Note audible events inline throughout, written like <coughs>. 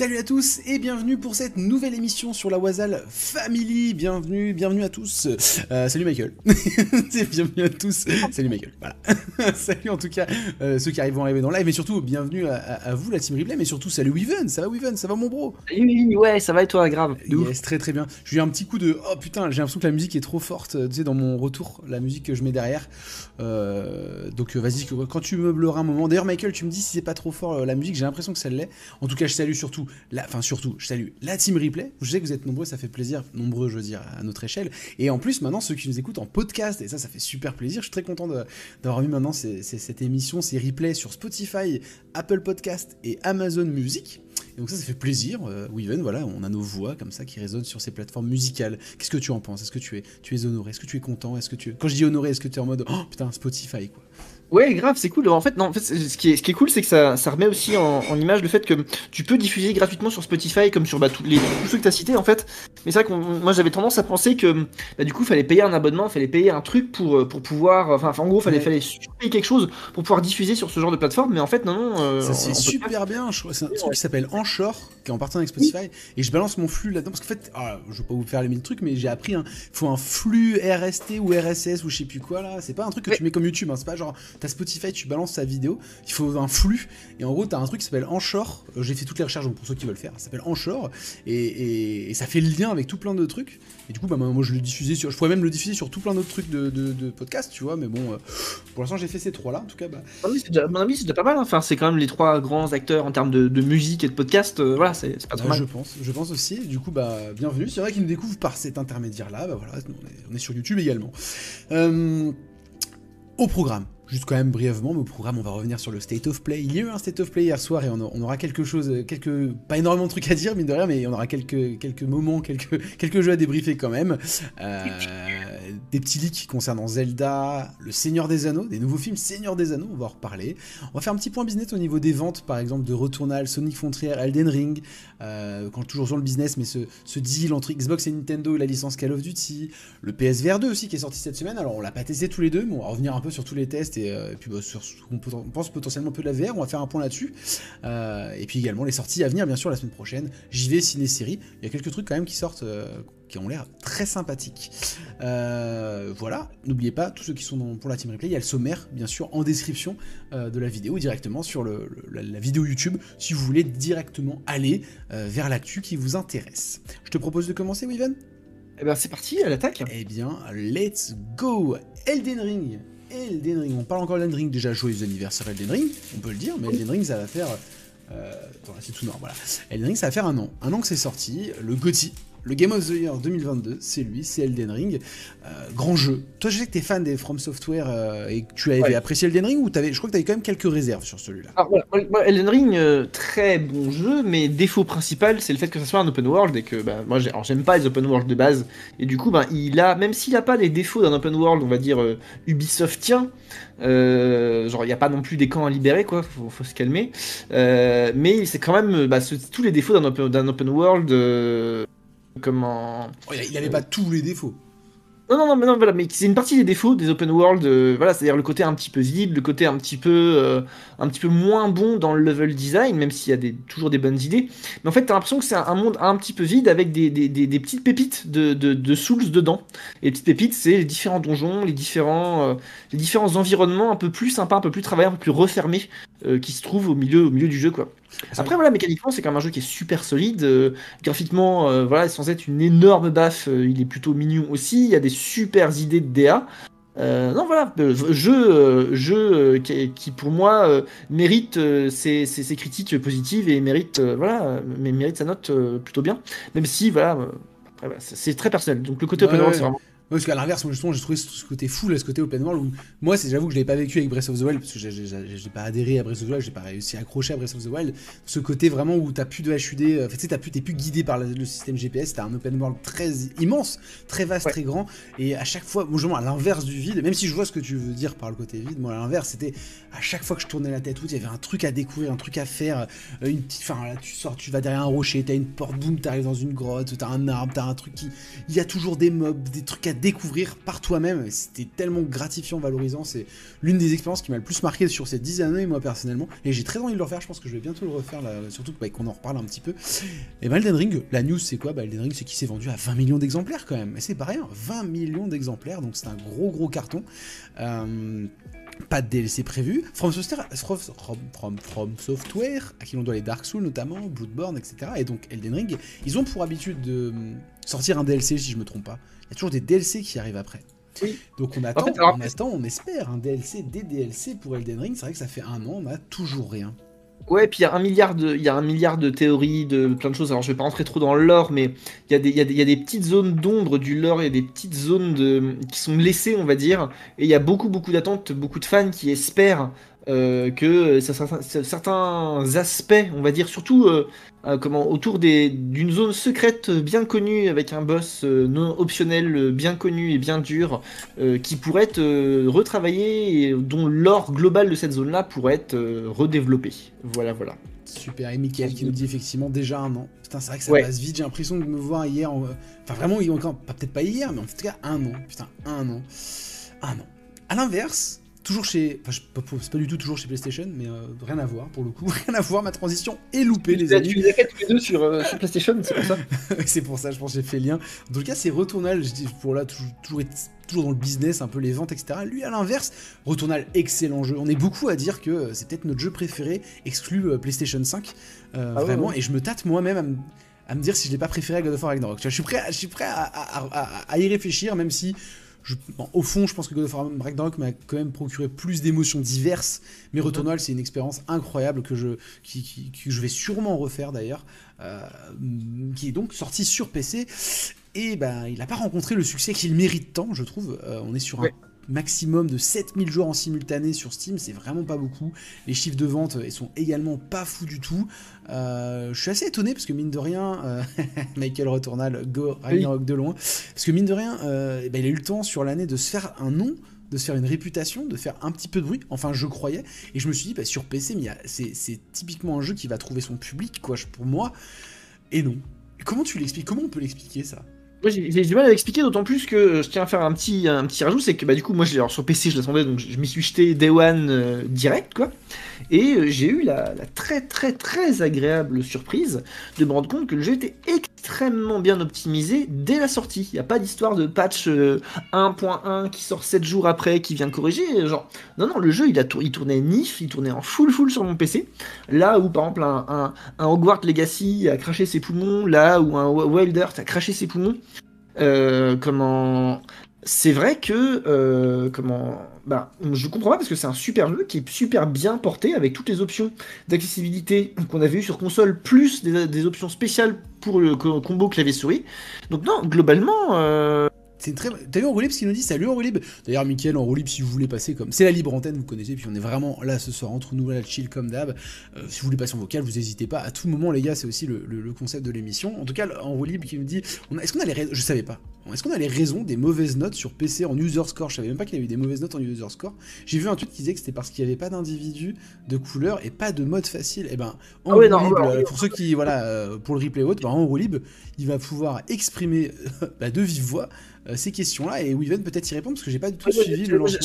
Salut à tous et bienvenue pour cette nouvelle émission sur la Wazal Family. Bienvenue, bienvenue à tous. Euh, salut Michael. <laughs> bienvenue à tous. Salut Michael. Voilà. <laughs> salut en tout cas euh, ceux qui arrivent à arriver dans le live et surtout bienvenue à, vous la team replay. Mais surtout salut Weaven. Ça va Weaven Ça va mon bro Salut ouais, ça va et toi grave. Yes, très très bien. J'ai eu un petit coup de oh putain, j'ai l'impression que la musique est trop forte. Tu sais dans mon retour, la musique que je mets derrière. Euh, donc vas-y quand tu meubleras un moment. D'ailleurs Michael, tu me dis si c'est pas trop fort la musique. J'ai l'impression que ça l'est. En tout cas, je salue surtout enfin surtout, je salue la team replay. Je sais que vous êtes nombreux, ça fait plaisir, nombreux, je veux dire, à notre échelle. Et en plus, maintenant, ceux qui nous écoutent en podcast, et ça, ça fait super plaisir. Je suis très content d'avoir eu maintenant cette émission, ces replays sur Spotify, Apple Podcast et Amazon Music. Et donc ça, ça fait plaisir. Euh, Weaven, voilà, on a nos voix comme ça qui résonnent sur ces plateformes musicales. Qu'est-ce que tu en penses? Est-ce que tu es, tu es honoré? Est-ce que tu es content? Est-ce que tu, quand je dis honoré, est-ce que tu es en mode oh putain Spotify quoi? Ouais, grave, c'est cool. En fait, non, en fait, ce qui est, ce qui est cool, c'est que ça, ça remet aussi en, en, image le fait que tu peux diffuser gratuitement sur Spotify, comme sur bah, tous, les, tous ceux que tu as cités, en fait. Mais c'est vrai que moi, j'avais tendance à penser que bah, du coup, il fallait payer un abonnement, il fallait payer un truc pour, euh, pour pouvoir. Enfin, en gros, il fallait, fallait payer quelque chose pour pouvoir diffuser sur ce genre de plateforme. Mais en fait, non, non. Euh, ça, c'est super bien. C'est un truc qui s'appelle Anchor, qui est en partenariat avec Spotify. Et je balance mon flux là-dedans. Parce qu'en fait, ah, je vais pas vous faire les mille trucs, mais j'ai appris. Il faut un flux RST ou RSS ou je sais plus quoi là. C'est pas un truc que tu mets comme YouTube. Hein. C'est pas genre, t'as Spotify, tu balances sa vidéo, il faut un flux, et en gros, tu as un truc qui s'appelle Anchor. Euh, j'ai fait toutes les recherches pour ceux qui veulent faire, ça s'appelle Anchor, et, et, ça fait le lien avec tout plein de trucs. Et du coup, bah, moi, je le diffusais sur, je pourrais même le diffuser sur tout plein d'autres trucs de, de, podcast, tu vois, mais bon, euh, pour l'instant, j'ai fait ces trois-là, en tout cas. Bah... Ah oui, déjà, mon avis, c'est déjà pas mal, hein. enfin, c'est quand même les trois grands acteurs en termes de, musique et de podcast, euh, voilà, c'est pas trop mal. Je pense, je pense aussi, du coup, bah, bienvenue. C'est vrai qu'ils nous découvrent par cet intermédiaire-là, bah voilà, on est, sur YouTube également. au programme, Juste quand même brièvement, au programme, on va revenir sur le State of Play. Il y a eu un State of Play hier soir et on, aura quelque chose, quelques, pas énormément de trucs à dire, mine de rien, mais on aura quelques, quelques moments, quelques, quelques jeux à débriefer quand même. Euh, des petits leaks concernant Zelda, le Seigneur des Anneaux, des nouveaux films Seigneur des Anneaux, on va en reparler. On va faire un petit point business au niveau des ventes, par exemple, de Returnal, Sonic Frontier, Elden Ring, euh, quand toujours sur le business, mais ce, ce, deal entre Xbox et Nintendo et la licence Call of Duty, le PSVR 2 aussi qui est sorti cette semaine. Alors on l'a pas testé tous les deux, mais on va revenir un peu sur tous les tests euh, puis bah, sur, on, pense potentiellement un peu de la VR, on va faire un point là-dessus. Euh, et puis également les sorties à venir, bien sûr, la semaine prochaine. JV, ciné-série. Il y a quelques trucs quand même qui sortent qui ont l'air très sympathiques. Euh, voilà, n'oubliez pas, tous ceux qui sont pour la team replay, il y a le sommaire, bien sûr, en description euh, de la vidéo, directement sur le, la, vidéo YouTube, si vous voulez directement aller euh, vers l'actu qui vous intéresse. Je te propose de commencer, Weaven Eh bien, c'est parti, à l'attaque Eh bien, let's go Elden Ring Elden Ring, on parle encore d'Elden Ring, déjà joyeux anniversaire Elden Ring, on peut le dire, mais Elden Ring, ça va faire... c'est tout noir, voilà. Elden Ring, ça va faire un an. Un an que c'est sorti, le GOTY, le Game of the Year 2022, c'est lui, c'est Elden Ring. Euh, grand jeu. Toi, je sais que tu es fan des From Software euh, et que tu avais apprécié Elden Ring ou avais, je crois que tu avais quand même quelques réserves sur celui-là. Elden Ring, euh, très bon jeu, mais défaut principal, c'est le fait que ça soit un open world et que bah, moi, j'aime pas les open world de base. Et du coup, bah, il a, même s'il a pas les défauts d'un open world, on va dire Ubisoftien, genre il n'y a pas non plus des camps à libérer, quoi, faut, faut se calmer. mais c'est quand même bah, tous les défauts d'un open, open, world comment. Oh, il avait pas tous les défauts. Non, non, non, mais non, voilà, mais c'est une partie des défauts des open world, euh, voilà, c'est-à-dire le côté un petit peu vide, le côté un petit peu, euh, un petit peu moins bon dans le level design, même s'il y a des, toujours des bonnes idées. Mais en fait, t'as l'impression que c'est un, monde un petit peu vide avec des, des, des, petites pépites de, de, de, souls dedans. Et les petites pépites, c'est les différents donjons, les différents, euh, les différents environnements un peu plus sympas, un peu plus travaillés, un peu plus refermés qui se trouvent au milieu, au milieu du jeu, quoi. Après, voilà, mécaniquement, c'est quand même un jeu qui est super solide. Euh, graphiquement, euh, voilà, sans être une énorme baffe, euh, il est plutôt mignon aussi. Il y a des super idées de DA. non, voilà, jeu, jeu qui, pour moi mérite ses, critiques positives et mérite, voilà, mais mérite sa note plutôt bien. Même si, voilà, c'est très personnel. Donc le côté open world, c'est vraiment parce qu'à l'inverse, moi justement, j'ai trouvé ce côté fou, ce côté open world, où moi, j'avoue que je l'ai pas vécu avec Breath of the Wild, parce que j'ai pas adhéré à Breath of the Wild, j'ai pas réussi à accrocher à Breath of the Wild. Ce côté vraiment où t'as plus de HUD, euh, en fait, tu sais, plus, t'es plus guidé par le système GPS, t'as un open world très immense, très vaste, très grand, et à chaque fois, moi, à l'inverse du vide, même si je vois ce que tu veux dire par le côté vide, moi, à l'inverse, c'était à chaque fois que je tournais la tête, il y avait un truc à découvrir, un truc à faire, euh, une petite, enfin, là, tu sors, tu vas derrière un rocher, t'as une porte, boum, t'arrives dans une grotte, t'as un arbre, t'as un truc qui, il y a toujours des mobs, des trucs à découvrir par toi-même. C'était tellement gratifiant, valorisant. C'est l'une des expériences qui m'a le plus marqué sur ces 10 années, moi personnellement. Et j'ai très envie de le refaire. Je pense que je vais bientôt le refaire, surtout bah, qu'on en reparle un petit peu. Et bah, Elden Ring, la news, c'est quoi? Bah, Elden Ring, c'est qu'il s'est vendu à 20 millions d'exemplaires quand même. Et c'est pas rien, 20 millions d'exemplaires. Donc c'est un gros, gros carton. Euh, pas de DLC prévu. From Software, from, from, Software, à qui l'on doit les Dark Souls notamment, Bloodborne, etc. Et donc Elden Ring, ils ont pour habitude de hum, sortir un DLC si je me trompe pas. Il y a toujours des DLC qui arrivent après. Oui. Donc on attend, on attend, on espère un DLC, des DLC pour Elden Ring. C'est vrai que ça fait un an, on n'a toujours rien. Ouais, puis il y a un milliard de, il y a un milliard de théories, de plein de choses. Alors je vais pas rentrer trop dans le lore, mais il y, a des, y, a des, y a petites zones d'ombre du lore et des petites zones de, qui sont laissées, on va dire. Et il y a beaucoup, beaucoup d'attentes, beaucoup de fans qui espèrent euh, que certains aspects, on va dire, surtout euh, euh, comment, autour d'une zone secrète bien connue avec un boss non optionnel bien connu et bien dur, qui pourrait être retravaillé et dont l'or global de cette zone-là pourrait être redéveloppé. Voilà, voilà. Super, et Mickaël qui nous dit effectivement déjà un an. Putain, c'est vrai que ça passe vite, j'ai l'impression de me voir hier. Enfin, vraiment, encore, peut-être pas hier, mais en tout cas un an. Putain, un an. Un an. À l'inverse, Toujours chez. Enfin, c'est pas du tout toujours chez PlayStation, mais euh, rien à voir pour le coup. <laughs> Rien à voir, ma transition est loupée, les amis. Tu les as tous les deux sur, euh, sur PlayStation, c'est pour ça <laughs> C'est pour ça, je pense que j'ai fait lien. En tout cas, c'est je dis pour là, toujours, toujours, toujours, dans le business, un peu les ventes, etc. Lui, à l'inverse, Returnal, excellent jeu. On est beaucoup à dire que euh, c'est peut-être notre jeu préféré, exclu PlayStation 5. Ah vraiment, et je me tâte moi-même à me dire si je l'ai pas préféré à God of War Ragnarok. Je suis prêt, je suis prêt à, à, y réfléchir, même si au fond, je pense que God of War Ragnarok m'a quand même procuré plus d'émotions diverses, mais Returnal, c'est une expérience incroyable que je, qui, je vais sûrement refaire d'ailleurs, euh, qui est donc sorti sur PC, et ben il n'a pas rencontré le succès qu'il mérite tant, je trouve. Euh, on est sur un maximum de 7000 joueurs en simultané sur Steam, c'est vraiment pas beaucoup. Les chiffres de vente ils sont également pas fous du tout. Euh, je suis assez étonné parce que mine de rien, euh, <laughs> Michael Returnal, Go Ragnarok de loin, parce que mine de rien, euh, eh ben, il a eu le temps sur l'année de se faire un nom de se faire une réputation, de faire un petit peu de bruit, enfin je croyais, et je me suis dit, bah, sur PC, c'est typiquement un jeu qui va trouver son public, quoi, pour moi, et non. Comment tu l'expliques? Comment on peut l'expliquer ça? Moi, j'ai du mal à l'expliquer, d'autant plus que euh, je tiens à faire un petit, un petit rajout, c'est que bah, du coup, moi, alors, sur PC, je l'attendais, donc je, m'y suis jeté Day One euh, direct, quoi. Et euh, j'ai eu la, très, très, très agréable surprise de me rendre compte que le jeu était extrêmement bien optimisé dès la sortie. Il n'y a pas d'histoire de patch 1.1 qui sort 7 jours après, qui vient corriger. Genre, non, non, le jeu, il, a il tournait NIF, il tournait en full, full sur mon PC. Là où, par exemple, un, un, Hogwarts Legacy a craché ses poumons, là où un Wild Earth a craché ses poumons. Euh, comment c'est vrai que euh, comment bah je comprends pas parce que c'est un super jeu qui est super bien porté avec toutes les options d'accessibilité qu'on avait eu sur console plus des, options spéciales pour le combo clavier souris donc non globalement euh, c'est très. T'as vu Enroulib ce qu'il nous dit? Salut Enroulib D'ailleurs, Mickaël, Enroulib, si vous voulez passer comme. C'est la libre antenne, vous connaissez, puis on est vraiment là ce soir entre nous, là, chill comme d'hab. Euh, si vous voulez passer en vocal, vous n'hésitez pas. À tout moment, les gars, c'est aussi le, concept de l'émission. En tout cas, Enroulib qui nous dit Est-ce qu'on a les Je savais pas. Est-ce qu'on a les raisons des mauvaises notes sur PC en user score? Je savais même pas qu'il y avait eu des mauvaises notes en user score. J'ai vu un tweet qui disait que c'était parce qu'il n'y avait pas d'individu, de couleur et pas de mode facile. Et eh ben, ah euh, pour ceux qui, voilà, euh, pour le replay haute, ben, Enroulib, il va pouvoir exprimer <laughs> bah, de vive voix ces questions-là et Weaven peut-être y répondre parce que j'ai pas du tout suivi le lancement.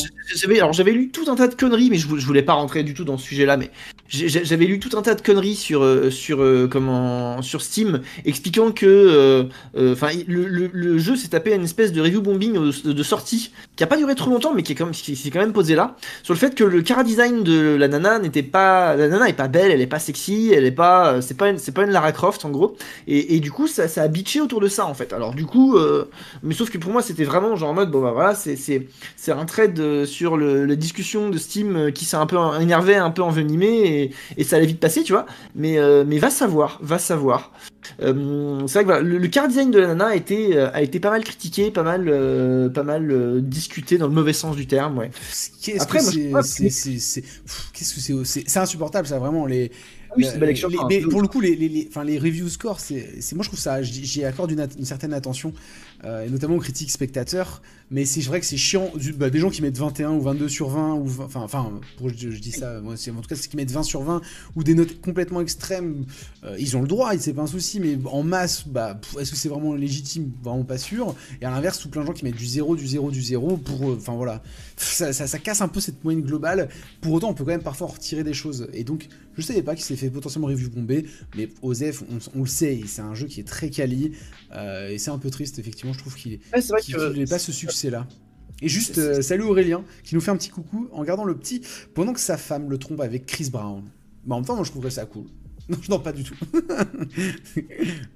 alors j'avais lu tout un tas de conneries, mais je, je voulais pas rentrer du tout dans ce sujet-là, mais j'avais lu tout un tas de conneries sur euh, sur euh, comment sur Steam expliquant que enfin le, jeu s'est tapé une espèce de review bombing de, sortie qui a pas duré trop longtemps, mais qui est quand même qui s'est quand même posé là sur le fait que le cara design de la nana n'était pas la nana est pas belle, elle est pas sexy, elle est pas c'est pas c'est pas une Lara Croft en gros et, et du coup ça, ça a bitché autour de ça en fait. Alors du coup mais sauf que pour moi, c'était vraiment genre en mode, bon bah voilà, c'est un trade euh, sur le, la discussion de Steam euh, qui s'est un peu énervé, un peu envenimé, et, et, ça allait vite passer, tu vois. Mais, euh, mais va savoir, va savoir. c'est vrai que voilà, le, car design de la nana a été, a été pas mal critiqué, pas mal, pas mal discuté dans le mauvais sens du terme, ouais. Qu'est-ce que c'est que c'est C'est insupportable, ça, vraiment. Les oui, action. Les, mais pour le coup, les, les, les, review scores, c'est, moi je trouve ça, j'y accorde une, une, certaine attention, et notamment aux critiques spectateurs. Mais c'est vrai que c'est chiant, du, bah, des gens qui mettent 21 ou 22 sur 20, ou enfin, enfin, pour, je, dis ça, en tout cas, c'est qui mettent 20 sur 20 ou des notes complètement extrêmes, euh, ils ont le droit, c'est pas un souci, mais en masse, bah, est-ce que c'est vraiment légitime? Vraiment pas sûr. Et à l'inverse, tout plein de gens qui mettent du 0, du 0, du 0 pour, euh, enfin voilà, ça, ça, casse un peu cette moyenne globale. Pour autant, on peut quand même parfois retirer des choses. Et donc, je savais pas qu'il s'est fait potentiellement review bombé, mais Osef, on, on le sait, c'est un jeu qui est très quali, euh, et c'est un peu triste, effectivement, je trouve qu'il n'est pas ce succès-là. Et juste, euh, salut Aurélien, qui nous fait un petit coucou en gardant le petit, pendant que sa femme le trompe avec Chris Brown. Mais en même temps, moi je trouverais ça cool. <laughs> Non, non, pas du tout. <laughs>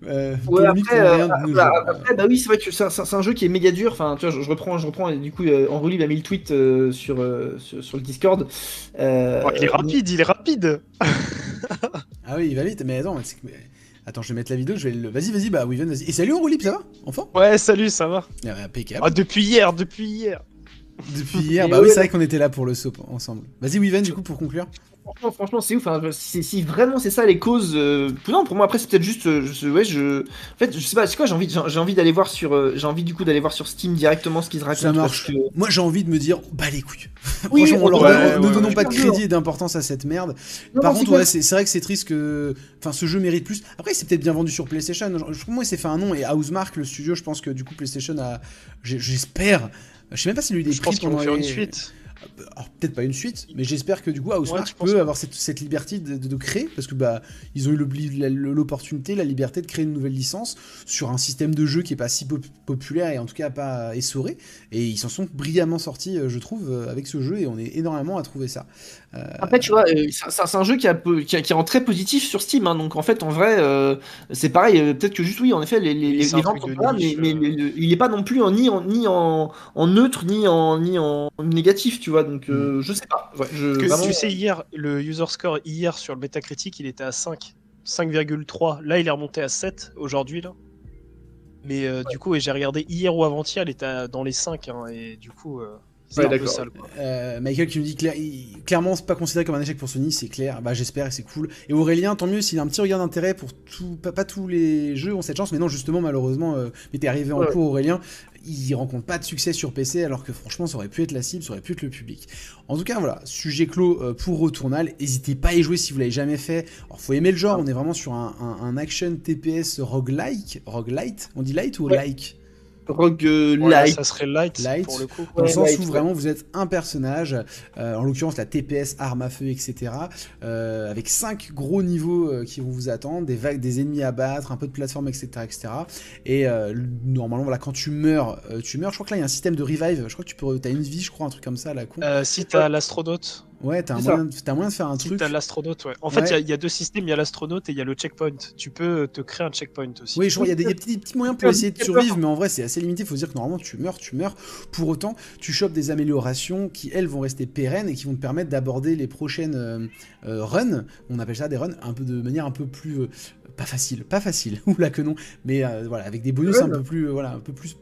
euh, ouais, après, euh, bah, après, bah oui, c'est vrai que c'est un, jeu qui est méga dur. Enfin, tu vois, je, je reprends, je reprends. Et du coup, euh, Henri il a mis le tweet euh, sur, sur, sur, le Discord. Euh, oh, il est rapide, il est rapide. <laughs> ah oui, il va vite. Mais attends, mais Attends, je vais mettre la vidéo, je vais le... Vas-y, vas-y, bah oui, vas-y. Et salut Aurélip, ça va Enfant Ouais, salut, ça va. Ah, impeccable. Ah, depuis hier, depuis hier. Depuis hier, bah oui, c'est vrai qu'on était là pour le SOP ensemble. Vas-y, Wiven, du coup, pour conclure franchement, franchement c'est ouf. Hein. Si, vraiment c'est ça les causes. Euh... Non, pour moi, après, c'est peut-être juste. Euh, je, ouais, je. En fait, je sais pas, c'est quoi, j'ai envie, j'ai envie d'aller voir sur. Euh, j'ai envie du coup d'aller voir sur Steam directement ce qu'ils racontent. Ça marche. Moi, j'ai envie de me dire, bah les couilles. <laughs> Oui, franchement, on leur ouais, ne donnons pas de crédit et d'importance à cette merde. Non, Par contre, ouais, c'est vrai que c'est triste que. Enfin, ce jeu mérite plus. Après, c'est peut-être bien vendu sur PlayStation. Je, moi, il s'est fait un nom et Housemark, le studio, je pense que du coup, PlayStation a. J'espère. Je sais même pas s'il a eu des je prix pendant faire une suite alors peut-être pas une suite, mais j'espère que du coup Housemarque ouais, peut avoir cette, cette liberté de, de, de, créer, parce que bah ils ont eu l'opportunité, la liberté de créer une nouvelle licence sur un système de jeu qui est pas si pop populaire et en tout cas pas essoré, et ils s'en sont brillamment sortis, euh, je trouve, euh, avec ce jeu, et on est énormément à trouver ça. Euh... Après, tu vois, euh, c'est un jeu qui, a, qui, a, qui, rend très positif sur Steam, hein, donc en fait, en vrai, euh, c'est pareil, peut-être que juste oui, en effet, les, les, les ventes sont là, mais, mais, mais, il est pas non plus en, ni, en, ni en, en neutre, ni en, ni en négatif, tu vois, donc euh, je sais pas. Ouais, je, que, vraiment... Tu sais, hier, le user score hier sur le Metacritic, il était à 5. 5,3. Là, il est remonté à 7 aujourd'hui, là. Mais euh, ouais. du coup, et j'ai regardé hier ou avant-hier, il était à, dans les 5. Hein, et du coup, euh, ouais, un peu sale. Euh, Michael qui nous dit clair, il, clairement, c'est pas considéré comme un échec pour Sony, c'est clair. Bah, j'espère et c'est cool. Et Aurélien, tant mieux s'il a un petit regard d'intérêt pour tout. Pas, pas, tous les jeux ont cette chance, mais non, justement, malheureusement, euh, mais t'es arrivé en cours, Aurélien il rencontre pas de succès sur PC alors que franchement ça aurait pu être la cible, ça aurait pu être le public. En tout cas voilà, sujet clos euh, pour Returnal, n'hésitez pas à y jouer si vous l'avez jamais fait. Alors faut aimer le genre, on est vraiment sur un, un, un action TPS roguelike, roguelite, on dit light ou ouais. like? Rogue ouais, light. Ça serait light, light pour le coup. Dans le sens light, où vraiment vous êtes un personnage, euh, en l'occurrence la TPS, arme à feu, etc. Euh, avec 5 gros niveaux euh, qui vont vous attendre, des vagues, des ennemis à battre, un peu de plateforme, etc. etc. Et euh, normalement, voilà, quand tu meurs, euh, tu meurs. Je crois que là il y a un système de revive. Je crois que tu peux, as une vie, je crois, un truc comme ça, la con. si t'as l'astronaute. Ouais, t'as un, moyen de, moyen de faire un si truc. T'as l'astronaute, ouais. En fait, il ouais. y, y, a deux systèmes, il y a l'astronaute et il y a le checkpoint. Tu peux te créer un checkpoint aussi. Oui, je crois qu'il y a des, petits, des, petits, moyens pour essayer de survivre, mais en vrai, c'est assez limité. Il faut se dire que normalement, tu meurs, tu meurs. Pour autant, tu chopes des améliorations qui, elles, vont rester pérennes et qui vont te permettre d'aborder les prochaines euh, euh, runs. On appelle ça des runs un peu de manière un peu plus. Euh, pas facile, pas facile, <laughs> oula que non, mais euh, voilà, avec des bonus un peu plus. voilà, un peu plus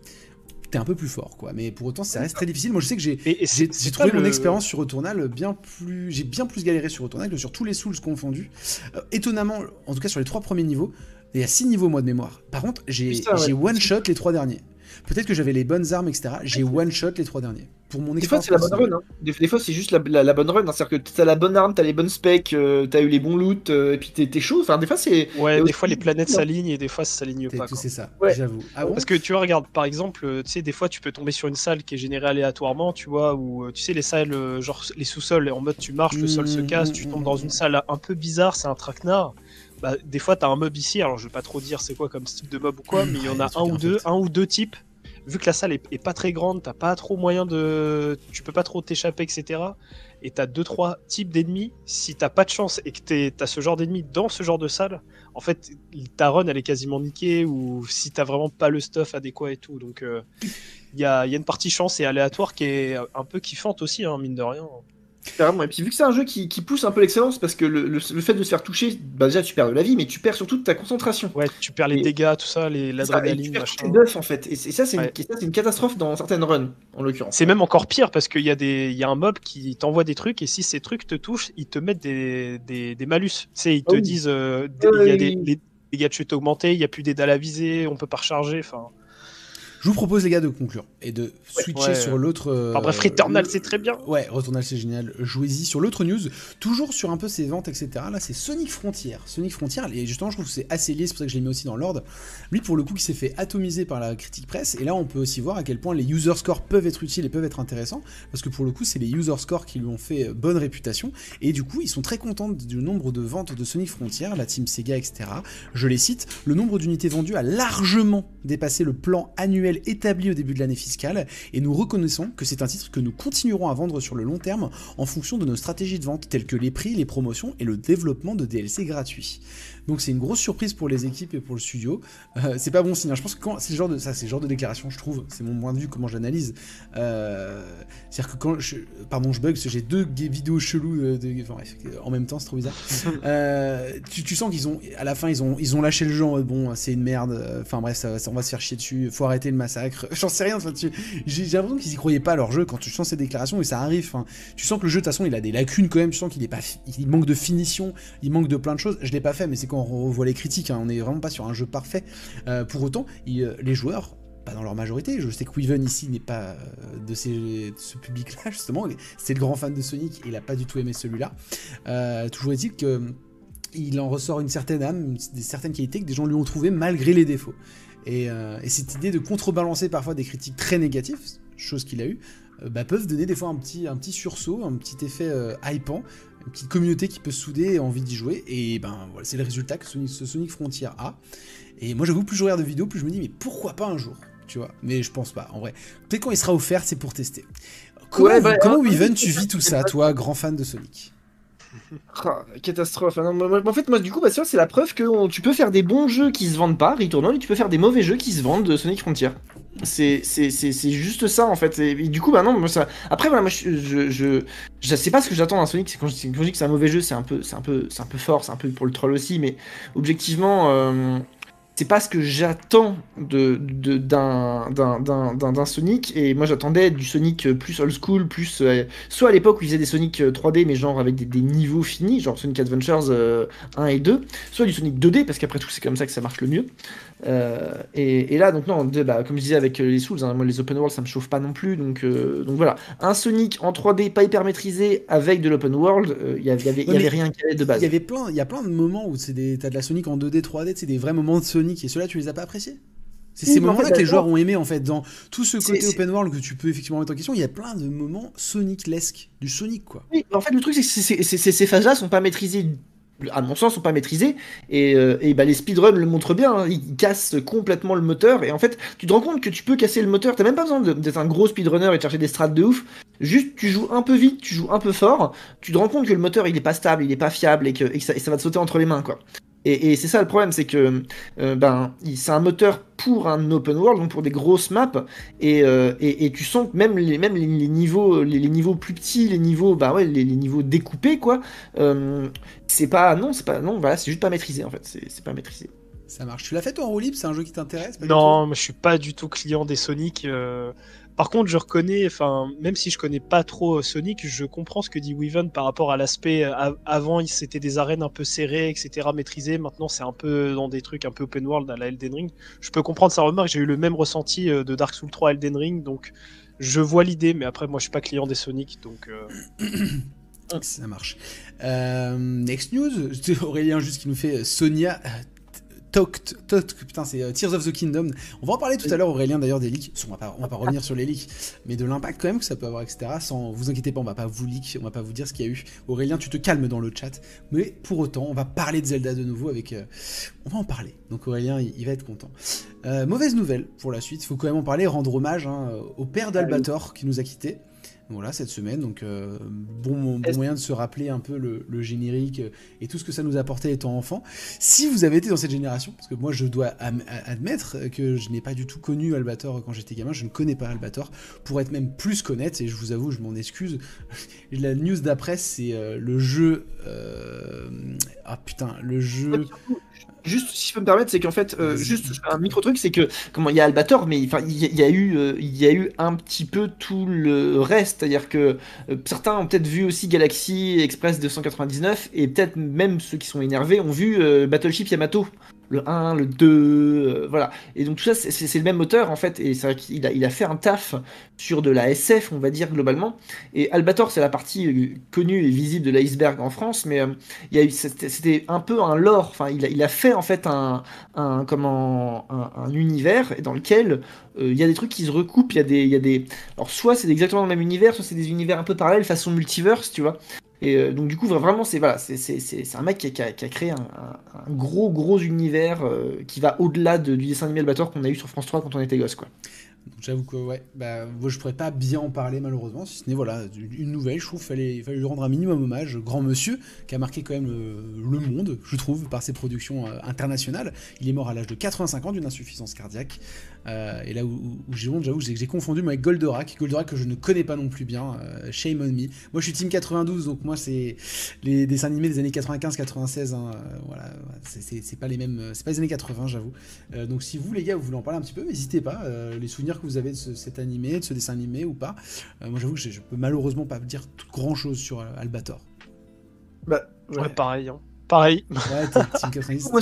t'es un peu plus fort quoi. Mais pour autant ça reste très difficile. Moi je sais que j'ai trouvé mon le... expérience sur Returnal bien plus j'ai bien plus galéré sur Returnal que sur tous les Souls confondus. Euh, étonnamment en tout cas sur les trois premiers niveaux il y a six niveaux moi de mémoire. Par contre j'ai ouais. one shot les trois derniers peut-être que j'avais les bonnes armes etc j'ai one shot les trois derniers. Pour mon des fois c'est la bonne run hein. des, des, fois c'est juste la, la, la, bonne run hein. c'est-à-dire que t'as la bonne arme t'as les bonnes specs euh, t'as eu les bons loot euh, et puis t'es chaud. Enfin des fois c'est ouais des fois les planètes s'alignent et des fois ça s'aligne pas c'est ça ouais. j'avoue. Ah bon? Parce que tu vois regarde par exemple tu sais des fois tu peux tomber sur une salle qui est générée aléatoirement tu vois ou tu sais les salles genre les sous-sols en mode tu marches le sol se casse tu tombes dans une salle un peu bizarre c'est un traquenard bah, des fois t'as un mob ici alors je vais pas trop dire c'est quoi comme type de mob ou quoi mais il y en a un ou deux un ou deux types vu que la salle est, est pas très grande, t'as pas trop moyen de. Tu peux pas trop t'échapper, etc. Et t'as 2-3 types d'ennemis. Si t'as pas de chance et que t'as ce genre d'ennemis dans ce genre de salle, en fait, ta run elle est quasiment niquée ou si t'as vraiment pas le stuff adéquat et tout. Donc il euh, y, a, y, a, une partie chance et aléatoire qui est un peu kiffante aussi, hein, mine de rien. Carrément. Et puis vu que c'est un jeu qui, qui pousse un peu l'excellence, parce que le, le- le fait de se faire toucher, bah déjà tu perds de la vie, mais tu perds surtout de ta concentration. Ouais, tu perds les Et- dégâts, tout ça, l'adrénaline, tu perds machin. buffs en fait. Et, ça, c'est Ouais. une, catastrophe dans certaines runs, en l'occurrence. C'est même encore pire parce qu'il y, a des- il y a un mob qui t'envoie des trucs et si ces trucs te touchent, ils te mettent des, des, des malus. Tu sais, ils te Ah disent euh, des- Ah il y a des, les dégâts de chute augmentés, il n'y a plus d'aide à la visée, on peut pas recharger. Enfin, Je vous propose, les gars, de conclure et de switcher Ouais. sur l'autre. euh, enfin, bref, Returnal, le- c'est très bien. Ouais, Returnal c'est génial. Jouez-y sur l'autre news, toujours sur un peu ses ventes, etc. Là, c'est Sonic Frontier. Sonic Frontier, et justement, je trouve que c'est assez lié, c'est pour ça que je l'ai mis aussi dans l'ordre. Lui, pour le coup, qui s'est fait atomiser par la critique presse. Et là, on peut aussi voir à quel point les user scores peuvent être utiles et peuvent être intéressants. Parce que pour le coup, c'est les user scores qui lui ont fait euh, bonne réputation. Et du coup, ils sont très contents du nombre de ventes de Sonic Frontier, la team Sega, etc. Je les cite le nombre d'unités vendues a largement dépassé le plan annuel établi au début de l'année fiscale. Et nous reconnaissons que c'est un titre que nous continuerons à vendre sur le long terme en fonction de nos stratégies de vente telles que les prix, les promotions et le développement de DLC gratuits. Donc c'est une grosse surprise pour les équipes et pour le studio. Euh, c'est pas bon signe. Je pense que quand c'est le genre de ça, c'est le genre de déclaration, je trouve. C'est mon point de vue, comment j'analyse. Euh, C'est-à-dire que quand je, pardon, je bug, parce que j'ai deux vidéos cheloues de, de- enfin, bref, en même temps, c'est trop bizarre. <laughs> Euh, tu, tu sens qu'ils ont, à la fin, ils ont, ils ont lâché le jeu en mode, bon, c'est une merde. euh, Enfin bref, ça, ça- on va se faire chier dessus. Faut arrêter le massacre. <laughs> J'en sais rien là-dessus. J'ai l'impression qu'ils y croyaient pas à leur jeu quand tu sens ces déclarations et ça arrive. hein. Tu sens que le jeu de toute façon il a des lacunes quand même. Tu sens qu'il est pas, il manque de finition, il manque de plein de choses. Je l'ai pas fait, mais c'est quand on revoit les critiques. hein, on est vraiment pas sur un jeu parfait. Euh, pour autant, euh, les joueurs. Pas dans leur majorité, je sais que Weaven ici n'est pas euh, de, ce public-là, <laughs> justement. C'est le grand fan de Sonic il a pas du tout aimé celui-là. Toujours est-il que il en ressort une certaine âme, des certaines qualités que des gens lui ont trouvées malgré les défauts. Et, et cette idée de contrebalancer parfois des critiques très négatives, chose qu'il a eu, euh, bah, peuvent donner des fois un petit, sursaut, un petit effet hypant, une petite communauté qui peut se souder et envie d'y jouer. Et ben voilà, c'est le résultat que Sonic, ce Sonic Frontier a. Et moi j'avoue, plus je regarde de vidéos, plus je me dis mais pourquoi pas un jour tu vois, mais je pense pas, en vrai. Peut-être quand il sera offert, c'est pour tester. Comment, Ouais, bah, comment alors, Weaven, <laughs> tu vis tout ça, toi, grand fan de Sonic? Ah, catastrophe. En fait, moi, du coup, bah, c'est la preuve que on- tu peux faire des bons jeux qui se vendent pas, Returnal, et tu peux faire des mauvais jeux qui se vendent de Sonic Frontier. C'est juste ça, en fait. Et, du coup, bah non, moi, ça... Après, voilà, moi, je, je, je, je sais pas ce que j'attends d'un Sonic. C'est Quand, je- quand je dis que c'est un mauvais jeu, c'est un, peu- c'est un, peu- c'est un peu fort, c'est un peu pour le troll aussi, mais objectivement... euh, c'est pas ce que j'attends de, d'un, d'un, d'un, d'un- d'un Sonic. Et moi, j'attendais du Sonic euh, plus old school, plus. euh, soit à l'époque où ils faisaient des Sonic euh, 3D, mais genre avec des, des niveaux finis, genre Sonic Adventures euh, 1 et 2, soit du Sonic 2D, parce qu'après tout, c'est comme ça que ça marche le mieux. Euh, et, et là, donc, non, de- bah, comme je disais avec euh, les Souls, hein, moi, les open world, ça me chauffe pas non plus. Donc, euh, donc voilà. Un Sonic en 3D, pas hyper maîtrisé, avec de l'open world, euh, il y avait, y avait, y avait rien qui allait de base. Il y avait plein, y a plein de moments où c'est des, t'as de la Sonic en 2D, 3D, c'est des vrais moments de Sonic et ceux-là tu les as pas appréciés? C'est Oui, ces en moments-là fait, que les joueurs ont aimé en fait dans tout ce côté open world que tu peux effectivement mettre en question. Il y a plein de moments Sonic-lesques, du Sonic quoi. Oui, en fait, le truc, c'est que ces phases-là sont pas maîtrisées. À mon sens, sont pas maîtrisées et, euh, et bah, les speedruns le montrent bien. hein. Ils cassent complètement le moteur et en fait, tu te rends compte que tu peux casser le moteur. T'as même pas besoin d'être un gros speedrunner et de chercher des strats de ouf. Juste, tu joues un peu vite, tu joues un peu fort. Tu te rends compte que le moteur il est pas stable, il est pas fiable et que, et que ça, et ça va te sauter entre les mains quoi. Et, et c'est ça le problème, c'est que euh, ben c'est un moteur pour un open world, donc pour des grosses maps, et, euh, et, et tu sens que même les, même les, les niveaux, les, les niveaux plus petits, les niveaux, bah ouais, les, les niveaux découpés quoi, euh, c'est pas non, c'est pas non, voilà, c'est juste pas maîtrisé en fait, c'est c'est pas maîtrisé. Ça marche. Tu l'as fait toi en roue libre C'est un jeu qui t'intéresse Non, moi, je suis pas du tout client des Sonic. euh. Par contre, je reconnais, enfin, même si je connais pas trop euh, Sonic, je comprends ce que dit Weaven par rapport à l'aspect. euh, av- Avant, c'était des arènes un peu serrées, etc., maîtrisées. Maintenant, c'est un peu dans des trucs un peu open world à la Elden Ring. Je peux comprendre sa remarque. J'ai eu le même ressenti euh, de Dark Souls 3 Elden Ring, donc je vois l'idée. Mais après, moi, je suis pas client des Sonic, donc. <coughs> Ça marche. Next news, <laughs> Aurélien juste qui nous fait Sonia. Talk, putain, c'est euh, Tears of the Kingdom. On va en parler tout à l'heure, Aurélien, d'ailleurs, des leaks. On va, pas, va pas revenir sur les leaks, mais de l'impact quand même que ça peut avoir, etc. Sans vous inquiétez pas, on va pas vous leak, on va pas vous dire ce qu'il y a eu. Aurélien, tu te calmes dans le chat, mais pour autant, on va parler de Zelda de nouveau avec. euh, on va en parler. Donc Aurélien, il, il va être content. Euh, mauvaise nouvelle pour la suite, il faut quand même en parler, rendre hommage hein, au père d'Albator qui nous a quittés. Voilà, cette semaine. Donc, euh, bon, bon moyen de se rappeler un peu le, générique euh, et tout ce que ça nous apportait étant enfant. Si vous avez été dans cette génération, parce que moi, je dois admettre que je n'ai pas du tout connu Albator quand j'étais gamin, je ne connais pas Albator, pour être même plus connaître, et je vous avoue, je m'en excuse. <laughs> La news d'après, c'est euh, le jeu. Ah putain, le jeu juste si je peux me permettre, c'est qu'en fait, euh, juste un micro truc, c'est que comment il y a Albator, mais enfin il y, a eu, euh, il y a eu un petit peu tout le reste, c'est-à-dire que euh, certains ont peut-être vu aussi Galaxy Express 299 et peut-être même ceux qui sont énervés ont vu Battleship Yamato le 1, le 2, euh, voilà. Et donc tout ça, c'est le même auteur en fait, et c'est vrai qu'il a, il a fait un taf sur de la SF, on va dire globalement. Et Albator, c'est la partie euh, connue et visible de l'iceberg en France, mais euh, c'était un peu un lore. Enfin, il a, il a fait en fait un, un comment, un, univers dans lequel il y a des trucs qui se recoupent. Il y a des, il y a des, alors soit c'est exactement le même univers, soit c'est des univers un peu parallèles façon multiverse, tu vois. Et euh, donc du coup vraiment c'est voilà c'est un mec qui a, créé un, gros gros univers euh, qui va au-delà du dessin animé Albator qu'on a eu sur France 3 quand on était gosse quoi. J'avoue que ouais, bah, moi, je pourrais pas bien en parler malheureusement, si ce n'est voilà, une nouvelle, je trouve qu'il fallait, lui rendre un minimum hommage. Grand monsieur, qui a marqué quand même le, monde, je trouve, par ses productions euh, internationales. Il est mort à l'âge de 85 ans d'une insuffisance cardiaque. Euh, et là où, j'ai honte, j'avoue que j'ai confondu avec Goldorak, Goldorak que je ne connais pas non plus bien, euh, shame on me. Moi je suis team 92, donc moi c'est les dessins animés des années 95-96, hein, voilà, c'est pas les mêmes, c'est pas les années 80 j'avoue. donc si vous les gars vous voulez en parler un petit peu, n'hésitez pas, les souvenirs que vous avez de cet animé, de ce dessin animé ou pas. Euh, moi j'avoue que je, peux malheureusement pas dire grand chose sur euh, Albator. Bah, ouais, pareil. Hein. Pareil. Ouais,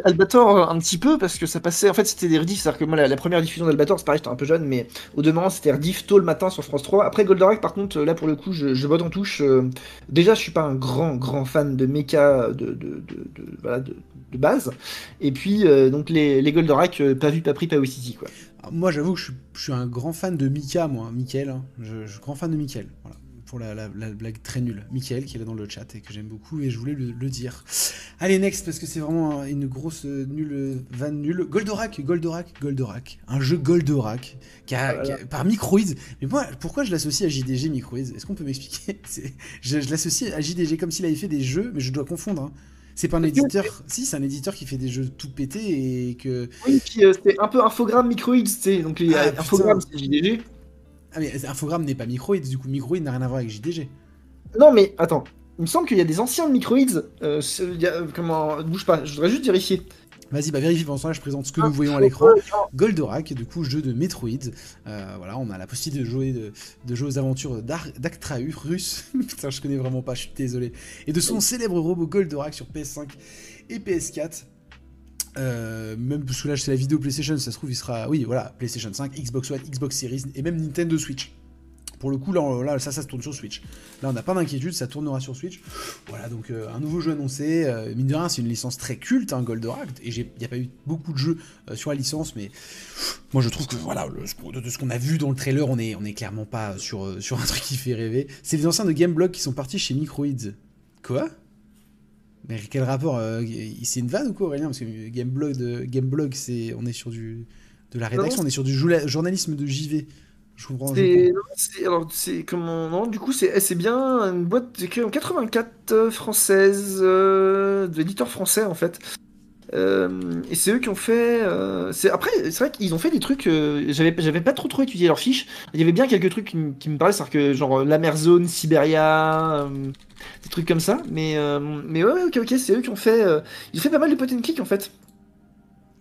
<laughs> Albator un petit peu parce que ça passait. En fait, c'était des rediffs. C'est-à-dire que moi, la, première diffusion d'Albator, c'est pareil, j'étais un peu jeune, mais au demeurant, c'était rediff tôt le matin sur France 3. Après Goldorak, par contre, là pour le coup, je, je vote en touche. Euh, déjà, je suis pas un grand, grand fan de mecha de, de, de, de voilà, de, base. Et puis, donc les, les Goldorak, pas vu, pas pris, pas aussi, quoi. Moi, j'avoue que je suis, un grand fan de Mika, moi, Mickaël. Hein. Je, suis grand fan de Mickaël. Voilà. Pour la, blague très nulle. Mickaël, qui est là dans le chat et que j'aime beaucoup, et je voulais le, dire. Allez, next, parce que c'est vraiment une grosse nulle vanne nulle. Goldorak, Goldorak, Goldorak. Un jeu Goldorak qui a, ah par Microids. Mais moi, pourquoi je l'associe à JDG Microids Est-ce qu'on peut m'expliquer? <laughs> Je, je l'associe à JDG comme s'il avait fait des jeux, mais je dois confondre. Hein. C'est pas un éditeur. Si, c'est un éditeur qui fait des jeux tout pétés et que. Oui, puis euh, c'est un peu infogramme microïd, tu Donc les ah, infogramme, c'est JDG. Ah, mais infogramme n'est pas microïd, du coup, microïd n'a rien à voir avec JDG. Non, mais attends. Il me semble qu'il y a des anciens microïds. Euh, comment. Bouge pas, je voudrais juste vérifier. Vas-y, bah vérifie pendant ce temps je présente ce que nous voyons à l'écran. Goldorak, du coup, jeu de Metroid. Euh, voilà, on a la possibilité de jouer, de, jouer aux aventures d'Actraurus. <laughs> Putain, je connais vraiment pas, je suis désolé. Et de son célèbre robot Goldorak sur PS5 et PS4. Euh, même parce que là c'est la vidéo PlayStation, ça se trouve il sera, oui voilà, PlayStation 5, Xbox One, Xbox Series et même Nintendo Switch. Pour le coup, là, là ça, ça se tourne sur Switch. Là, on n'a pas d'inquiétude, ça tournera sur Switch. Voilà, donc euh, un nouveau jeu annoncé. Euh, mine de rien, c'est une licence très culte, hein, Goldorak. Et il n'y a pas eu beaucoup de jeux euh, sur la licence, mais moi, je trouve que voilà, de, ce qu'on a vu dans le trailer, on est, on est clairement pas sur, sur un <laughs> truc qui fait rêver. C'est les anciens de Gameblog qui sont partis chez Microids. Quoi? Mais quel rapport C'est une vanne ou quoi, Aurélien? Parce que Gameblog, de, Gameblog c'est, on est sur du, de la rédaction, on est sur du journalisme de JV. Je comprends. Alors, c'est comment Non, du coup, c'est bien une boîte en 84 euh, française, euh, d'éditeurs français en fait. Euh, et c'est eux qui ont fait. c'est après, c'est vrai qu'ils ont fait des trucs. j'avais, j'avais pas trop trop étudié leurs fiches. Il y avait bien quelques trucs qui, me parlaient, c'est-à-dire que genre la mer zone, Siberia, des trucs comme ça. Mais mais ouais, ok, ok, c'est eux qui ont fait. ils ont fait pas mal de pot and click en fait.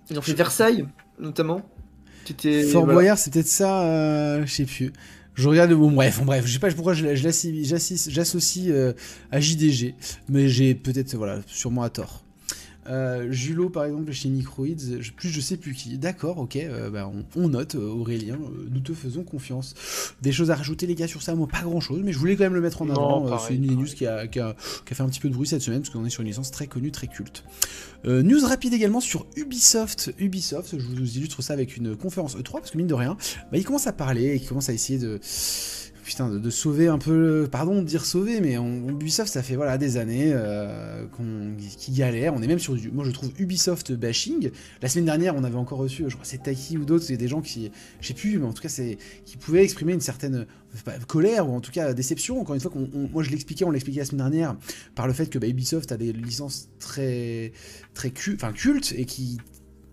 Ils ont fait Versailles notamment. Fort Boyard, c'était ça, euh, je sais plus. Je regarde, bon bref, bref, je sais pas pourquoi je, j'associe euh, à JDG, mais j'ai peut-être, voilà, sûrement à tort. Euh, Julo, par exemple, chez Microids, plus je sais plus qui. D'accord, ok, euh, bah, on, note, euh, Aurélien, nous te faisons confiance. Des choses à rajouter, les gars, sur ça Moi, pas grand chose, mais je voulais quand même le mettre en avant. C'est une news qui a, fait un petit peu de bruit cette semaine, parce qu'on est sur une licence très connue, très culte. news rapide également sur Ubisoft. Ubisoft, je vous illustre ça avec une conférence E3, parce que mine de rien, bah, il commence à parler, il commence à essayer de putain, de, sauver un peu, pardon de dire sauver, mais on, Ubisoft, ça fait voilà des années euh, qu'on qui galère. On est même sur du, moi je trouve Ubisoft bashing. La semaine dernière, on avait encore reçu, je crois c'est Taki ou d'autres, c'est des gens qui, je sais plus, mais en tout cas c'est, qui pouvaient exprimer une certaine colère ou en tout cas déception. Encore une fois, moi je l'expliquais, on l'expliquait la semaine dernière par le fait que bah, Ubisoft a des licences très très cultes et qui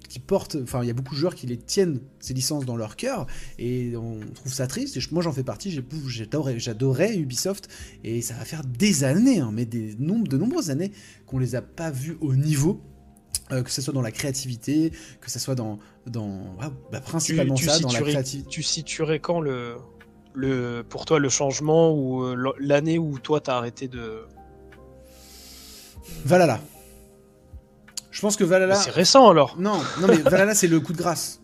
qui portent, enfin il y a beaucoup de joueurs qui les tiennent ces licences dans leur cœur et on trouve ça triste. Et moi j'en fais partie, j'adorais, j'adorais Ubisoft et ça va faire des années, hein, mais des de nombreuses années qu'on les a pas vus au niveau. Euh, que ce soit dans la créativité, que ce soit dans, dans bah, principalement ça, dans la créativité. Tu situerais quand le, le, pour toi le changement ou euh, l'année où toi t'as arrêté de. Valhalla. Je pense que Valhalla. C'est récent alors. Non, non mais Valhalla c'est le coup de grâce.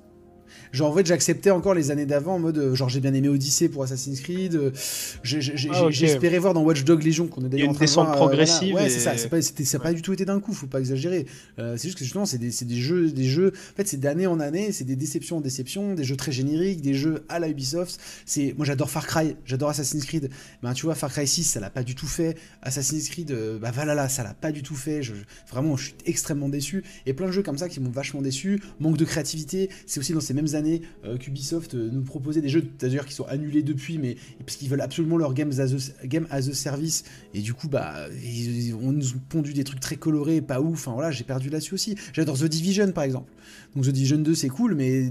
Genre, en fait, j'acceptais encore les années d'avant en mode, euh, genre, j'ai bien aimé Odyssey pour Assassin's Creed. Euh, ah, j'espérais voir dans Watch Dog Legion, qu'on est d'ailleurs en train de voir. Euh, progressive. Ouais, c'est ça. C'est pas, ça pas du tout été d'un coup, faut pas exagérer. c'est juste que justement, c'est des, des, jeux, des jeux. En fait, c'est d'année en année, c'est des déceptions en déceptions, des jeux très génériques, des jeux à la Ubisoft. C'est, moi, j'adore Far Cry, j'adore Assassin's Creed. Ben, tu vois, Far Cry 6, ça l'a pas du tout fait. Assassin's Creed, bah Valhalla, ça l'a pas du tout fait. Je, vraiment, je suis extrêmement déçu. Et plein de jeux comme ça qui m'ont vachement déçu. Manque de créativité. C'est aussi dans ces mêmes années euh, qu'Ubisoft euh, nous proposait des jeux d'ailleurs qui sont annulés depuis, mais parce qu'ils veulent absolument leur game as a, game as service. Et du coup, bah, ils, on nous pondu des trucs très colorés, pas ouf. Enfin voilà, j'ai perdu là-dessus aussi. J'adore The Division par exemple. Donc The Division 2 c'est cool, mais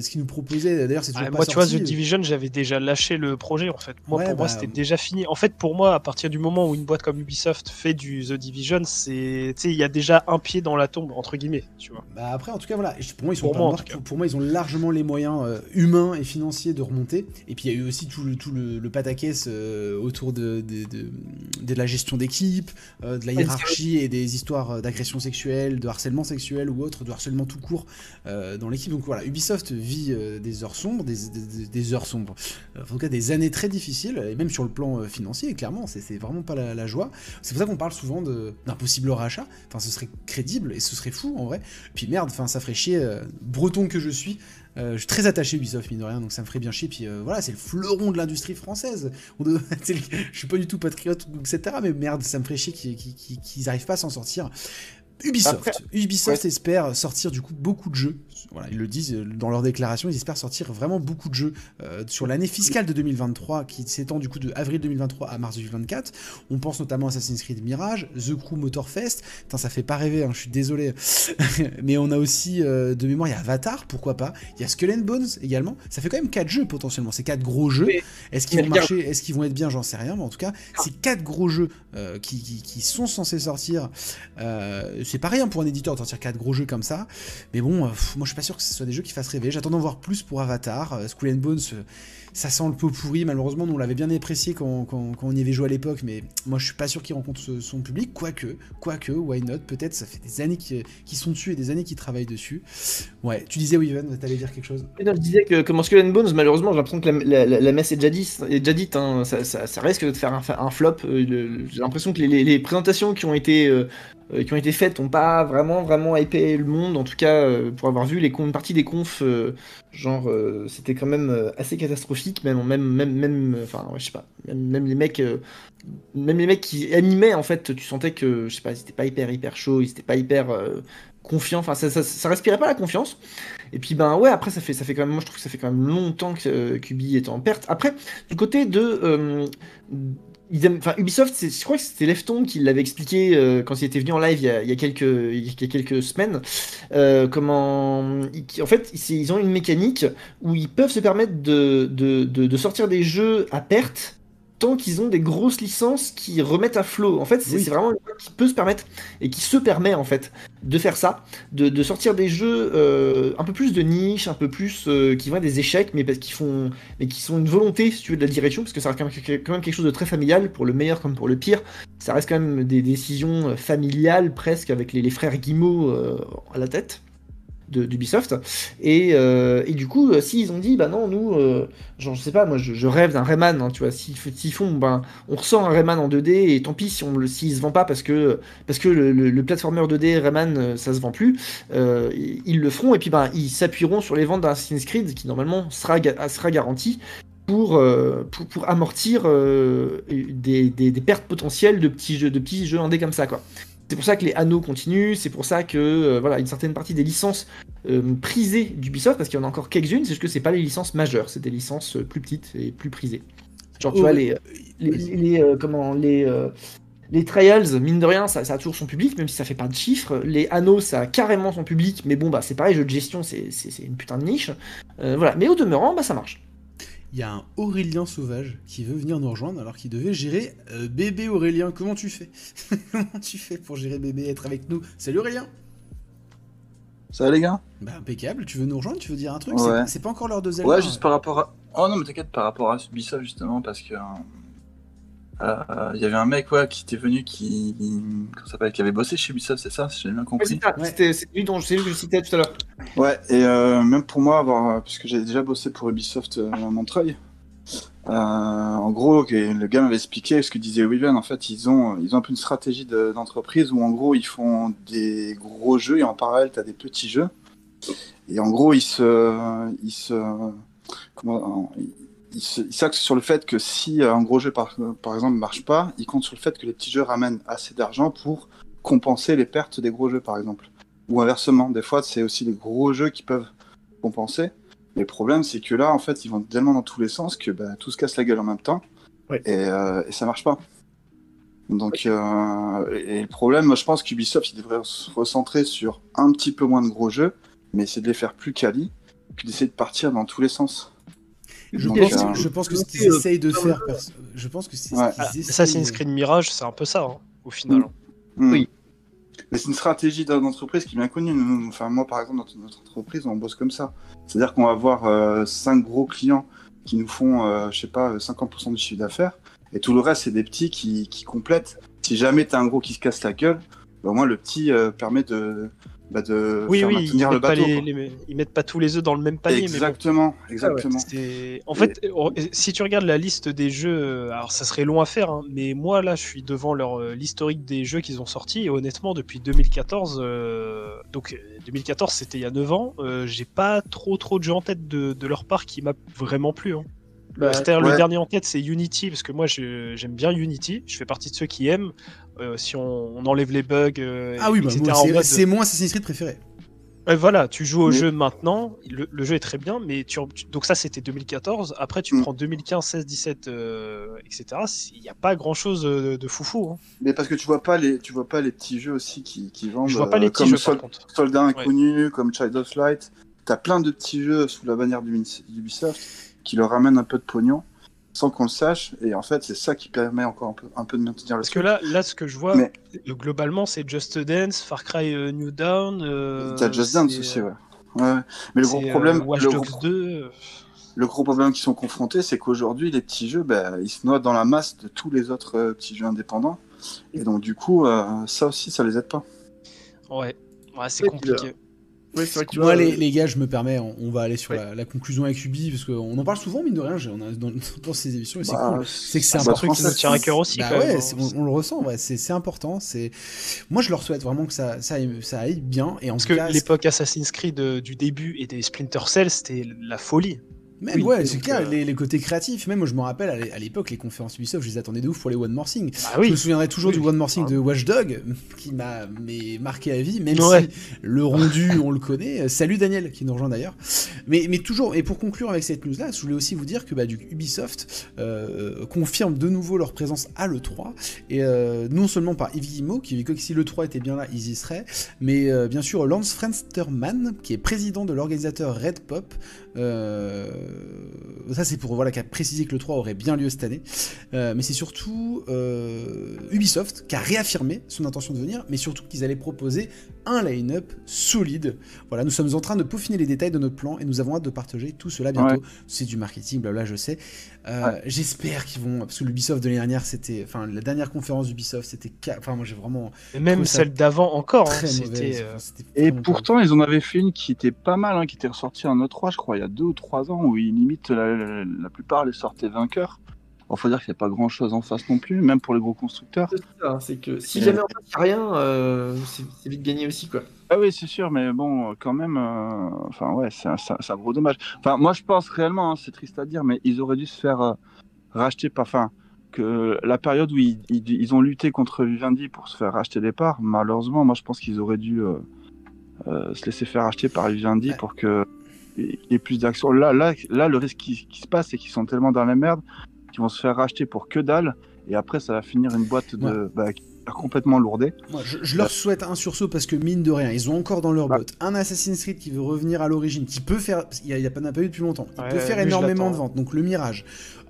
ce qu'ils nous proposaient d'ailleurs c'est toujours pas Moi, tu vois, The Division, j'avais déjà lâché le projet en fait. Moi, pour moi, bah, c'était déjà fini. En fait, pour moi, à partir du moment où une boîte comme Ubisoft fait du The Division, c'est, il y a déjà un pied dans la tombe entre guillemets, tu vois. Bah après, en tout cas, voilà. Pour moi, ils sont pas morts. Pour, moi, ils ont largement les moyens euh, humains et financiers de remonter. Et puis il y a eu aussi tout le tout le, le pataquès euh, autour de, de, de, la gestion d'équipe, euh, de la hiérarchie et des histoires d'agression sexuelle, de harcèlement sexuel ou autre, de harcèlement tout court dans l'équipe. Donc voilà, Ubisoft vit des heures sombres, des, heures sombres, en tout cas des années très difficiles, et même sur le plan financier, clairement, c'est vraiment pas la, joie. C'est pour ça qu'on parle souvent d'un possible rachat. Enfin, ce serait crédible et ce serait fou en vrai. Puis merde, enfin, ça ferait chier, breton que je suis, euh, je suis très attaché à Ubisoft, mine de rien, donc ça me ferait bien chier. Puis euh, voilà, c'est le fleuron de l'industrie française. <laughs> je suis pas du tout patriote, etc. Mais merde, ça me ferait chier qu'ils n'arrivent pas à s'en sortir. Ubisoft. Ubisoft espère sortir du coup beaucoup de jeux. Voilà, ils le disent euh, dans leur déclaration, ils espèrent sortir vraiment beaucoup de jeux euh, sur l'année fiscale de 2023 qui s'étend du coup de avril 2023 à mars 2024. On pense notamment à Assassin's Creed Mirage, The Crew Motorfest. Putain, ça fait pas rêver, hein, je suis désolé. <laughs> Mais on a aussi euh, de mémoire, il y a Avatar, pourquoi pas. Il y a Skull and Bones également. Ça fait quand même 4 jeux potentiellement. C'est 4 gros jeux. Est-ce qu'ils vont marcher Est-ce qu'ils vont être bien J'en sais rien. Mais en tout cas, c'est 4 gros jeux qui, qui, sont censés sortir c'est pas rien pour un éditeur de sortir 4 gros jeux comme ça. Mais bon, euh, moi je suis pas sûr que ce soit des jeux qui fassent rêver. J'attends d'en voir plus pour Avatar. Euh, and Bones, euh, ça sent le pot pourri. Malheureusement, nous on l'avait bien apprécié quand, on y avait joué à l'époque, mais moi je suis pas sûr qu'il rencontre son public. Quoique, quoique, why not? Peut-être, ça fait des années qu'ils sont dessus et des années qu'ils travaillent dessus. Ouais, tu disais, Weaven, t'allais dire quelque chose Je disais que comme Skull and Bones, malheureusement, j'ai l'impression que la, messe est déjà dite. Hein. ça, risque de faire un, flop. J'ai l'impression que les, présentations qui ont été euh, qui ont été faites n'ont pas vraiment vraiment hypé le monde. En tout cas, euh, pour avoir vu les une partie des confs, euh, genre c'était quand même assez catastrophique. Même même même même, enfin je sais pas, même, les mecs, même les mecs qui animaient en fait, tu sentais que je sais pas, ils étaient pas hyper hyper chaud, ils étaient pas hyper confiants. Enfin ça, ça, respirait pas la confiance. Et puis ben ouais, après ça fait ça fait quand même, moi je trouve que ça fait quand même longtemps que Kubi est en perte. Après du côté de Enfin, Ubisoft, je crois que c'était Lefton qui l'avait expliqué euh, quand il était venu en live il y a, quelques, il y a quelques semaines. Euh, comment, en fait, ils ont une mécanique où ils peuvent se permettre de, de, de sortir des jeux à perte tant qu'ils ont des grosses licences qui remettent à flot. En fait, c'est vraiment une qui peut se permettre et qui se permet en fait de faire ça, de, sortir des jeux euh, un peu plus de niche, un peu plus euh, qui vont des échecs, mais qui font, mais qui sont une volonté si tu veux de la direction, parce que ça reste quand même, quelque chose de très familial pour le meilleur comme pour le pire. Ça reste quand même des décisions euh, familiales presque avec les, les frères Guimau à la tête d'Ubisoft. Et, euh, et, du coup, euh, s'ils ont dit, bah non, nous, euh, genre, je sais pas, moi, je, rêve d'un Rayman, hein, tu vois, s'ils font, ben, on ressent un Rayman en 2D, et tant pis si on le, s'il se vend pas parce que, parce que le, platformer 2D Rayman, ça se vend plus, ils le feront, et puis ben, ils s'appuieront sur les ventes d'un Assassin's Creed qui normalement sera, sera garanti. pour, amortir des pertes potentielles de petits jeux, de petits jeux indés comme ça, quoi. C'est pour ça que les anneaux continuent, c'est pour ça que euh, voilà une certaine partie des licences euh, prisées d'Ubisoft, parce qu'il y en a encore quelques-unes, c'est juste que c'est pas les licences majeures, c'est des licences euh, plus petites et plus prisées. Genre tu Oh, vois les les, les- les, comment les les trials, mine de rien, ça, ça a toujours son public, même si ça fait pas de chiffres. Les anneaux, ça a carrément son public, mais bon, bah c'est pareil, jeu de gestion, c'est une putain de niche. Euh, voilà, mais au demeurant, bah ça marche. Il y a un Aurélien Sauvage qui veut venir nous rejoindre alors qu'il devait gérer euh, bébé Aurélien. Comment tu fais? <laughs> Comment tu fais pour gérer bébé, être avec nous? Salut Aurélien Ça va les gars? Bah impeccable, tu veux nous rejoindre? Tu veux dire un truc? Ouais. C'est pas- encore l'heure de Zelda. Ouais, juste par rapport à. Oh non, mais t'inquiète, par rapport à Ubisoft justement, parce que. Euh, Il y avait un mec ouais, qui était venu qui. Comment ça s'appelle Qui avait bossé chez Ubisoft, c'est ça Si j'ai bien Ouais, compris. c'est Ouais. lui dont que je citais tout à l'heure. Ouais, et euh, même pour moi, avoir, puisque j'ai déjà bossé pour Ubisoft à Montreuil, euh, en gros, le gars m'avait expliqué ce que disait Weaven. En fait, ils ont, ils ont un peu une stratégie de- d'entreprise où, en gros, ils font des gros jeux et en parallèle, tu as des petits jeux. Et en gros, ils se. Ils se comment, ils- s'axent sur le fait que si un gros jeu, par, par exemple, marche pas, ils comptent sur le fait que les petits jeux ramènent assez d'argent pour compenser les pertes des gros jeux, par exemple. Ou inversement, des fois, c'est aussi les gros jeux qui peuvent compenser. Mais le problème, c'est que là, en fait, ils vont tellement dans tous les sens que bah, tout se casse la gueule en même temps. Ouais. Et, euh, et ça marche pas. Donc, euh, et le problème, moi, je pense qu'Ubisoft, il devrait se recentrer sur un petit peu moins de gros jeux, mais essayer de les faire plus quali, puis d'essayer de partir dans tous les sens. Je pense, que, je pense que ce qu'ils euh, essayent de faire, je pense que c'est Ouais. ce qu'ils essayent. Assassin's Creed Mirage, c'est un peu ça, hein, au final. Hmm. Oui. Mais c'est une stratégie d'entreprise qui est bien connue. Nous- Enfin, moi, par exemple, dans notre entreprise, on bosse comme ça. C'est-à-dire qu'on va avoir euh, cinq gros clients qui nous font, euh, je sais pas, 50% du chiffre d'affaires. Et tout le reste, c'est des petits qui, qui complètent. Si jamais tu as un gros qui se casse la gueule, bah, au moins le petit euh, permet de, bah, de Oui, faire oui, maintenir le mettent, pas bateau. les, les- ils mettent pas tous les œufs dans le même panier. mais bon. exactement, exactement. C'est- En fait, euh, si tu regardes la liste des jeux, euh, alors ça serait long à faire, hein, mais moi là je suis devant leur euh, l'historique des jeux qu'ils ont sortis et honnêtement depuis 2014, euh, donc euh, 2014 c'était il y a 9 ans, euh, j'ai pas trop trop de jeux en tête de, de leur part qui m'a vraiment plu. Hein. Bah, C'est-à-dire le ouais. dernier en tête c'est Unity parce que moi j'aime bien Unity, je fais partie de ceux qui aiment. Euh, si on, on enlève les bugs, euh, Ah oui, bah, etc. moi, en c'est- c'est mon Assassin's Creed préféré. Ouais, voilà, tu joues au jeu maintenant, le, le jeu est très bien, mais tu, tu- donc ça c'était 2014. Après tu Mm. prends 2015, 16, 17, euh, etc. Il n'y a pas grand chose de, de foufou. Hein. Mais parce que tu vois pas les, tu vois pas les petits jeux aussi qui, qui vendent. Je vois pas les euh, petits comme jeux Sol- par contre. Soldat Inconnu, comme Child of Light. T'as plein de petits jeux sous la bannière d'Ubisoft qui leur ramènent un peu de pognon sans qu'on le sache. Et en fait, c'est ça qui permet encore un peu, un peu de maintenir le Parce que là, là, ce que je vois, Mais- globalement, c'est Just Dance, Far Cry euh, New Dawn. euh, T'as Just Dance aussi, euh, ouais. ouais. Mais le gros c'est, euh, problème, Watch le Dogs gros, 2. euh, le gros problème qu'ils sont confrontés, c'est qu'aujourd'hui, les petits jeux, bah, ils se noient dans la masse de tous les autres euh, petits jeux indépendants. Et donc, du coup, euh, ça aussi, ça les aide pas. Ouais, ouais c'est compliqué. Ouais, vrai que Moi, les, euh, les gars, je me permets, on, on va aller sur Ouais. la, la conclusion avec Ubi, parce qu'on en parle souvent, mine de rien, on a, dans, <laughs> dans ces émissions, et c'est Bah, cool. C'est que c'est un truc qui nous tient à cœur aussi. Bah quand même, ouais, hein. on, on le ressent, ouais, c'est important. Moi je leur souhaite vraiment que ça, ça, aille, ça aille bien et en Parce tout que l'époque Assassin's Creed euh, du début et des Splinter Cell, c'était la folie. Même oui, ouais, c'est clair, euh, les, les côtés créatifs. Même moi je me rappelle à l'é- à l'époque les conférences Ubisoft, je les attendais de ouf pour les One More Thing. Bah Je me oui. souviendrai toujours Oui, du One More Thing ah. de Watchdog <laughs> qui m'a marqué à vie, même Ouais. si le rendu on le connaît. Euh, Salut Daniel qui nous rejoint d'ailleurs. Mais, mais toujours, et pour conclure avec cette news là, je voulais aussi vous dire que bah, du Ubisoft euh, confirme de nouveau leur présence à l'E3 et euh, non seulement par Yves Guillemot qui dit que si l'E3 était bien là, ils y seraient, mais bien sûr Lance Frensterman qui est président de l'organisateur Red Pop. Euh, ça c'est pour voilà précisé que l'E3 aurait bien lieu cette année. Euh, mais c'est surtout euh, Ubisoft qui a réaffirmé son intention de venir, mais surtout qu'ils allaient proposer un line-up solide. Voilà, nous sommes en train de peaufiner les détails de notre plan et nous avons hâte de partager tout cela bientôt. C'est du marketing, blabla, je sais. Euh, J'espère qu'ils vont, parce que l'Ubisoft de l'année dernière, c'était, enfin la dernière conférence d'Ubisoft, c'était, enfin moi j'ai vraiment Et même celle d'avant encore. hein, très c'était, mauvaise. euh, Et vraiment pourtant, ils en avaient fait une qui était pas mal, hein, qui était ressortie en E3, je crois, il y a deux ou trois ans, où ils limite la, la, la plupart les sortaient vainqueurs. Il faut dire qu'il n'y a pas grand chose en face non plus, même pour les gros constructeurs. c'est que si Et- jamais en face, a rien, euh, c'est vite gagné aussi, quoi. Ah oui, c'est sûr, mais bon, quand même, euh, enfin ouais, c'est un, gros dommage. Enfin, moi je pense réellement, hein, c'est triste à dire, mais ils auraient dû se faire euh, racheter, par, enfin, que la période où ils, ils- ils ont lutté contre Vivendi pour se faire racheter des parts, malheureusement, moi je pense qu'ils auraient dû se laisser faire racheter par Vivendi Ouais. pour que y ait plus d'action. Là, là, là, le risque qui, qui se passe, c'est qu'ils sont tellement dans la merde qu'ils vont se faire racheter pour que dalle, et après ça va finir une boîte de bah, qui est complètement lourdée. Moi, je, je leur souhaite un sursaut parce que mine de rien, ils ont encore dans leur Ouais. botte un Assassin's Creed qui veut revenir à l'origine, qui peut faire, il y a, il y a pas, eu depuis longtemps, qui Ouais, peut faire énormément de l'attends. ventes. Donc le Mirage.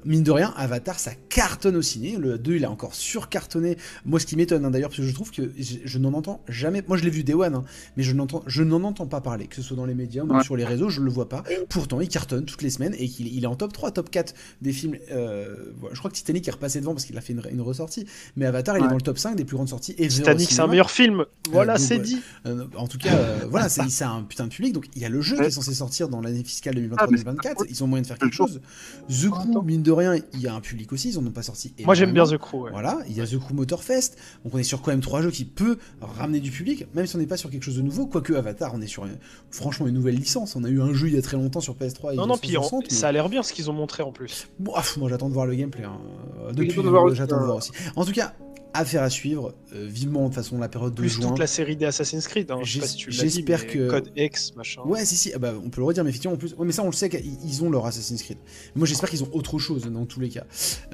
Mine de rien, Avatar, ça cartonne au ciné. Le 2, il a encore surcartonné. Moi, ce qui m'étonne hein, d'ailleurs, parce que je trouve que je, je n'en entends jamais. Moi, je l'ai vu Day One, hein, mais je n'entends, je n'en entends pas parler, que ce soit dans les médias ou même Ouais. sur les réseaux, je le vois pas. Pourtant, il cartonne toutes les semaines et qu'il il est en top 3, top 4 des films. euh, voilà, je crois que Titanic est repassé devant parce qu'il a fait une, une ressortie, mais Avatar, il est dans le top 5 des plus grandes sorties. Titanic, c'est un meilleur film. Voilà, donc, c'est dit. Euh, en tout cas, euh, <laughs> voilà, c'est c'est un putain de public. Donc il y a le jeu qui est censé sortir dans l'année fiscale Ah, mais 2023-2024. Ils ont moyen de faire quelque chose. The Crew, mine de rien, il y a un public aussi. Ils en ont pas sorti. Moi, j'aime bien. The Crew. ouais. Voilà, il y a The Crew Motorfest. Donc on est sur quand même trois jeux qui peut ramener du public, même si on n'est pas sur quelque chose de nouveau. Quoique Avatar, on est sur franchement une nouvelle licence. On a eu un jeu il y a très longtemps sur PS3 et Non, non, puis en- 360, mais- ça a l'air bien ce qu'ils ont montré en plus. Bon, ah, moi j'attends de voir le gameplay. hein. Depuis, j'attends de euh, voir aussi. En tout cas, affaire à suivre. euh, vivement de toute façon la période de Plus juin. toute la série des Assassin's Creed. Hein. Je sais pas si tu l'as dit, J'espère mais que- Code X, machin. Ouais, si, si, ah bah, on peut le redire, mais effectivement, en plus. Ouais, mais ça, on le sait qu'ils ils ont leur Assassin's Creed. Moi, j'espère qu'ils ont autre chose dans tous les cas.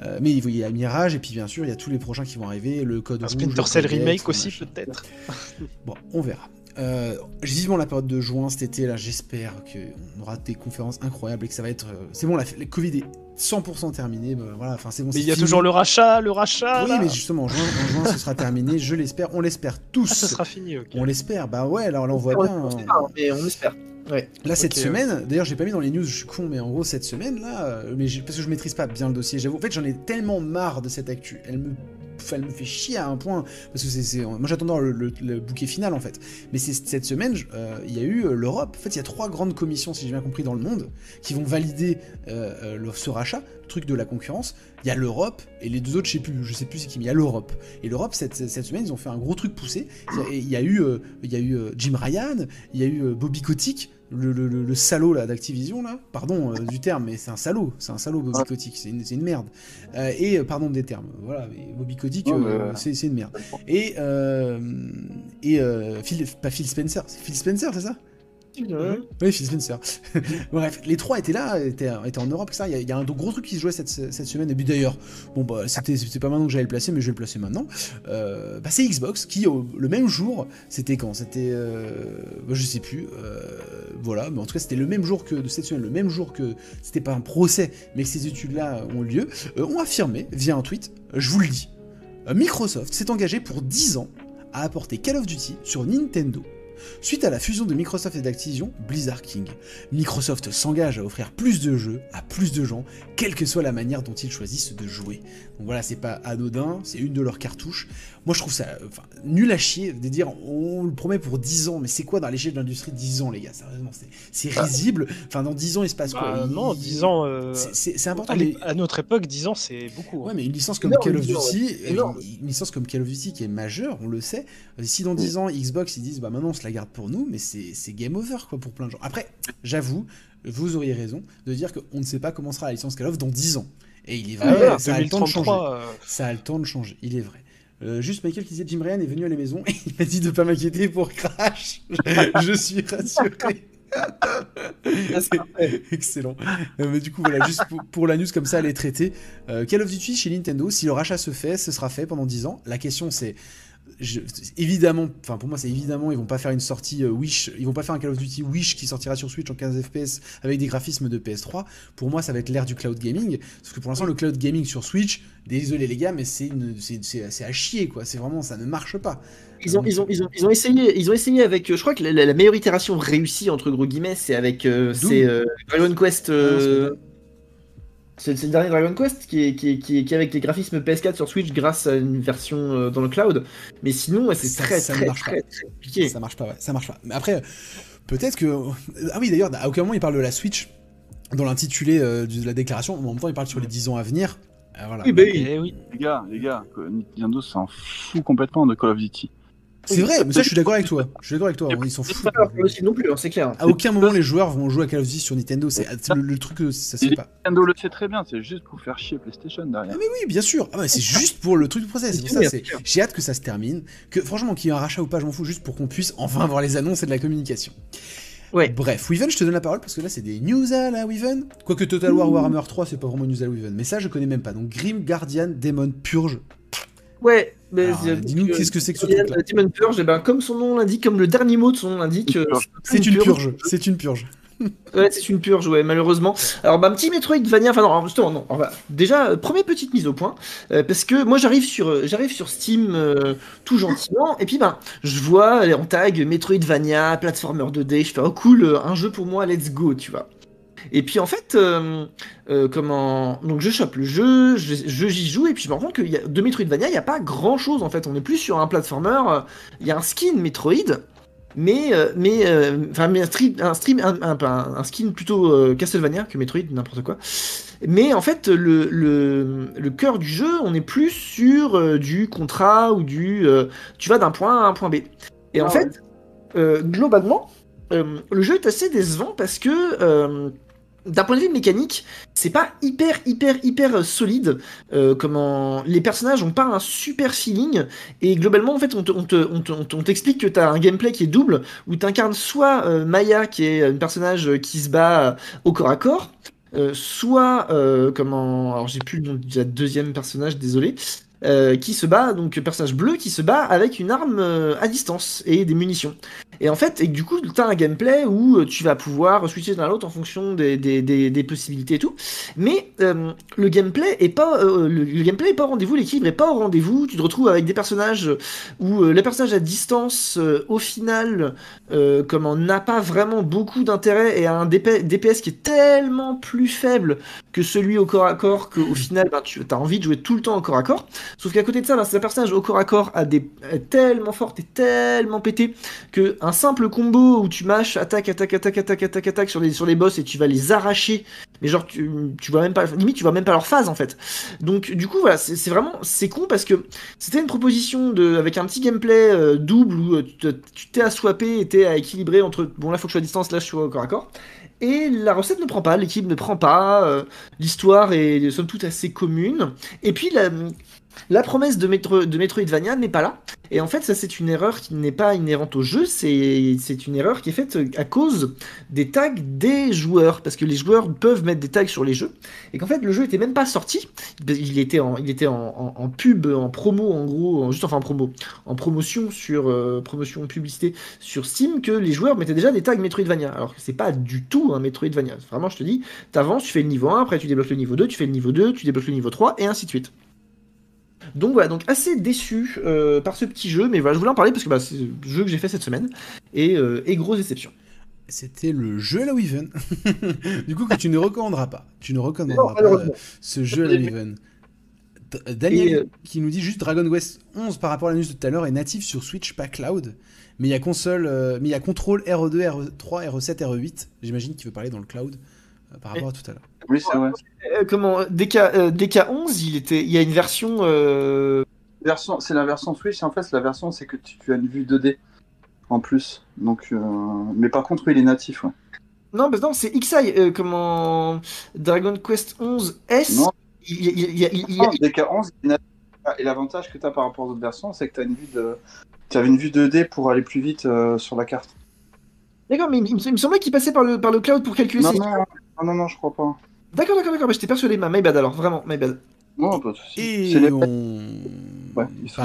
Euh, mais il y a Mirage, et puis bien sûr, il y a tous les prochains qui vont arriver, le code Un rouge. Splinter Cell remake aussi, peut-être. <laughs> Bon, on verra. Euh, vivement la période de juin cet été, là, j'espère qu'on aura des conférences incroyables et que ça va être. euh, c'est bon, la, le Covid est 100% terminé. bah, voilà, enfin, c'est bon. Mais c'est il y a fini. toujours le rachat, le rachat. Oui, là. mais justement, en juin, en juin, ce sera terminé, je l'espère, on l'espère tous. Ah, ça sera fini, ok. On l'espère, bah ouais, alors là, on voit On bien. espère, hein. mais on espère. Ouais. Là, cette Ok, ouais. semaine, d'ailleurs, j'ai pas mis dans les news, je suis con, mais en gros, cette semaine, là, euh, mais j'ai- parce que je maîtrise pas bien le dossier, j'avoue. En fait, j'en ai tellement marre de cette actu. Elle me, elle me fait chier à un point. Parce que c'est. Moi, j'attends le, le- bouquet final, en fait. Mais cette semaine, euh, il y a eu euh, l'Europe. En fait, il y a trois grandes commissions, si j'ai bien compris, dans le monde, qui vont valider euh, ce rachat, le truc de la concurrence. Il y a l'Europe, et les deux autres, je sais plus, je sais plus c'est qui, mais il y a l'Europe. Et l'Europe, cette, semaine, ils ont fait un gros truc poussé. Il y a eu, il y a eu Jim Ryan, il y a eu Bobby Kotick, le, le- le- le salaud là d'Activision là, pardon euh, du terme, mais c'est un salaud, c'est un salaud Bobby. Kotick, c'est une, merde. Euh, et euh, pardon des termes, voilà, mais Bobby Kotick, euh, c'est une merde. Et et Phil, pas Phil Spencer, c'est Phil Spencer, c'est ça? Oui, Phil Spencer. <laughs> Bref, les trois étaient là, étaient, étaient en Europe, ça. Il y, a- il y a un gros truc qui se jouait cette, cette semaine. Et puis d'ailleurs, bon bah c'était pas maintenant que j'allais le placer, mais je vais le placer maintenant. Euh, bah, c'est Xbox qui, au- le même jour, c'était quand? C'était, euh, bah, je sais plus. euh, voilà, mais en tout cas c'était le même jour que de cette semaine, le même jour que c'était pas un procès, mais que ces études-là ont lieu, euh, ont affirmé via un tweet, je vous le dis, euh, Microsoft s'est engagé pour 10 ans à apporter Call of Duty sur Nintendo. Suite à la fusion de Microsoft et d'Activision, Blizzard King, Microsoft s'engage à offrir plus de jeux à plus de gens, quelle que soit la manière dont ils choisissent de jouer. Donc voilà, c'est pas anodin, c'est une de leurs cartouches. Moi je trouve ça euh, enfin, nul à chier de dire on le promet pour 10 ans, mais c'est quoi dans l'échelle de l'industrie 10 ans les gars? Sérieusement, c'est- c'est risible. Enfin dans 10 ans il se passe quoi? Bah, Il- non, 10 ans. euh, C'est- important, à, mais... à notre époque, 10 ans, c'est beaucoup. hein. Ouais, mais une licence comme Call of Duty, ouais. Énorme. une, licence comme Call of Duty qui est majeure, on le sait. euh, Si dans 10 ans, Xbox ils disent bah maintenant on se la garde pour nous, mais c'est game over quoi pour plein de gens. Après, j'avoue, vous auriez raison de dire qu'on ne sait pas comment sera la licence Call of dans 10 ans. Et il est vrai, Ah ouais, ça a le temps de changer. 2033, euh, Ça a le temps de changer, il est vrai. Euh, juste Michael qui disait Jim Ryan est venu à la maison et il m'a dit de pas m'inquiéter pour Crash. <laughs> Je suis rassuré. <laughs> Excellent. Euh, mais du coup, voilà, juste pour, pour la news comme ça, elle est traitée. Euh, Call of Duty chez Nintendo, si le rachat se fait, ce sera fait pendant 10 ans. La question c'est. Je- évidemment, enfin pour moi c'est évidemment, ils vont pas faire une sortie euh, Wish, ils vont pas faire un Call of Duty Wish qui sortira sur Switch en 15 FPS avec des graphismes de PS3. Pour moi, ça va être l'ère du cloud gaming, parce que pour l'instant le cloud gaming sur Switch, désolé les gars, mais c'est à chier quoi. C'est vraiment, ça ne marche pas. Ils ont, ils, ont, ils, ont, ils ont essayé, ils ont essayé avec. euh, Je crois que la, meilleure itération réussie entre gros guillemets, c'est avec euh, Doom. c'est euh, Dragon Quest. euh, Non, c'est le dernier Dragon Quest qui est, qui, est, qui, est, qui est avec les graphismes PS4 sur Switch grâce à une version euh, dans le cloud. Mais sinon, ouais, c'est très, ça très, marche très, très compliqué. Ça marche pas, ouais, ça marche pas. Mais après, peut-être que. Ah oui, d'ailleurs, à aucun moment il parle de la Switch dans l'intitulé euh, de la déclaration, mais en même temps il parle sur les 10 ans à venir. Euh, voilà. Oui, bah oui. eh oui. Les gars, les gars, Nintendo s'en fout complètement de Call of Duty. C'est vrai, mais ça je suis d'accord avec toi. Je suis d'accord avec toi, ils s'en C'est foutent. pas possible non plus, hein, c'est clair. À aucun moment les joueurs vont jouer à Call of Duty sur Nintendo, c'est le, le truc que ça se fait pas. Nintendo le sait très bien, c'est juste pour faire chier PlayStation derrière. Oui, bien sûr. Ah ouais, c'est juste pour le truc du process. C'est pour ça, c'est- j'ai hâte que ça se termine. Que franchement, qu'il y ait un rachat ou pas, je m'en fous, juste pour qu'on puisse enfin avoir les annonces et de la communication. Ouais. Bref, Weaven, je te donne la parole parce que là, c'est des news à la Weaven. Quoique Total War Warhammer 3, c'est pas vraiment news à la Weaven. Mais ça, je connais même pas. Donc, Grim, Guardian, Demon, Purge. Ouais, mais dis-nous que- qu'est-ce que c'est que ce Demon truc-là. Demon Purge, eh ben, comme son nom l'indique, comme le dernier mot de son nom l'indique, euh, C'est une purge. C'est une purge. <laughs> Ouais, c'est une purge, ouais, malheureusement. Alors, bah, un petit Metroidvania, enfin non, justement, non. enfin, déjà, euh, première petite mise au point, euh, parce que moi j'arrive sur, euh, j'arrive sur Steam euh, tout gentiment, et puis ben, je vois euh, en tag Metroidvania, platformer 2D, je fais oh cool, euh, un jeu pour moi, let's go, tu vois. Et puis en fait, euh, euh, comment donc je chope le jeu, je, je- j'y joue et puis je me rends compte que y a, de Metroidvania, il n'y a pas grand chose en fait. On est plus sur un platformer, euh, il y a un skin Metroid, mais mais enfin mais un stream un stream un, un- un- un skin plutôt Castlevania que Metroid n'importe quoi. Mais en fait le, le, le cœur du jeu on est plus sur du contrat ou du tu vas d'un point A à un point B. Et en Ah fait globalement euh, le jeu est assez décevant parce que euh, d'un point de vue mécanique, c'est pas hyper hyper hyper euh, solide. Euh, comment les personnages ont pas un super feeling et globalement en fait on te- on te- on te- on te- on t'explique que t'as un gameplay qui est double où t'incarnes soit euh, Maya qui est un personnage qui se bat au corps à corps, soit comment alors j'ai plus le nom du deuxième personnage désolé. qui se bat, donc personnage bleu qui se bat avec une arme à distance et des munitions. Et en fait, et du coup, tu as un gameplay où euh, tu vas pouvoir switcher d'un à l'autre en fonction des, des, des, possibilités et tout. Mais euh, le gameplay est pas euh, le, le gameplay est pas au rendez-vous, l'équilibre est pas au rendez-vous. Tu te retrouves avec des personnages où les personnages à distance, au final, comment n'a pas vraiment beaucoup d'intérêt et a un DP DPS qui est tellement plus faible que celui au corps à corps qu'au final, ben, tu as envie de jouer tout le temps au corps à corps. Sauf qu'à côté de ça, ben, personnage au corps à corps des est tellement forte et tellement pété que simple combo où tu mâches attaque attaque attaque attaque attaque attaque sur les sur les boss et tu vas les arracher. Mais genre tu, tu vois même pas limite tu vois même pas leur phase en fait. Donc du coup voilà c'est vraiment c'est con parce que c'était une proposition avec un petit gameplay euh, double où euh, tu t'es à swapper et t'es à équilibrer entre bon là faut que je sois à distance là je suis au corps à corps et la recette ne prend pas, l'équipe ne prend pas, euh, l'histoire est somme toute assez commune. Et puis la, la promesse de, Metro, de Metroidvania n'est pas là. Et en fait, ça c'est une erreur qui n'est pas inhérente au jeu, c'est une erreur qui est faite à cause des tags des joueurs. Parce que les joueurs peuvent mettre des tags sur les jeux. Et qu'en fait, le jeu était même pas sorti. Il était en pub, en promo en gros, en- juste enfin en promo, en promotion sur euh, promotion publicité sur Steam que les joueurs mettaient déjà des tags Metroidvania. Alors que c'est pas du tout un Metroidvania. Vraiment, je te dis, t'avances, tu fais le niveau 1, après tu débloques le niveau 2, tu fais le niveau 2, tu débloques le niveau 3, et ainsi de suite. Donc voilà, donc assez déçu euh, par ce petit jeu, mais voilà, je voulais en parler parce que bah, c'est le jeu que j'ai fait cette semaine, et, euh, et grosse déception. C'était le jeu à la Weaven. du coup, que tu ne recommanderas pas. Tu ne Non, recommanderas pas euh, ce jeu à la Weaven. Daniel, euh, qui nous dit juste Dragon Quest 11 par rapport à la news de tout à l'heure est natif sur Switch, pas cloud. Mais il y a console, euh, mais il y a contrôle RE2, RE3, RE7, RE8. J'imagine qu'il veut parler dans le cloud par rapport à tout à l'heure. Oui, c'est vrai. Euh, comment DK, euh, DK11, il était, il y a une version. euh, Version, c'est la version Switch. En fait, la version, c'est que tu, tu as une vue 2D en plus. Donc, euh, mais par contre, oui, il est natif. Ouais. Non, mais non, c'est XI. euh, comment Dragon Quest 11 S. Non. Il, il- il- il- il- Non, DK11, il est natif. Et l'avantage que tu as par rapport aux autres versions, c'est que tu as une vue de, tu avais une vue 2D pour aller plus vite euh, sur la carte. D'accord, mais il, il me- il me semblait qu'il passait par le, par le cloud pour calculer Non, ses- non, non, non, non, je crois pas. D'accord, d'accord, d'accord, mais j'étais persuadé, ma my bad alors, vraiment, my bad. Non, pas de souci. Et C'est les- on... Ouais, ils sont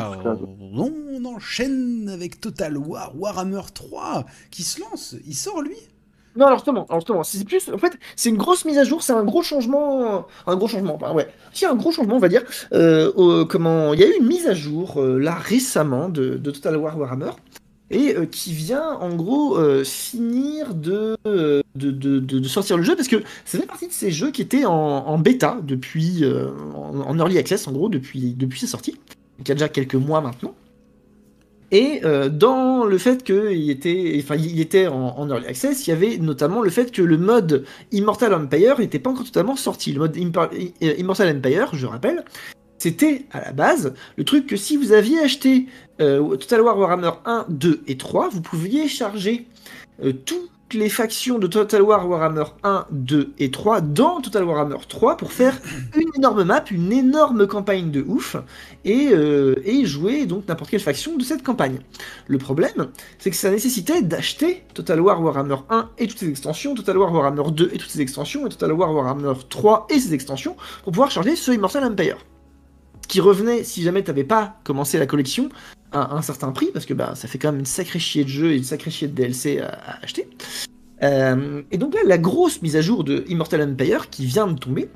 on enchaîne avec Total War Warhammer 3 qui se lance. Il sort lui? Non, alors justement, alors justement, c'est plus, en fait, c'est une grosse mise à jour, c'est un gros changement, un gros changement, enfin, ouais, si un gros changement, on va dire, euh, comment, il y a eu une mise à jour euh, là récemment de, de Total War Warhammer et euh, qui vient en gros euh, finir de, euh, de, de, de- sortir le jeu parce que ça fait partie de ces jeux qui étaient en, en bêta depuis, en, early access en gros depuis, depuis sa sortie, qui a déjà quelques mois maintenant. Et dans le fait qu'il était, enfin, il était en, early access, il y avait notamment le fait que le mode Immortal Empire n'était pas encore totalement sorti. Le mode Immortal Empire, je rappelle, C'était à la base le truc que si vous aviez acheté euh, Total War Warhammer 1, 2 et 3, vous pouviez charger euh, toutes les factions de Total War Warhammer 1, 2 et 3 dans Total Warhammer 3 pour faire une énorme map, une énorme campagne de ouf et, euh, et jouer donc n'importe quelle faction de cette campagne. Le problème, c'est que ça nécessitait d'acheter Total War Warhammer 1 et toutes ses extensions, Total War Warhammer 2 et toutes ses extensions, et Total War Warhammer 3 et ses extensions pour pouvoir charger ce Immortal Empire qui revenait, si jamais tu n'avais pas commencé la collection, à un certain prix, parce que bah, ça fait quand même une sacrée chier de jeu et une sacrée chier de DLC à, acheter. Euh, et donc là, la grosse mise à jour de Immortal Empire qui vient de tomber,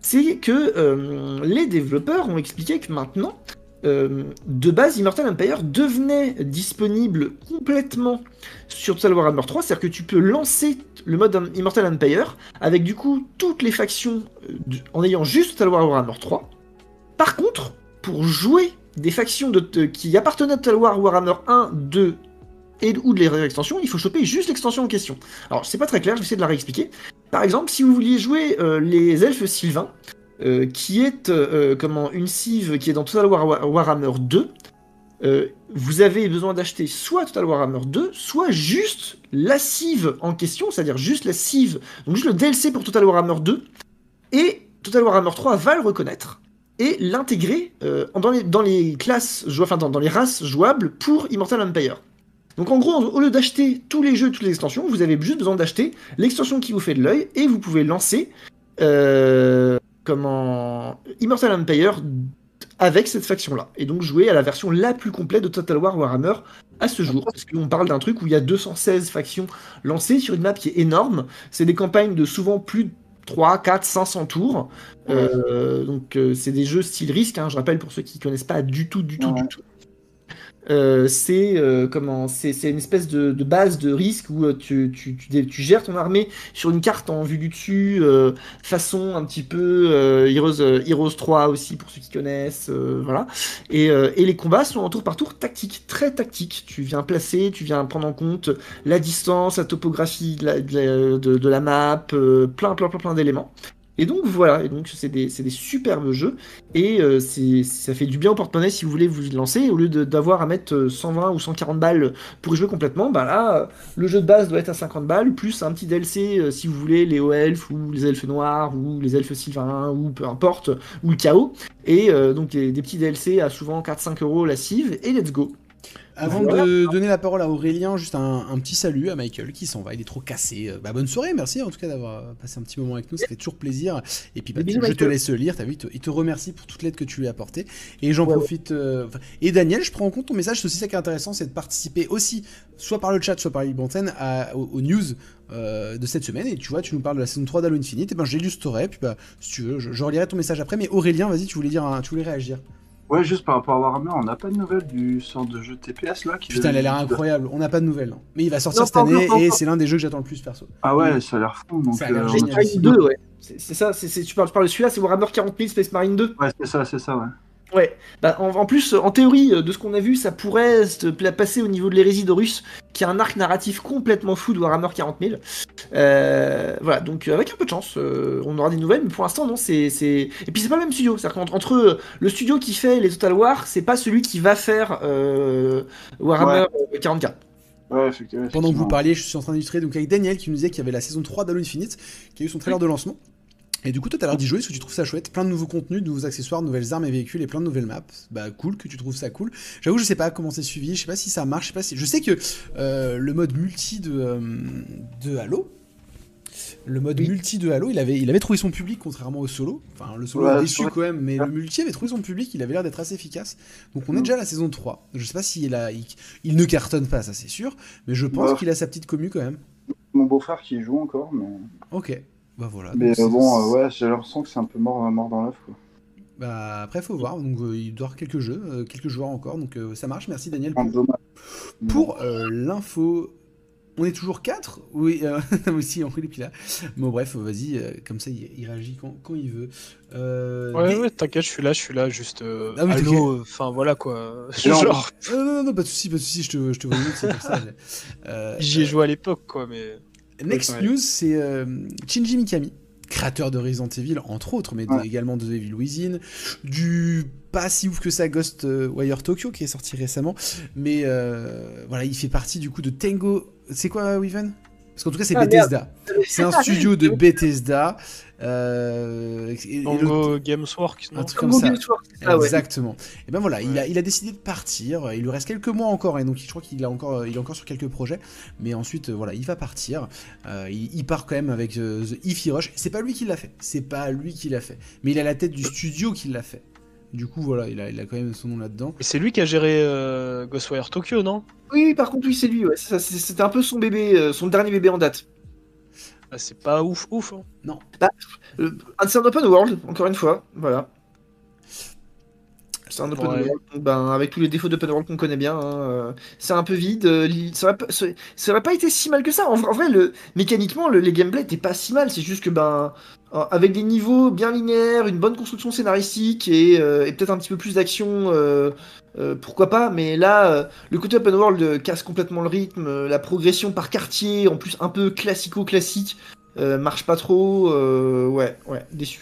c'est que euh, les développeurs ont expliqué que maintenant, euh, de base, Immortal Empire devenait disponible complètement sur Total Warhammer 3, c'est-à-dire que tu peux lancer le mode Immortal Empire avec du coup toutes les factions en ayant juste Total Warhammer 3. Par contre, pour jouer des factions de, qui appartenaient à Total War Warhammer 1, 2 et ou de les extensions, il faut choper juste l'extension en question. Alors, c'est pas très clair, je vais essayer de la réexpliquer. Par exemple, si vous vouliez jouer euh, les elfes sylvains, euh, qui est euh, comment une cive qui est dans Total War Warhammer 2, euh, vous avez besoin d'acheter soit Total Warhammer 2, soit juste la cive en question, c'est-à-dire juste la cive, donc juste le DLC pour Total Warhammer 2, et Total Warhammer 3 va le reconnaître et l'intégrer euh, dans, les, classes, enfin dans, les races jouables pour Immortal Empire. Donc en gros, au lieu d'acheter tous les jeux, toutes les extensions, vous avez juste besoin d'acheter l'extension qui vous fait de l'œil et vous pouvez lancer euh, Immortal Empire avec cette faction-là. Et donc jouer à la version la plus complète de Total War Warhammer à ce jour. Parce qu'on parle d'un truc où il y a 216 factions lancées sur une map qui est énorme. C'est des campagnes de souvent plus de 3, 4, 500 tours. Euh, donc euh, c'est des jeux style risque, hein, je rappelle pour ceux qui connaissent pas du tout, du tout, Ouais. du tout. Euh, c'est euh, comment c'est une espèce de, de base de risque où euh, tu, tu, tu, tu gères ton armée sur une carte en vue du dessus, euh, façon un petit peu euh, Heroes, Heroes 3 aussi pour ceux qui connaissent, voilà. Et, et les combats sont en tour par tour tactiques, très tactiques. Tu viens placer, tu viens prendre en compte la distance, la topographie de la, de de- la map, plein plein plein plein d'éléments. Et donc voilà, et donc c'est des, des superbes jeux, et euh, ça fait du bien au porte-monnaie si vous voulez vous lancer, au lieu d'avoir à mettre euh, 120 ou 140 balles pour y jouer complètement, bah là, euh, le jeu de base doit être à 50 balles, plus un petit DLC euh, si vous voulez, les hauts elfes, ou les elfes noirs, ou les elfes sylvains, ou peu importe, ou le chaos, et euh, donc des, des petits DLC à souvent 4-5 euros la cive, et let's go. Avant Voilà. de donner la parole à Aurélien, juste un, un petit salut à Michael qui s'en va, il est trop cassé. Euh, Bah, bonne soirée, merci en tout cas d'avoir passé un petit moment avec nous, ça fait toujours plaisir. Et puis bah, je te laisse lire, t'as vu, il te, il te remercie pour toute l'aide que tu lui as apportée. Et j'en Ouais, profite. euh, et Daniel, je prends en compte ton message, c'est aussi ça qui est intéressant, c'est de participer aussi, soit par le chat, soit par à- aux, aux news euh, de cette semaine. Et tu vois, tu nous parles de la saison 3 d'Halo Infinite, et ben j'illustrerai, puis bah, si tu veux, je, je relirai ton message après. Mais Aurélien, vas-y, tu voulais dire, un- tu voulais réagir. Ouais, juste par rapport à Warhammer, on n'a pas de nouvelles du sort de jeu TPS là qui Putain, il a l'air incroyable. On n'a pas de nouvelles. non. Mais il va sortir Non, cette année et c'est l'un des jeux que j'attends le plus perso. Ah ouais, ça a l'air fou. Donc, Ça a l'air euh, génial. on- Space Marine 2, ouais. C'est ça, c'est c'est- tu, parles, tu parles de celui-là, c'est Warhammer 40 000 Space Marine 2. Ouais, c'est ça, c'est ça, ouais. Ouais, bah, en, en plus, en théorie, euh, de ce qu'on a vu, ça pourrait se passer au niveau de l'hérésie d'Horus, qui a un arc narratif complètement fou de Warhammer 40 000. Euh, voilà, donc euh, avec un peu de chance, euh, on aura des nouvelles, mais pour l'instant, non, c'est. c'est- Et puis c'est pas le même studio, c'est-à-dire qu'entre entre, le studio qui fait les Total War, c'est pas celui qui va faire euh, Warhammer euh, 40K. Ouais, effectivement. Pendant que vous parliez, je suis en train d'illustrer donc avec Daniel qui nous disait qu'il y avait la saison 3 d'Halo Infinite, qui a eu son trailer de lancement. Et du coup, toi, t'as l'air d'y jouer, parce que tu trouves ça chouette. Plein de nouveaux contenus, de nouveaux accessoires, de nouvelles armes et véhicules et plein de nouvelles maps. Bah, cool que tu trouves ça cool. J'avoue, je sais pas comment c'est suivi, je sais pas si ça marche, je sais pas si. Je sais que euh, le mode multi de, euh, de Halo. Le mode Oui. multi de Halo, il avait, il avait trouvé son public contrairement au solo. Enfin, le solo Ouais, est déçu quand même, mais le multi avait trouvé son public, il avait l'air d'être assez efficace. Donc on est Mm. déjà à la saison 3. Je sais pas s'il a, il, il ne cartonne pas, ça c'est sûr, mais je pense qu'il a sa petite commu quand même. Mon beau-frère qui y joue encore, mais, Ok, bah voilà. mais euh, bon, euh, ouais, j'ai l'impression que c'est un peu mort, mort dans l'œuf, quoi. Bah après faut voir, donc euh, il doit y avoir quelques jeux, euh, quelques joueurs encore, donc euh, ça marche. Merci Daniel. Un Pour, dommage. pour, euh, l'info, on est toujours 4 Oui, euh, <laughs> aussi en Philippe là. Bon bref, vas-y, euh, comme ça il, il réagit quand, quand il veut. Euh, Ouais, ouais, t'inquiète, je suis là, je suis là, juste. euh, Ah oui, euh, enfin voilà quoi. Non. <laughs> Genre, Euh, non, non, non, pas de soucis, pas de soucis, je te, je te vois mieux, c'est pour ça. mais, euh, j'y ai joué à l'époque quoi, mais. Next Ouais, news, c'est euh, Shinji Mikami, créateur de Resident Evil, entre autres, mais Ouais. également de The Evil Within, du pas si ouf que ça Ghostwire Tokyo qui est sorti récemment, mais euh, voilà, il fait partie du coup de Tango. C'est quoi, Weaven? Parce qu'en tout cas, c'est Ah. Bethesda. C'est un studio de <laughs> Bethesda. Euh, et- Tango Gamesworks, non un truc comme ça. Ouais. Exactement. Et ben voilà, il, a, il a décidé de partir. Il lui reste quelques mois encore, et donc je crois qu'il a encore, il est encore sur quelques projets. Mais ensuite, voilà, il va partir. Euh, il, il part quand même avec euh, The Ify Rush. C'est pas lui qui l'a fait. C'est pas lui qui l'a fait. Mais il a la tête du studio qui l'a fait. Du coup, voilà, il a, il a quand même son nom là-dedans. Et c'est lui qui a géré euh, Ghostwire Tokyo, non? Oui, par contre, oui, c'est lui. Ouais, c'était un peu son bébé, euh, son dernier bébé en date. Ah, C'est pas ouf, ouf. hein. Euh, c'est un open world, encore une fois, voilà. C'est un open Ouais. world, ben, avec tous les défauts d'open world qu'on connaît bien. hein, euh, c'est un peu vide. euh, ça, aurait pas, été si mal que ça. En, vrai- en vrai, le, mécaniquement, le, les gameplays étaient pas si mal. C'est juste que, ben, avec des niveaux bien linéaires, une bonne construction scénaristique et, euh, et peut-être un petit peu plus d'action, euh, euh, pourquoi pas. Mais là, euh, le côté open world euh, casse complètement le rythme. euh, la progression par quartier, en plus un peu classico-classique, euh, marche pas trop. euh, ouais, ouais, déçu.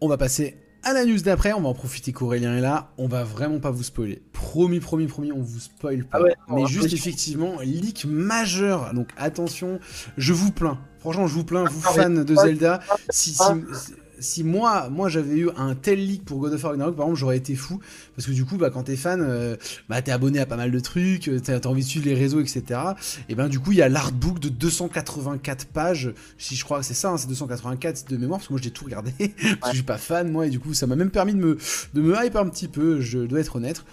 On va passer à la news d'après. On va en profiter qu'Aurélien est là. On va vraiment pas vous spoiler. Promis, promis, promis, on vous spoil pas. Ah ouais, Mais juste effectivement, leak majeur. Donc attention, je vous plains. Franchement, je vous plains, vous Ah, fans de Zelda. Si, si, si moi, moi j'avais eu un tel leak pour God of War Ragnarok, par exemple, j'aurais été fou. Parce que du coup, bah, quand t'es fan, euh, bah, t'es abonné à pas mal de trucs, euh, t'as t'as envie de suivre les réseaux, etc. Et ben du coup, il y a l'artbook de 284 pages. Si je crois que c'est ça, hein, c'est 284 de mémoire, parce que moi j'ai tout regardé. <laughs> parce que je suis pas fan, moi, et du coup, ça m'a même permis de me, de me hype un petit peu, je dois être honnête.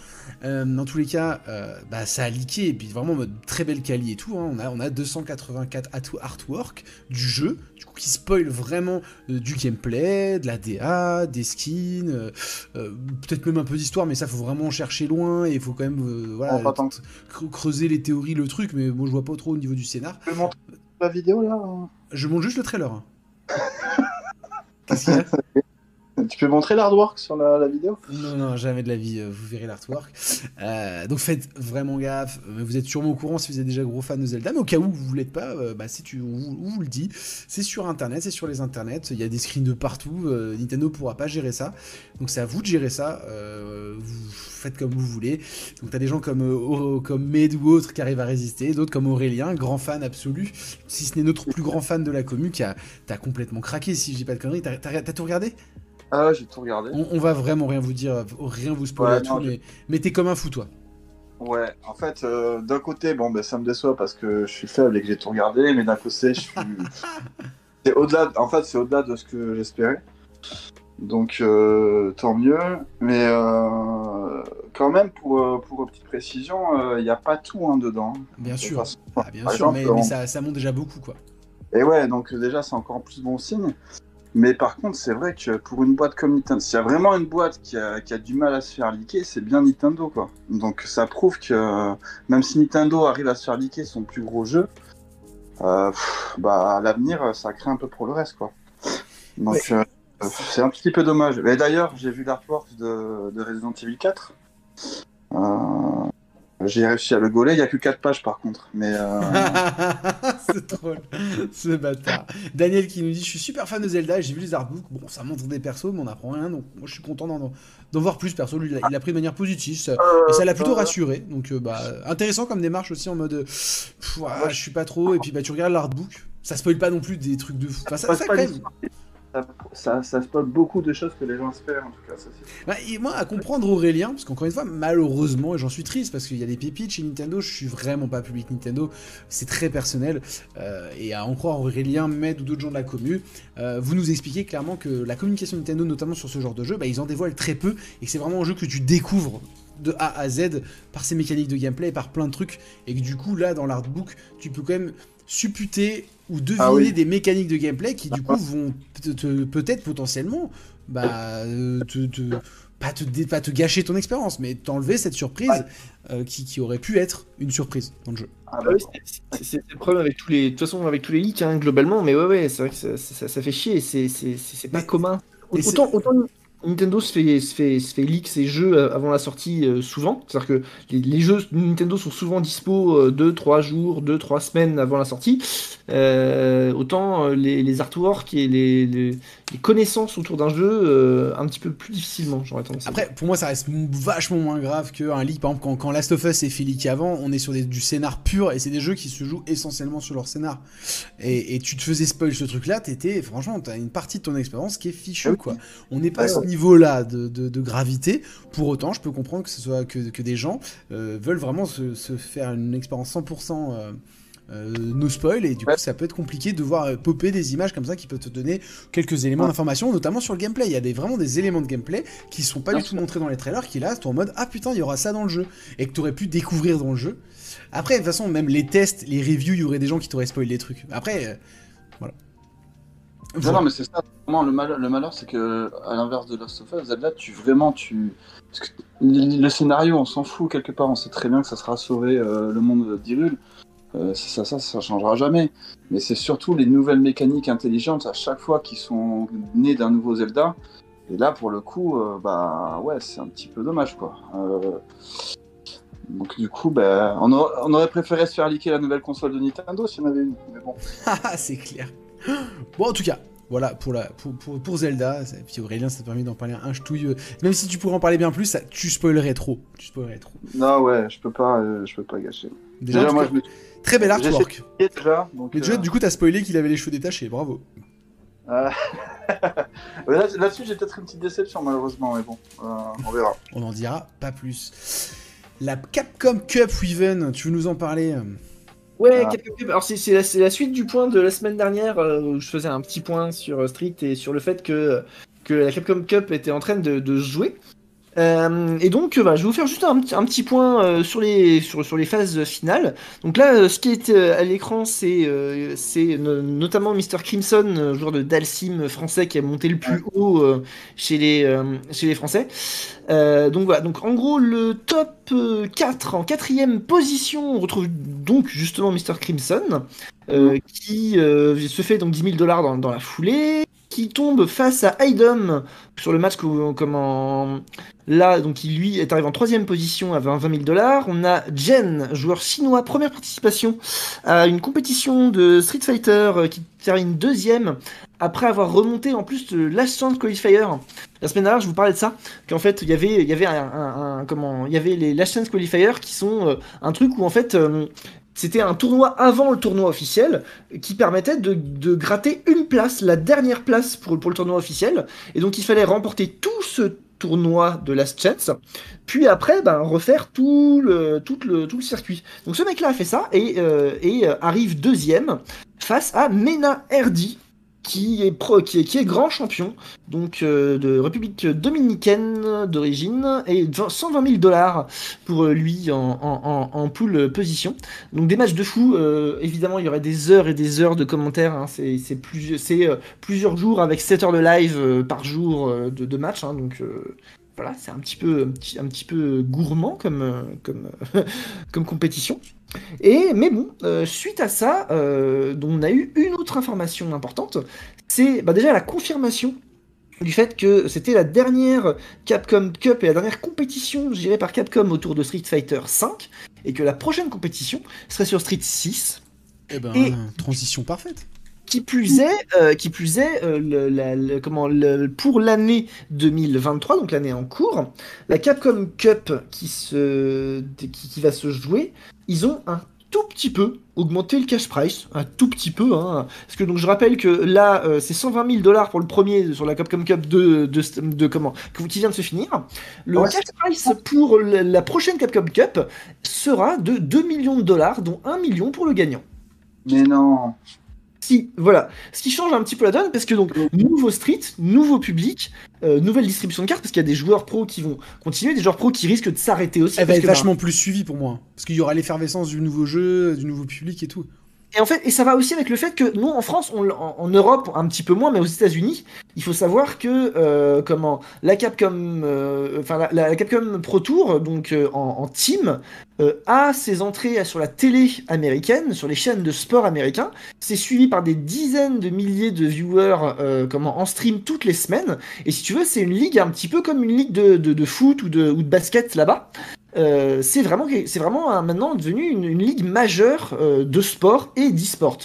Euh, dans tous les cas, euh, bah, ça a leaké, et puis vraiment, mode très belle quali et tout. hein. On, a, on a 284 art- artwork du jeu, du coup, qui spoil vraiment euh, du gameplay, de la DA, des skins, peut-être même un peu d'histoire, mais ça, faut vraiment chercher loin, et il faut quand même voilà, creuser les théories, le truc, mais moi, je vois pas trop au niveau du scénar. Tu peux montrer la vidéo là hein Je montre juste le trailer. hein. <laughs> Qu'est-ce qu'il y a? Tu peux montrer l'artwork sur la, vidéo? Non, non, jamais de la vie, euh, vous verrez l'artwork. Euh, donc faites vraiment gaffe. Euh, Vous êtes sûrement au courant si vous êtes déjà gros fan de Zelda, mais au cas où vous ne l'êtes pas, bah, si tu, on, vous, le dit, c'est sur internet, c'est sur les internets, il y a des screens de partout, Nintendo pourra pas gérer ça. Donc c'est à vous de gérer ça, vous faites comme vous voulez. Donc t'as des gens comme, comme Med ou autres qui arrivent à résister, d'autres comme Aurélien, grand fan absolu, si ce n'est notre plus grand fan de la commu, qui a t'as complètement craqué si je dis pas de conneries. T'as tout regardé? Ah, j'ai tout regardé. on, on va vraiment rien vous dire, rien vous spoiler Ouais, tout, non, mais, mais t'es comme un fou, toi. Ouais, en fait, euh, d'un côté, bon, ben, ça me déçoit parce que je suis faible et que j'ai tout regardé, mais d'un côté, je suis. <laughs> c'est au-delà, en fait, c'est au-delà de ce que j'espérais. Donc, euh, tant mieux. Mais euh, quand même, pour, euh, pour une petite précision, il n'y a pas tout hein, dedans. Bien De sûr. façon, Ah, bien sûr, exemple, mais, ça, ça monte déjà beaucoup, quoi. Et ouais, donc déjà, c'est encore plus bon signe. Mais par contre, c'est vrai que pour une boîte comme Nintendo, s'il y a vraiment une boîte qui a, qui a du mal à se faire liquer, c'est bien Nintendo, quoi. Donc ça prouve que même si Nintendo arrive à se faire liquer son plus gros jeu, euh, pff, bah à l'avenir, ça crée un peu pour le reste, quoi. Donc euh, euh, c'est un petit peu dommage. Mais d'ailleurs, j'ai vu l'artwork de, de Resident Evil 4. Euh, j'ai réussi à le gauler, il n'y a que 4 pages par contre. Mais euh, <laughs> c'est drôle, ce bâtard. Daniel qui nous dit Je suis super fan de Zelda, j'ai vu les artbooks. Bon, ça montre des persos, mais on apprend rien, donc moi je suis content d'en, d'en voir plus. Perso, lui, il a, il a pris de manière positive, ça- et ça l'a plutôt rassuré. Donc, euh, bah, intéressant comme démarche aussi en mode euh, pff, ah, Je suis pas trop, et puis bah, tu regardes l'artbook, ça spoil pas non plus des trucs de fou. Enfin, ça, ça, pas quand même. Ça, ça, spoil beaucoup de choses que les gens espèrent, en tout cas. Bah, et moi, à comprendre Aurélien, parce qu'encore une fois, malheureusement, et j'en suis triste, parce qu'il y a des pépites chez Nintendo, je suis vraiment pas public Nintendo, c'est très personnel, euh, et à en croire Aurélien, Med ou d'autres gens de la commu, euh, vous nous expliquez clairement que la communication Nintendo, notamment sur ce genre de jeu, bah, ils en dévoilent très peu, et que c'est vraiment un jeu que tu découvres de A à Z par ses mécaniques de gameplay par plein de trucs, et que du coup, là, dans l'artbook, tu peux quand même supputer ou deviner Ah oui. des mécaniques de gameplay qui du coup vont peut-être potentiellement bah, euh, te, te- pas, te, dé- pas te gâcher ton expérience, mais t'enlever cette surprise euh, qui, qui aurait pu être une surprise dans le jeu. Ah, Ah oui, c'est- le problème avec tous les. De toute façon, avec tous les leaks, hein, globalement, mais ouais, ouais, c'est vrai que ça, ça- ça fait chier, c'est c'est- c'est- c'est pas Mais- commun. Autant, autant, Nintendo se fait, se, fait, se fait leak ses jeux euh, avant la sortie euh, souvent. C'est-à-dire que les, les jeux Nintendo sont souvent dispo 2-3 jours, 2-3 semaines avant la sortie. Euh, autant euh, les, les artworks et les, les, les connaissances autour d'un jeu euh, un petit peu plus difficilement, j'aurais tendance à dire. Après, pour moi, ça reste vachement moins grave qu'un leak. Par exemple, quand, quand Last of Us est fait avant, on est sur des- du scénar pur et c'est des jeux qui se jouent essentiellement sur leur scénar. Et, et tu te faisais spoil ce truc-là, t'étais, franchement, t'as une partie de ton expérience qui est fichue, Ah quoi. On n'est pas à ce niveau-là de, de- de gravité. Pour autant, je peux comprendre que ce soit que, que des gens euh, veulent vraiment se, se faire une expérience 100% euh, euh, no spoil et du coup ça peut être compliqué de voir euh, popper des images comme ça qui peuvent te donner quelques éléments d'information notamment sur le gameplay il y a des, vraiment des éléments de gameplay qui sont pas Bien du tout montrés dans les trailers qui là t'es en mode ah putain il y aura ça dans le jeu et que t'aurais pu découvrir dans le jeu après de toute façon même les tests les reviews il y aurait des gens qui t'auraient spoilé des trucs après euh, voilà Non, non, mais c'est ça. Vraiment, le, mal- le malheur, c'est que, à l'inverse de Last of Us, Zelda, tu vraiment, tu. parce que le, le scénario, on s'en fout quelque part. On sait très bien que ça sera sauver euh, le monde d'Hyrule. Euh, ça, ça, ça changera jamais. Mais c'est surtout les nouvelles mécaniques intelligentes à chaque fois qui sont nées d'un nouveau Zelda. Et là, pour le coup, euh, bah ouais, c'est un petit peu dommage, quoi. Euh, donc du coup, bah, on, aurait, on aurait préféré se faire liquer la nouvelle console de Nintendo si on avait une. Mais bon. <laughs> Ah, c'est clair. Bon, en tout cas, voilà pour, la, pour, pour, pour Zelda. Et puis Aurélien, ça t'a permis d'en parler un ch'touille. euh, Même si tu pourrais en parler bien plus, ça, tu spoilerais trop. Tu spoilerais trop. Non, ouais, je peux pas, euh, je peux pas gâcher. Déjà, moi, cas, je me très bel artwork. suis déjà. Donc, Mais déjà, euh, du coup, t'as spoilé qu'il avait les cheveux détachés. Bravo. <laughs> euh, là- Là-dessus, j'ai peut-être une petite déception, malheureusement, mais bon, euh, on verra. On n'en dira pas plus. La Capcom Cup Weaven, tu veux nous en parler? Ouais, Ah. Capcom Cup. Alors c'est la, suite du point de la semaine dernière euh, où je faisais un petit point sur Street et sur le fait que, que la Capcom Cup était en train de, de se jouer. Euh, et donc, euh, je vais vous faire juste un, petit- un petit point euh, sur, les, sur, sur les phases finales. Donc là, ce qui est à l'écran, c'est c'est no- notamment Mr. Crimson, joueur de Dalsim français qui a monté le plus haut chez, les, chez les Français. Donc voilà, donc en gros, le top euh, 4 en quatrième position, on retrouve donc justement Mr. Crimson, euh, qui euh, se fait donc 10 000 dollars dans, dans la foulée, qui tombe face à Idom sur le match que- comment là donc il lui est arrivé en troisième position à 20 20 000 dollars. On a Jen, joueur chinois, première participation à une compétition de Street Fighter euh, qui termine deuxième après avoir remonté en plus de Last Chance Qualifier. La semaine dernière, je vous parlais de ça, qu'en fait il y avait il y avait un- comment il y avait les Last Chance Qualifier qui sont euh, un truc où en fait euh, c'était un tournoi avant le tournoi officiel qui permettait de, gratter une place, la dernière place pour, le tournoi officiel. Et donc il fallait remporter tout ce tournoi de Last Chance, puis après ben, refaire tout le circuit. Donc ce mec-là a fait ça et, euh, et euh, arrive deuxième face à Mena Erdi. Qui est, pro, qui, est, grand champion donc euh, de République dominicaine d'origine et 20 120 000 dollars pour euh, lui en, en, pool position. Donc des matchs de fou, euh, évidemment il y aurait des heures et des heures de commentaires, hein. c'est c'est plus- c'est, euh, plusieurs jours avec 7 heures de live euh, par jour euh, de, match, hein. donc euh, voilà, c'est un petit peu, un petit, peu gourmand euh, comme <laughs> compétition. Et, mais bon, euh, suite à ça, euh, on a eu une autre information importante, c'est bah, déjà la confirmation du fait que c'était la dernière Capcom Cup et la dernière compétition gérée par Capcom autour de Street Fighter V, et que la prochaine compétition serait sur Street 6. Eh ben, Et- transition parfaite. Qui plus est, euh, qui plus est euh, le- la- le- comment, le- pour l'année 2023, donc l'année en cours, la Capcom Cup qui, se, qui, qui va se jouer, ils ont un tout petit peu augmenté le cash price, un tout petit peu, hein, parce que donc je rappelle que là euh, c'est 120 000 dollars pour le premier sur la Capcom Cup de, de, de comment qui vient de se finir. Le Ouais, cash price pour la la prochaine Capcom Cup sera de 2 millions de dollars, dont 1 million pour le gagnant. Mais non. Voilà. Ce qui change un petit peu la donne, parce que donc, nouveau street, nouveau public, euh, nouvelle distribution de cartes, parce qu'il y a des joueurs pros qui vont continuer, des joueurs pros qui risquent de s'arrêter aussi. Elle va être que, bah, vachement plus suivie pour moi. Parce qu'il y aura l'effervescence du nouveau jeu, du nouveau public et tout. Et en fait, et ça va aussi avec le fait que nous, en France, on, en, en Europe, un petit peu moins, mais aux États-Unis, il faut savoir que euh, comment la Capcom, euh, la, Capcom Pro Tour, donc euh, en, team, a ses entrées sur la télé américaine, sur les chaînes de sport américains. C'est suivi par des dizaines de milliers de viewers, comment en stream toutes les semaines. Et si tu veux, c'est une ligue un petit peu comme une ligue de, foot ou de, basket là-bas. C'est vraiment, c'est vraiment maintenant devenu une, ligue majeure de sport et d'e-sport.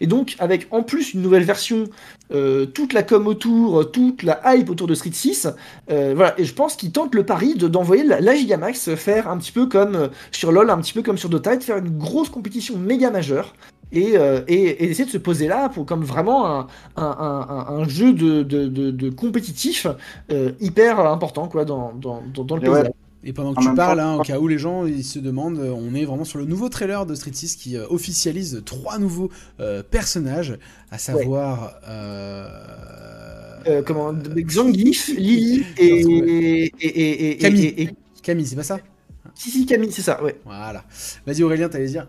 Et donc, avec en plus une nouvelle version, euh, toute la com autour, toute la hype autour de Street 6, euh, voilà, et je pense qu'ils tentent le pari de- d'envoyer la, la Gigamax faire un petit peu comme euh, sur LoL, un petit peu comme sur Dota, et de faire une grosse compétition méga majeure. Et, euh, et, et d'essayer de se poser là pour comme vraiment un, un, un, un- un jeu de, de, de, de compétitif euh, hyper important quoi dans, dans, dans, dans le ouais. Et pendant que En tu parles, temps- hein, au cas où les gens ils se demandent, euh, on est vraiment sur le nouveau trailer de Street 6 qui euh, officialise trois nouveaux euh, personnages, à savoir. euh, Euh, comment Zangief, Lily et, et, et, et, et- Camille. et- et- Camille, c'est pas ça si si Camille, c'est ça, ouais. Voilà. Vas-y Aurélien, t'allais dire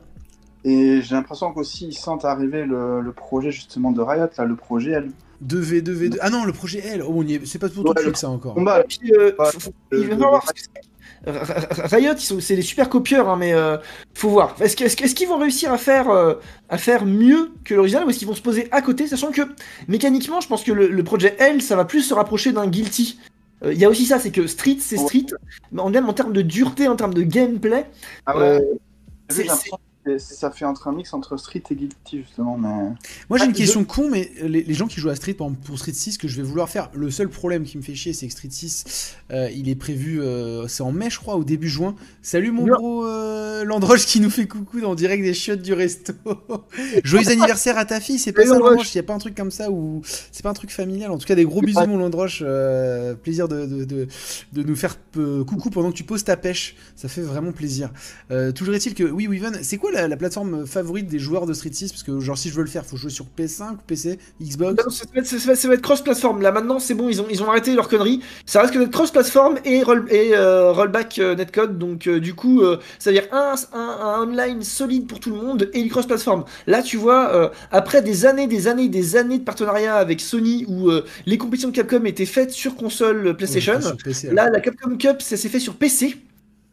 Et j'ai l'impression qu'aussi ils sentent arriver le, le projet justement de Riot, là, le projet L. 2V, 2V2. Ah non, le projet L. Oh, on y est- c'est pas tout tout de Ouais, suite ça encore. Combat, puis, euh, Ouais, faut- faut- le- il va le- falloir- Riot, c'est des super copieurs, hein, mais euh, faut voir. Est-ce est-ce qu'ils vont réussir à faire, euh, à faire mieux que l'original ou est-ce qu'ils vont se poser à côté, sachant que mécaniquement, je pense que le, le projet L, ça va plus se rapprocher d'un Guilty. Euh, Il y a aussi ça, c'est que Street, c'est. Street, mais en même en termes de dureté, en termes de gameplay, Ah ouais, c'est- ça fait entre un mix entre Street et Guilty justement, mais. Moi j'ai Ah, une je- question con, mais les, les gens qui jouent à Street, par exemple, pour Street 6, que je vais vouloir faire, le seul problème qui me fait chier, c'est que Street 6, euh, il est prévu, euh, c'est en mai, je crois, au début juin. Salut mon Non. gros euh, Landroche qui nous fait coucou dans direct des chiottes du resto. <laughs> Joyeux anniversaire à ta fille, c'est pas ça Landroche. Il y a pas un truc comme ça ou c'est pas un truc familial. En tout cas, des gros bisous mon Landroche, euh, plaisir de, de, de, de nous faire coucou pendant que tu poses ta pêche, ça fait vraiment plaisir. Euh, toujours est-il que, oui, Weaven, c'est quoi la, la plateforme favorite des joueurs de Street 6 Parce que, genre, si je veux le faire, faut jouer sur PS5, PC, Xbox Non, ça, va être, cross-platform. Là maintenant, c'est bon, ils ont, ils ont arrêté leur connerie. Ça reste que d'être cross-platform et, roll, et euh, rollback euh, netcode. Donc, euh, du coup, ça veut dire un, un, un online solide pour tout le monde et du cross-platform. Là, tu vois, après des années, des années, des années de partenariat avec Sony où les compétitions de Capcom étaient faites sur console PlayStation, Ouais, sur PC, alors. là, la Capcom Cup, ça s'est fait sur PC.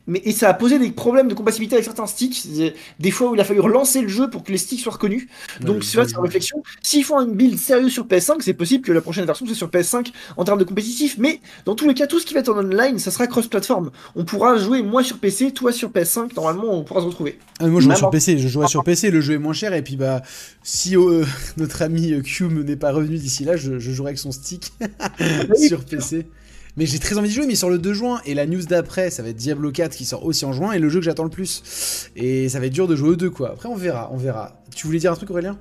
Mais, et ça a posé des problèmes de compatibilité avec certains sticks, C'est des fois où il a fallu relancer le jeu pour que les sticks soient reconnus. Donc, Ouais, vois, je- c'est une réflexion. S'ils font une build sérieuse sur PS5, c'est possible que la prochaine version soit sur PS5 en termes de compétitif. Mais dans tous les cas, tout ce qui va être en online, ça sera cross-platform. On pourra jouer moi sur PC, toi sur PS5. Normalement, on pourra se retrouver. Ah, moi, je Même sur PC, je jouais sur PC, le jeu est moins cher, et puis, bah, si euh, <laughs> notre ami euh, Q n'est pas revenu d'ici là, je, je jouerai avec son stick <laughs> oui. sur PC. Mais j'ai très envie de jouer, mais il sort le 2 juin, et la news d'après, ça va être Diablo 4 qui sort aussi en juin, et le jeu que j'attends le plus. Et ça va être dur de jouer aux deux, quoi. Après, on verra, on verra. Tu voulais dire un truc, Aurélien?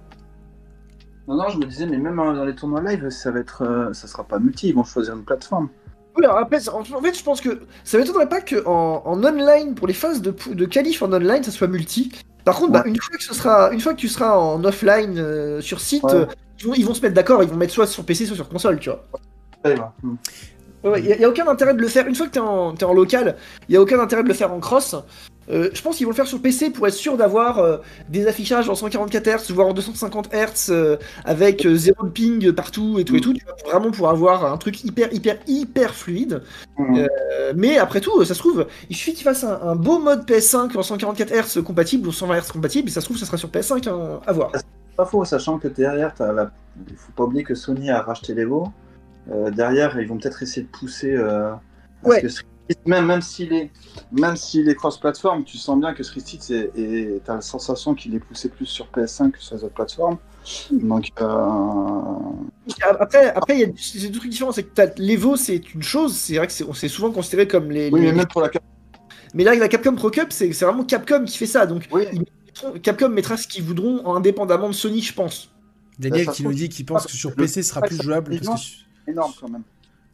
Non, non, je me disais, mais même euh, dans les tournois live, ça va être, euh, ça sera pas multi, ils vont choisir une plateforme. Oui, alors après, en fait, je pense que ça m'étonnerait pas qu'en en online, pour les phases de, de qualif en online, ça soit multi. Par contre, bah, une, fois que ce sera, une fois que tu seras en offline euh, sur site, Ouais. euh, ils, vont, ils vont se mettre d'accord, ils vont mettre soit sur PC, soit sur console, tu vois. Ouais, ouais. Il n'y a, aucun intérêt de le faire. Une fois que tu es, en t'es en local, il n'y a aucun intérêt de le faire en cross. Euh, je pense qu'ils vont le faire sur PC pour être sûr d'avoir euh, des affichages en 144 Hz, voire en 250 Hz, euh, avec zéro de ping partout et tout et tout. Tu vois, pour- vraiment pour avoir un truc hyper, hyper, hyper fluide. Euh, mais après tout, ça se trouve, il suffit qu'ils fassent un, un beau mode PS5 en 144 Hz compatible ou 120 Hz compatible, et ça se trouve, ça sera sur PS5 hein, à voir. pas faux, sachant que derrière, t'as la... il faut pas oublier que Sony a racheté l'Evo. Euh, derrière, ils vont peut-être essayer de pousser. Euh, parce Ouais. que Street Fighter, même, même s'il est, même s'il est cross-platform, tu sens bien que Street Fighter, est, est- t'as la sensation qu'il est poussé plus sur PS5 que sur les autres plateformes. Donc, euh, Après, après il y a c'est deux trucs différents. C'est que t'as- l'Evo, c'est une chose, c'est vrai que c'est c'est souvent considéré comme les. oui, les- mais même pour la carte. Mais là, avec la Capcom Pro Cup, c'est c'est vraiment Capcom qui fait ça. Donc, Oui, ils mettront- Capcom mettra ce qu'ils voudront en indépendamment de Sony, je pense. Daniel qui nous dit qu'il pense que sur PC ce sera plus jouable parce que, énorme quand même.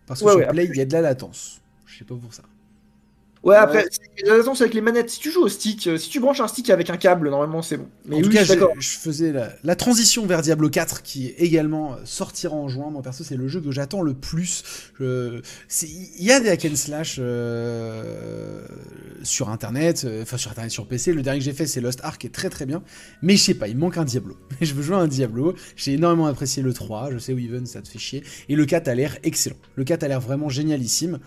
parce que Ouais, sur ouais, Play il y a de la latence. Je sais pas pour ça. Ouais, après, c'est- attention, c'est avec les manettes. Si tu joues au stick, euh, si tu branches un stick avec un câble, normalement c'est bon. Mais en tout oui, cas, je faisais la, la transition vers Diablo 4 qui également euh, sortira en juin. Moi perso, c'est le jeu que j'attends le plus. Il y a des hack and slash euh, sur internet, euh, enfin sur internet, sur PC. Le dernier que j'ai fait, c'est Lost Ark, qui est très très bien. Mais je sais pas, il manque un Diablo. <laughs> je veux jouer à un Diablo. J'ai énormément apprécié le 3. Je sais, Weaven, ça te fait chier. Et le 4 a l'air excellent. Le 4 a l'air vraiment génialissime.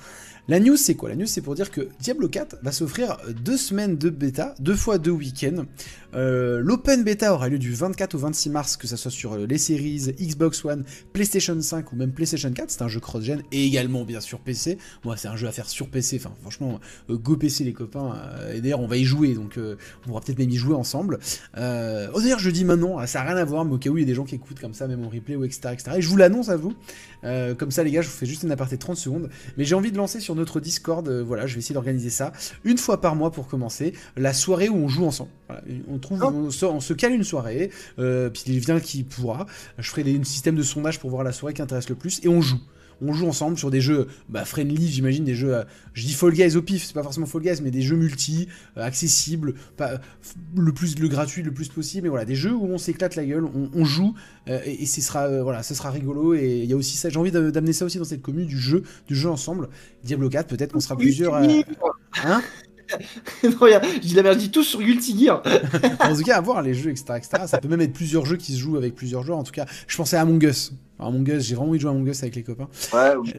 La news, c'est quoi? La news, c'est pour dire que Diablo 4 va s'offrir deux semaines de bêta, deux fois deux week-ends. Euh, L'open bêta aura lieu du 24 au 26 mars, que ce soit sur les séries Xbox One, PlayStation 5 ou même PlayStation 4. C'est un jeu cross-gen et également bien sûr PC. Moi, c'est un jeu à faire sur PC. Enfin, franchement, euh, go PC les copains. euh, et d'ailleurs, on va y jouer, donc on pourra peut-être même y jouer ensemble. Oh, d'ailleurs, je dis maintenant, ça n'a rien à voir, mais au cas où il y a des gens qui écoutent comme ça, même en replay ou etc. Et je vous l'annonce à vous. Comme ça, les gars, je vous fais juste une aparté de 30 secondes. Mais j'ai envie de lancer sur notre Discord, euh, voilà, je vais essayer d'organiser ça une fois par mois pour commencer, la soirée où on joue ensemble. Voilà, on trouve, Oh. on, se, on se cale une soirée, euh, puis il vient qui pourra. Je ferai des, un système de sondage pour voir la soirée qui intéresse le plus et on joue. On joue ensemble sur des jeux bah, friendly, j'imagine, des jeux. euh, je dis Fall Guys au pif, c'est pas forcément Fall Guys, mais des jeux multi, euh, accessibles, pas, le plus le gratuit le plus possible. Et voilà, des jeux où on s'éclate la gueule, on, on joue euh, et, et ce sera voilà, ce sera rigolo. Et il y a aussi ça, j'ai envie d'amener ça aussi dans cette commune du jeu, du jeu ensemble. Diablo 4, peut-être qu'on sera plusieurs. Hein? <laughs> non, regarde, je dis la merde, je dis tout sur Guilty Gear. <laughs> en tout cas, à voir les jeux, etc., etc. Ça peut même être plusieurs jeux qui se jouent avec plusieurs joueurs. En tout cas, je pensais à Among Us. Alors, Among Us, j'ai vraiment envie de jouer à Among Us avec les copains. Ouais, oui.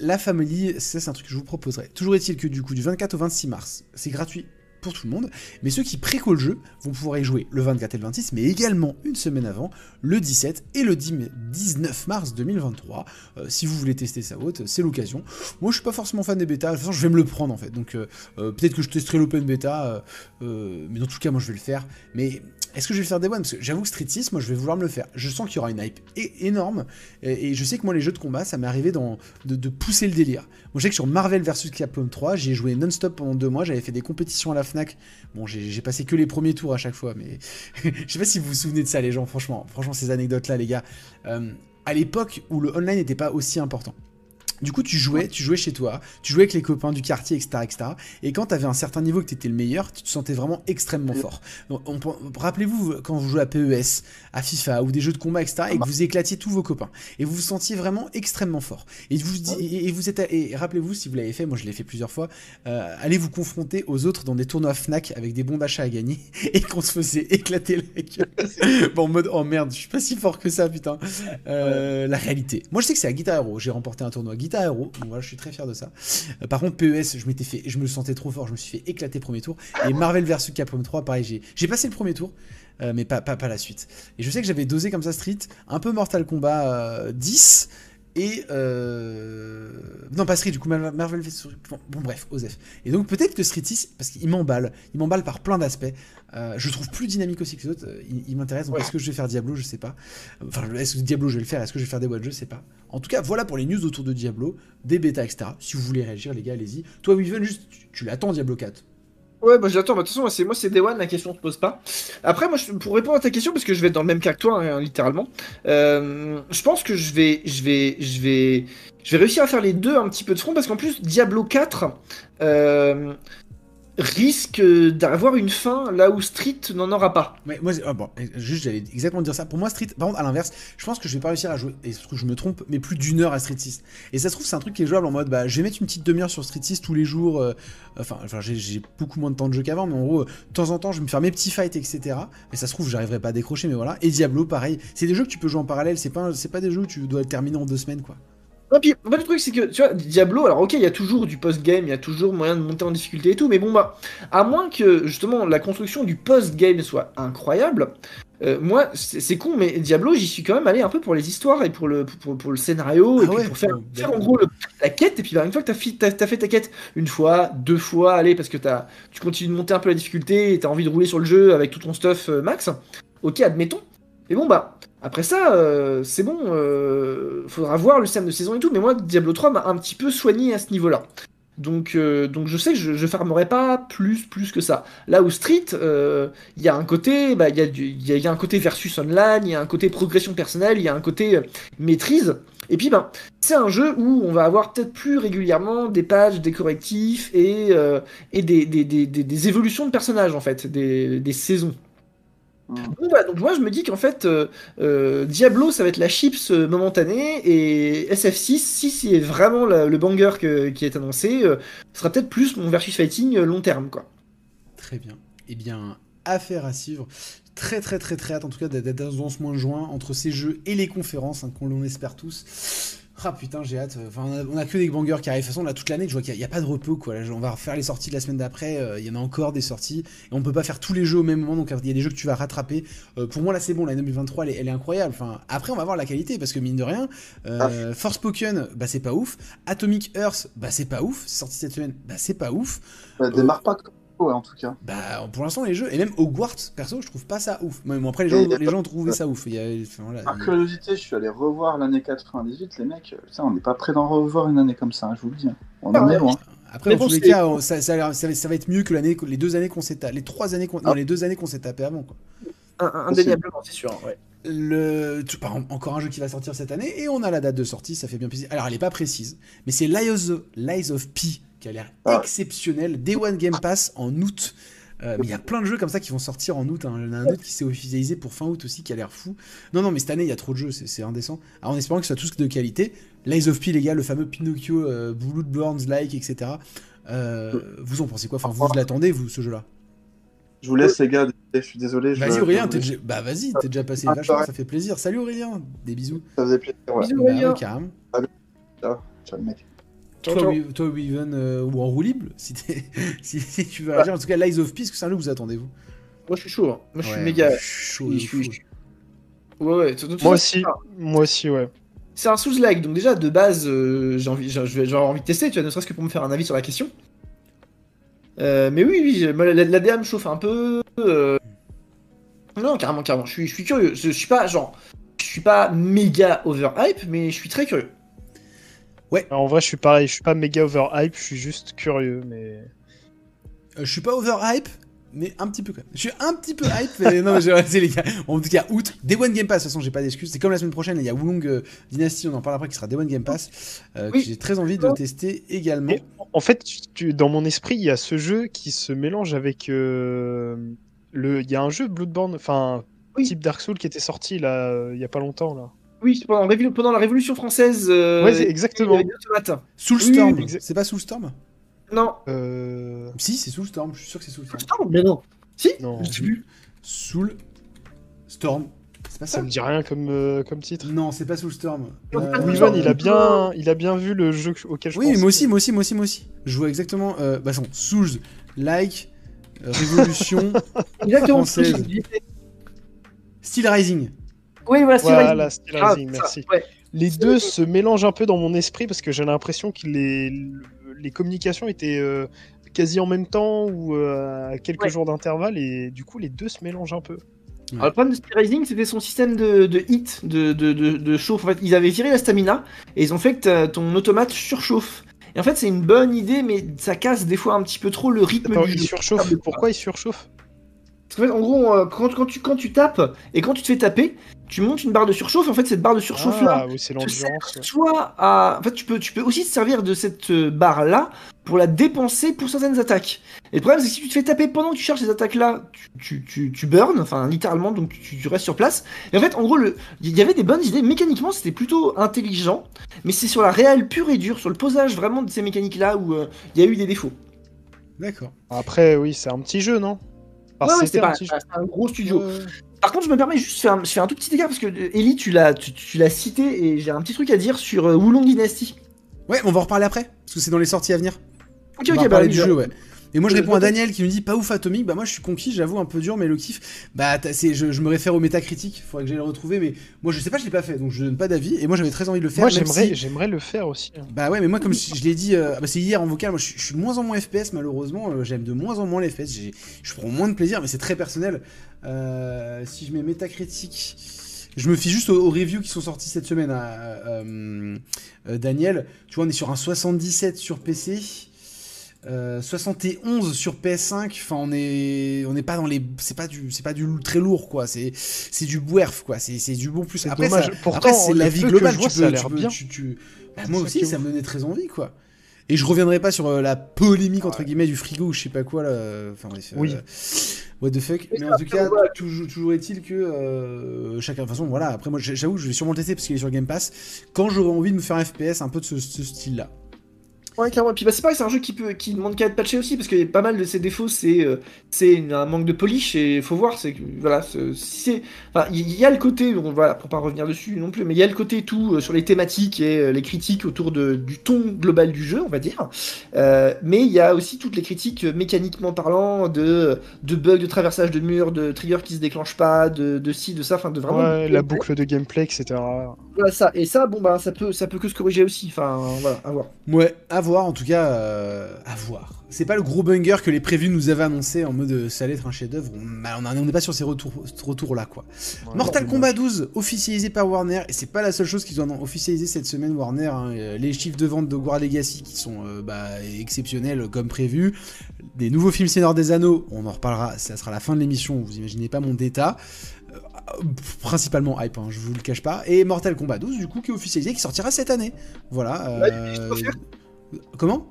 La Family, ça c'est un truc que je vous proposerai. Toujours est-il que du coup, du 24 au 26 mars, c'est gratuit pour tout le monde, mais ceux qui préco le jeu vont pouvoir y jouer le 24 et le 26, mais également une semaine avant, le 17 et le 10 mai- 19 mars 2023. Euh, si vous voulez tester sa haute, c'est l'occasion. Moi, je suis pas forcément fan des bêtas, de toute façon, je vais me le prendre en fait, donc euh, euh, peut-être que je testerai l'open bêta, mais dans tout cas, moi je vais le faire. Mais est-ce que je vais faire des one Parce que j'avoue que Street 6, moi je vais vouloir me le faire. Je sens qu'il y aura une hype énorme, et, je sais que moi les jeux de combat, ça m'est arrivé de, pousser le délire. Moi je sais que sur Marvel vs Capcom 3, j'y ai joué non-stop pendant deux mois, j'avais fait des compétitions à la FNAC. Bon, j'ai j'ai passé que les premiers tours à chaque fois, mais <laughs> je sais pas si vous vous souvenez de ça les gens, franchement, franchement ces anecdotes-là les gars. Euh, à l'époque où le online n'était pas aussi important. Du coup, tu jouais, tu jouais chez toi, tu jouais avec les copains du quartier, etc., etc. Et quand tu avais un certain niveau que tu étais le meilleur, tu te sentais vraiment extrêmement fort. Rappelez-vous quand vous jouez à PES, à FIFA ou des jeux de combat, etc., et que vous éclatiez tous vos copains. Et vous vous sentiez vraiment extrêmement fort. Et vous, et vous êtes, et rappelez-vous, si vous l'avez fait, moi je l'ai fait plusieurs fois, euh, allez vous confronter aux autres dans des tournois Fnac avec des bons d'achat à gagner <laughs> et qu'on se faisait éclater la gueule. <laughs> bon, en mode, oh merde, je suis pas si fort que ça, putain. Euh, la réalité. Moi, je sais que c'est à Guitar Hero. J'ai remporté un tournoi Guitar Hero. Donc voilà, je suis très fier de ça. Euh, par contre, PES, je m'étais fait, je me sentais trop fort. Je me suis fait éclater premier tour. Et Marvel vs Capcom 3, pareil, j'ai, passé le premier tour. euh, mais pas, pas, pas la suite. Et je sais que j'avais dosé comme ça Street, un peu Mortal Kombat euh, 10, et euh... non pas Street du coup Mar- Marvel bon, bon, bref Osef et donc peut-être que Street 6 parce qu'il m'emballe il m'emballe par plein d'aspects euh, je le trouve plus dynamique aussi que les autres. Euh, il, il m'intéresse donc Ouais. est-ce que je vais faire Diablo? Je sais pas. Enfin est-ce que Diablo je vais le faire? Est-ce que je vais faire des boîtes? Je sais pas. En tout cas voilà pour les news autour de Diablo des bêtas etc si vous voulez réagir les gars allez-y. Toi Weaven juste tu, tu l'attends Diablo 4 Ouais, bah j'attends. Bah, de toute façon, moi, c'est moi, c'est Day One, la question se pose pas. Après, moi, je- pour répondre à ta question, parce que je vais être dans le même cas que toi, hein, littéralement, euh, je pense que je vais, je vais, je vais, je vais réussir à faire les deux un petit peu de front, parce qu'en plus, Diablo 4 euh, risque d'avoir une fin là où Street n'en aura pas. Moi, ah bon, juste, j'allais exactement dire ça. Pour moi, Street, par contre, à l'inverse, je pense que je vais pas réussir à jouer, et je me trompe, mais plus d'une heure à Street 6. Et ça se trouve, c'est un truc qui est jouable en mode, bah, je vais mettre une petite demi-heure sur Street 6 tous les jours. euh, enfin, enfin j'ai- beaucoup moins de temps de jeu qu'avant, mais en gros, euh, de temps en temps, je vais me faire mes petits fights, etc. Mais ça se trouve, j'arriverai pas à décrocher, mais voilà. Et Diablo, pareil. C'est des jeux que tu peux jouer en parallèle, c'est pas, pas des jeux où tu dois terminer en deux semaines, quoi. Et puis, le truc, c'est que, tu vois, Diablo, alors ok, il y a toujours du post-game, il y a toujours moyen de monter en difficulté et tout, mais bon, bah, à moins que, justement, la construction du post-game soit incroyable, euh, moi, c'est con, mais Diablo, j'y suis quand même allé un peu pour les histoires et pour le, pour, pour le scénario, Ah et puis ouais, pour faire, bon, faire en gros le- la quête, et puis bah, une fois que t'as fait ta quête une fois, deux fois, allez, parce que as, tu continues de monter un peu la difficulté et t'as envie de rouler sur le jeu avec tout ton stuff euh, max, ok, admettons. Et bon, bah, après ça, euh, c'est bon, euh, faudra voir le système de saison et tout, mais moi, Diablo 3 m'a un petit peu soigné à ce niveau-là. Donc, euh, donc je sais que je, je farmerai pas plus, plus que ça. Là où Street, il y a un côté, bah, il y, y a, y a un côté versus online, il y a un côté progression personnelle, il y a un côté maîtrise. Et puis, ben, c'est un jeu où on va avoir peut-être plus régulièrement des pages, des correctifs et, et des, des, des, des- évolutions de personnages, en fait, des saisons. Mm. Donc, moi je me dis qu'en fait euh, euh, Diablo ça va être la chips euh, momentanée et SF6 si c'est vraiment le banger qui est annoncé sera peut-être plus mon versus fighting long terme quoi. Très bien. Eh bien, affaire à suivre. Très très très très hâte en tout cas d'être dans ce mois de juin entre ces jeux et les conférences hein, qu'on l'on espère tous. Ah putain j'ai hâte. Enfin, on, a, on a que des bangers qui arrivent. De toute façon là toute l'année je vois qu'il n'y a, pas de repos quoi. Là, on va refaire les sorties de la semaine d'après. euh, Il y en a encore des sorties. Et on peut pas faire tous les jeux au même moment. Donc il y a des jeux que tu vas rattraper. Euh, pour moi là c'est bon. L'année 2023 elle est, elle est incroyable. Enfin après on va voir la qualité parce que mine de rien. Euh, Forspoken bah c'est pas ouf. Atomic Earth bah c'est pas ouf. C'est sorti cette semaine bah c'est pas ouf. Ça démarre pas ouais, en tout cas. Bah, pour l'instant, les jeux, et même Hogwarts, perso, je trouve pas ça ouf. Mais bon, après, les gens, les gens trouvé ça ouf. Il y a, enfin, voilà, Par il- curiosité, je suis allé revoir l'année 98, les mecs. Putain, on n'est pas prêt d'en revoir une année comme ça, hein, je vous le dis. hein. On en Ah est ouais. loin. Après, Mais dans bon, tous les cas, on- ça, va, ça va être mieux que l'année, les deux années qu'on s'est tapé, les trois années qu'on, non, Ah. les deux années qu'on s'est tapé avant, quoi. Indéniablement c'est sûr. Ouais. Le, tu- par exemple, encore un jeu qui va sortir cette année, et on a la date de sortie, ça fait bien plaisir. Alors, elle est pas précise, mais c'est Lies of, Lies of P, qui a l'air Ah. exceptionnel. Day One Game Pass en août. Euh, mais il y a <laughs> plein de jeux comme ça qui vont sortir en août. hein. Il y en a un autre qui s'est officialisé pour fin août aussi, qui a l'air fou. Non, non, mais cette année, il y a trop de jeux, c'est indécent. Alors, en espérant que ce soit tous de qualité. Lies of P, les gars, le fameux Pinocchio, euh, Bloodborne-like, etc. Euh, vous en pensez quoi? Enfin, vous l'attendez, vous, ce jeu-là? Je vous laisse, les gars. Je suis désolé. Vas-y, Aurélien, t'es déjà... Bah, vas-y, t'es déjà passé Ah, vachement, pareil. ça fait plaisir. Salut Aurélien, des bisous. Ça faisait plaisir. Ouais. Bisous, Bah, Aurélien. ouais, carrément. Ciao, le mec. Ciao, Toi, ciao. Toi, Weaven, euh, ou en roue libre, <laughs> si, t'es- si, si tu veux réagir. En tout cas, Lies of Peace, que c'est un que vous attendez-vous? Moi je suis chaud. hein. Moi je suis Ouais, méga. chaud. je suis- fou. Ouais Moi aussi, moi aussi, ouais. C'est un Souls-like, donc déjà de base, euh, j'ai envie, j'ai- envie de tester, tu vois, ne serait-ce que pour me faire un avis sur la question. Euh, mais oui, oui, la, la DA me chauffe un peu. euh, Non, carrément, carrément. Je suis, je suis curieux. Je, je suis pas genre, je suis pas méga overhype, mais je suis très curieux. Alors, en vrai, je suis pareil, je suis pas méga overhype, je suis juste curieux, mais. Euh, je suis pas overhype, mais un petit peu quand même. Je suis un petit peu hype, mais non, mais j'ai- c'est les gars. En tout cas, août, Day One Game Pass, de toute façon, j'ai pas d'excuses. C'est comme la semaine prochaine, il y a Wulong euh, Dynasty, on en parle après, qui sera Day One Game Pass, euh, Oui. que j'ai très envie de tester également. Et en fait, tu- tu- dans mon esprit, il y a ce jeu qui se mélange avec euh, le. Il y a un jeu Bloodborne, enfin Oui. type Dark Souls qui était sorti là, il y a pas longtemps là. Oui, pendant, pendant la Révolution française. euh, Ouais, c'est exactement. Soulstorm, oui, c'est pas Soulstorm? Non, Euh... Si, c'est Soulstorm, je suis sûr que c'est Soulstorm. Putain, mais non. Si Non. Je sais plus. Soulstorm. C'est pas ça, Ça me dit rien comme, euh, comme titre. Non, c'est pas Soulstorm. Euh, Weaven, Soulstorm. il a bien, il a bien vu le jeu auquel je Oui, pensais. moi aussi, moi aussi, moi aussi, moi aussi. Je vois exactement. Euh, bah, son Souls, Like, euh, Révolution, <laughs> Exactement. Française. Steel Rising. Oui, voilà, Voilà, Ah, ça, merci. ouais. Les deux se mélangent un peu dans mon esprit parce que j'ai l'impression que les, les communications étaient euh, quasi en même temps ou euh, à quelques Ouais. jours d'intervalle et du coup les deux se mélangent un peu. Alors, le problème de Speed Rising, c'était son système de, de hit, de, de, de, de chauffe. En fait, ils avaient viré la stamina et ils ont fait que ton automate surchauffe. Et en fait, c'est une bonne idée, mais ça casse des fois un petit peu trop le rythme Attends, du il jeu. surchauffe. Pourquoi il surchauffe? Parce qu'en fait, en gros, euh, quand, quand, tu, quand tu tapes et quand tu te fais taper, tu montes une barre de surchauffe. En fait, cette barre de surchauffe là, Ah oui, c'est te sert l'endurance. ouais. soit à. En fait, tu peux, tu peux aussi te servir de cette euh, barre là pour la dépenser pour certaines attaques. Et le problème, c'est que si tu te fais taper pendant que tu cherches ces attaques là, tu, tu, tu, tu burn, enfin littéralement, donc tu, tu restes sur place. Et en fait, en gros, le- il y avait des bonnes idées. Mécaniquement, c'était plutôt intelligent, mais c'est sur la réelle pure et dure, sur le posage vraiment de ces mécaniques là où euh, il y a eu des défauts. D'accord. Après, oui, c'est un petit jeu, non? Enfin, ouais, ouais, c'était c'est un un gros studio. Ouais. Par contre, je me permets juste de faire, un- je fais un tout petit écart parce que euh, Ellie, tu l'as, tu, tu l'as cité et j'ai un petit truc à dire sur euh, Wulong Dynasty. Ouais, on va en reparler après, parce que c'est dans les sorties à venir. Ok, on va ok, reparler bah, du oui, jeu, ouais. Et moi je réponds à Daniel qui me dit pas ouf Atomic, bah moi je suis conquis, j'avoue un peu dur mais le kiff, bah c'est, je, je me réfère au métacritique, faudrait que j'aille le retrouver mais moi je sais pas, je l'ai pas fait donc je donne pas d'avis et moi j'avais très envie de le faire. Moi, j'aimerais, si- j'aimerais le faire aussi. hein. Bah ouais mais moi comme je, je l'ai dit, euh, bah, c'est hier en vocal, moi je, suis- je suis de moins en moins FPS malheureusement, euh, j'aime de moins en moins les FPS, je prends moins de plaisir mais c'est très personnel. Euh, si je mets métacritique... Je me fie juste aux, aux reviews qui sont sortis cette semaine à, euh, Daniel. Tu vois, on est sur un 77 sur PC. Euh, 71 sur PS5, enfin on est on n'est pas dans les c'est pas du c'est pas du très lourd quoi, c'est c'est du bouerf quoi, c'est c'est du bon plus. C'est Après dommage. ça- Pourtant, après, c'est la vie globale, je vois, tu ça peux, tu bien. tu- tu- Bah, moi aussi ça me donnait très envie quoi. Et je reviendrai pas sur euh, la polémique entre guillemets du frigo ou je sais pas quoi là, enfin bref. Oui. euh, what the fuck. Mais en tout cas, toujours, toujours est-il que euh, chacun de toute façon voilà, après moi j'avoue je vais sûrement le tester parce qu'il est sur Game Pass quand j'aurai envie de me faire un FPS un peu de ce, ce style là. Ouais, clairement. Et puis bah, c'est pareil, c'est un jeu qui peut, qui demande qu'à être patché aussi, parce que pas mal de ses défauts, c'est, euh, c'est un manque de polish. Et faut voir, c'est voilà, c'est, si c'est, enfin, il y, y a le côté, bon, voilà, pour pas revenir dessus non plus, mais il y a le côté tout euh, sur les thématiques et euh, les critiques autour de, du ton global du jeu, on va dire. Mais il y a aussi toutes les critiques mécaniquement parlant de, de bugs, de traversage de murs, de triggers qui se déclenchent pas, de, de ci, de ça, enfin, de vraiment. Ouais, la boucle de gameplay, etc. Voilà, ça. Et ça, bon bah, ça peut, ça peut que se corriger aussi. Enfin, voilà, à voir. Ouais, à voir en tout cas, euh, à voir. C'est pas le gros banger que les prévus nous avaient annoncé en mode euh, ça allait être un chef-d'œuvre. On on en- on n'est pas sur ces retours, retours là quoi. Mortal Kombat 12 officialisé par Warner et c'est pas la seule chose qu'ils ont officialisé cette semaine Warner. hein. Euh, Les chiffres de vente de War Legacy qui sont euh, bah, exceptionnels comme prévu. Des nouveaux films Seigneur des Anneaux, on en reparlera. Ça sera la fin de l'émission. Vous imaginez pas mon déta. Principalement hype, hein, je vous le cache pas. Et Mortal Kombat 12 du coup qui est officialisé, qui sortira cette année. Voilà. euh. Comment?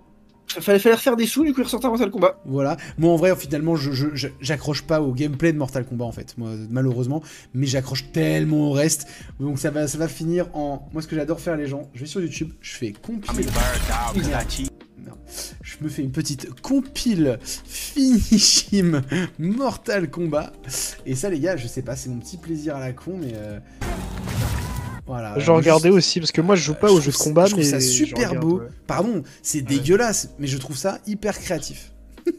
Fallait, fallait refaire des sous, du coup, il ressortait Mortal Kombat. voilà. Moi, en vrai, finalement, je, j'accroche pas au gameplay de Mortal Kombat, en fait, moi, malheureusement. Mais j'accroche tellement au reste. Donc, ça va, ça va finir en. Moi, ce que j'adore faire, les gens, je vais sur YouTube, je fais compile. Non. Je me fais une petite compile finishim Mortal Kombat. Et ça, les gars, je sais pas, c'est mon petit plaisir à la con, mais. euh, Voilà. Je regardais Juste- aussi, parce que moi je joue pas je aux jeux de combat, je trouve mais. ça super regarde, beau. ouais. Pardon, c'est dégueulasse, mais je trouve ça hyper créatif. <laughs>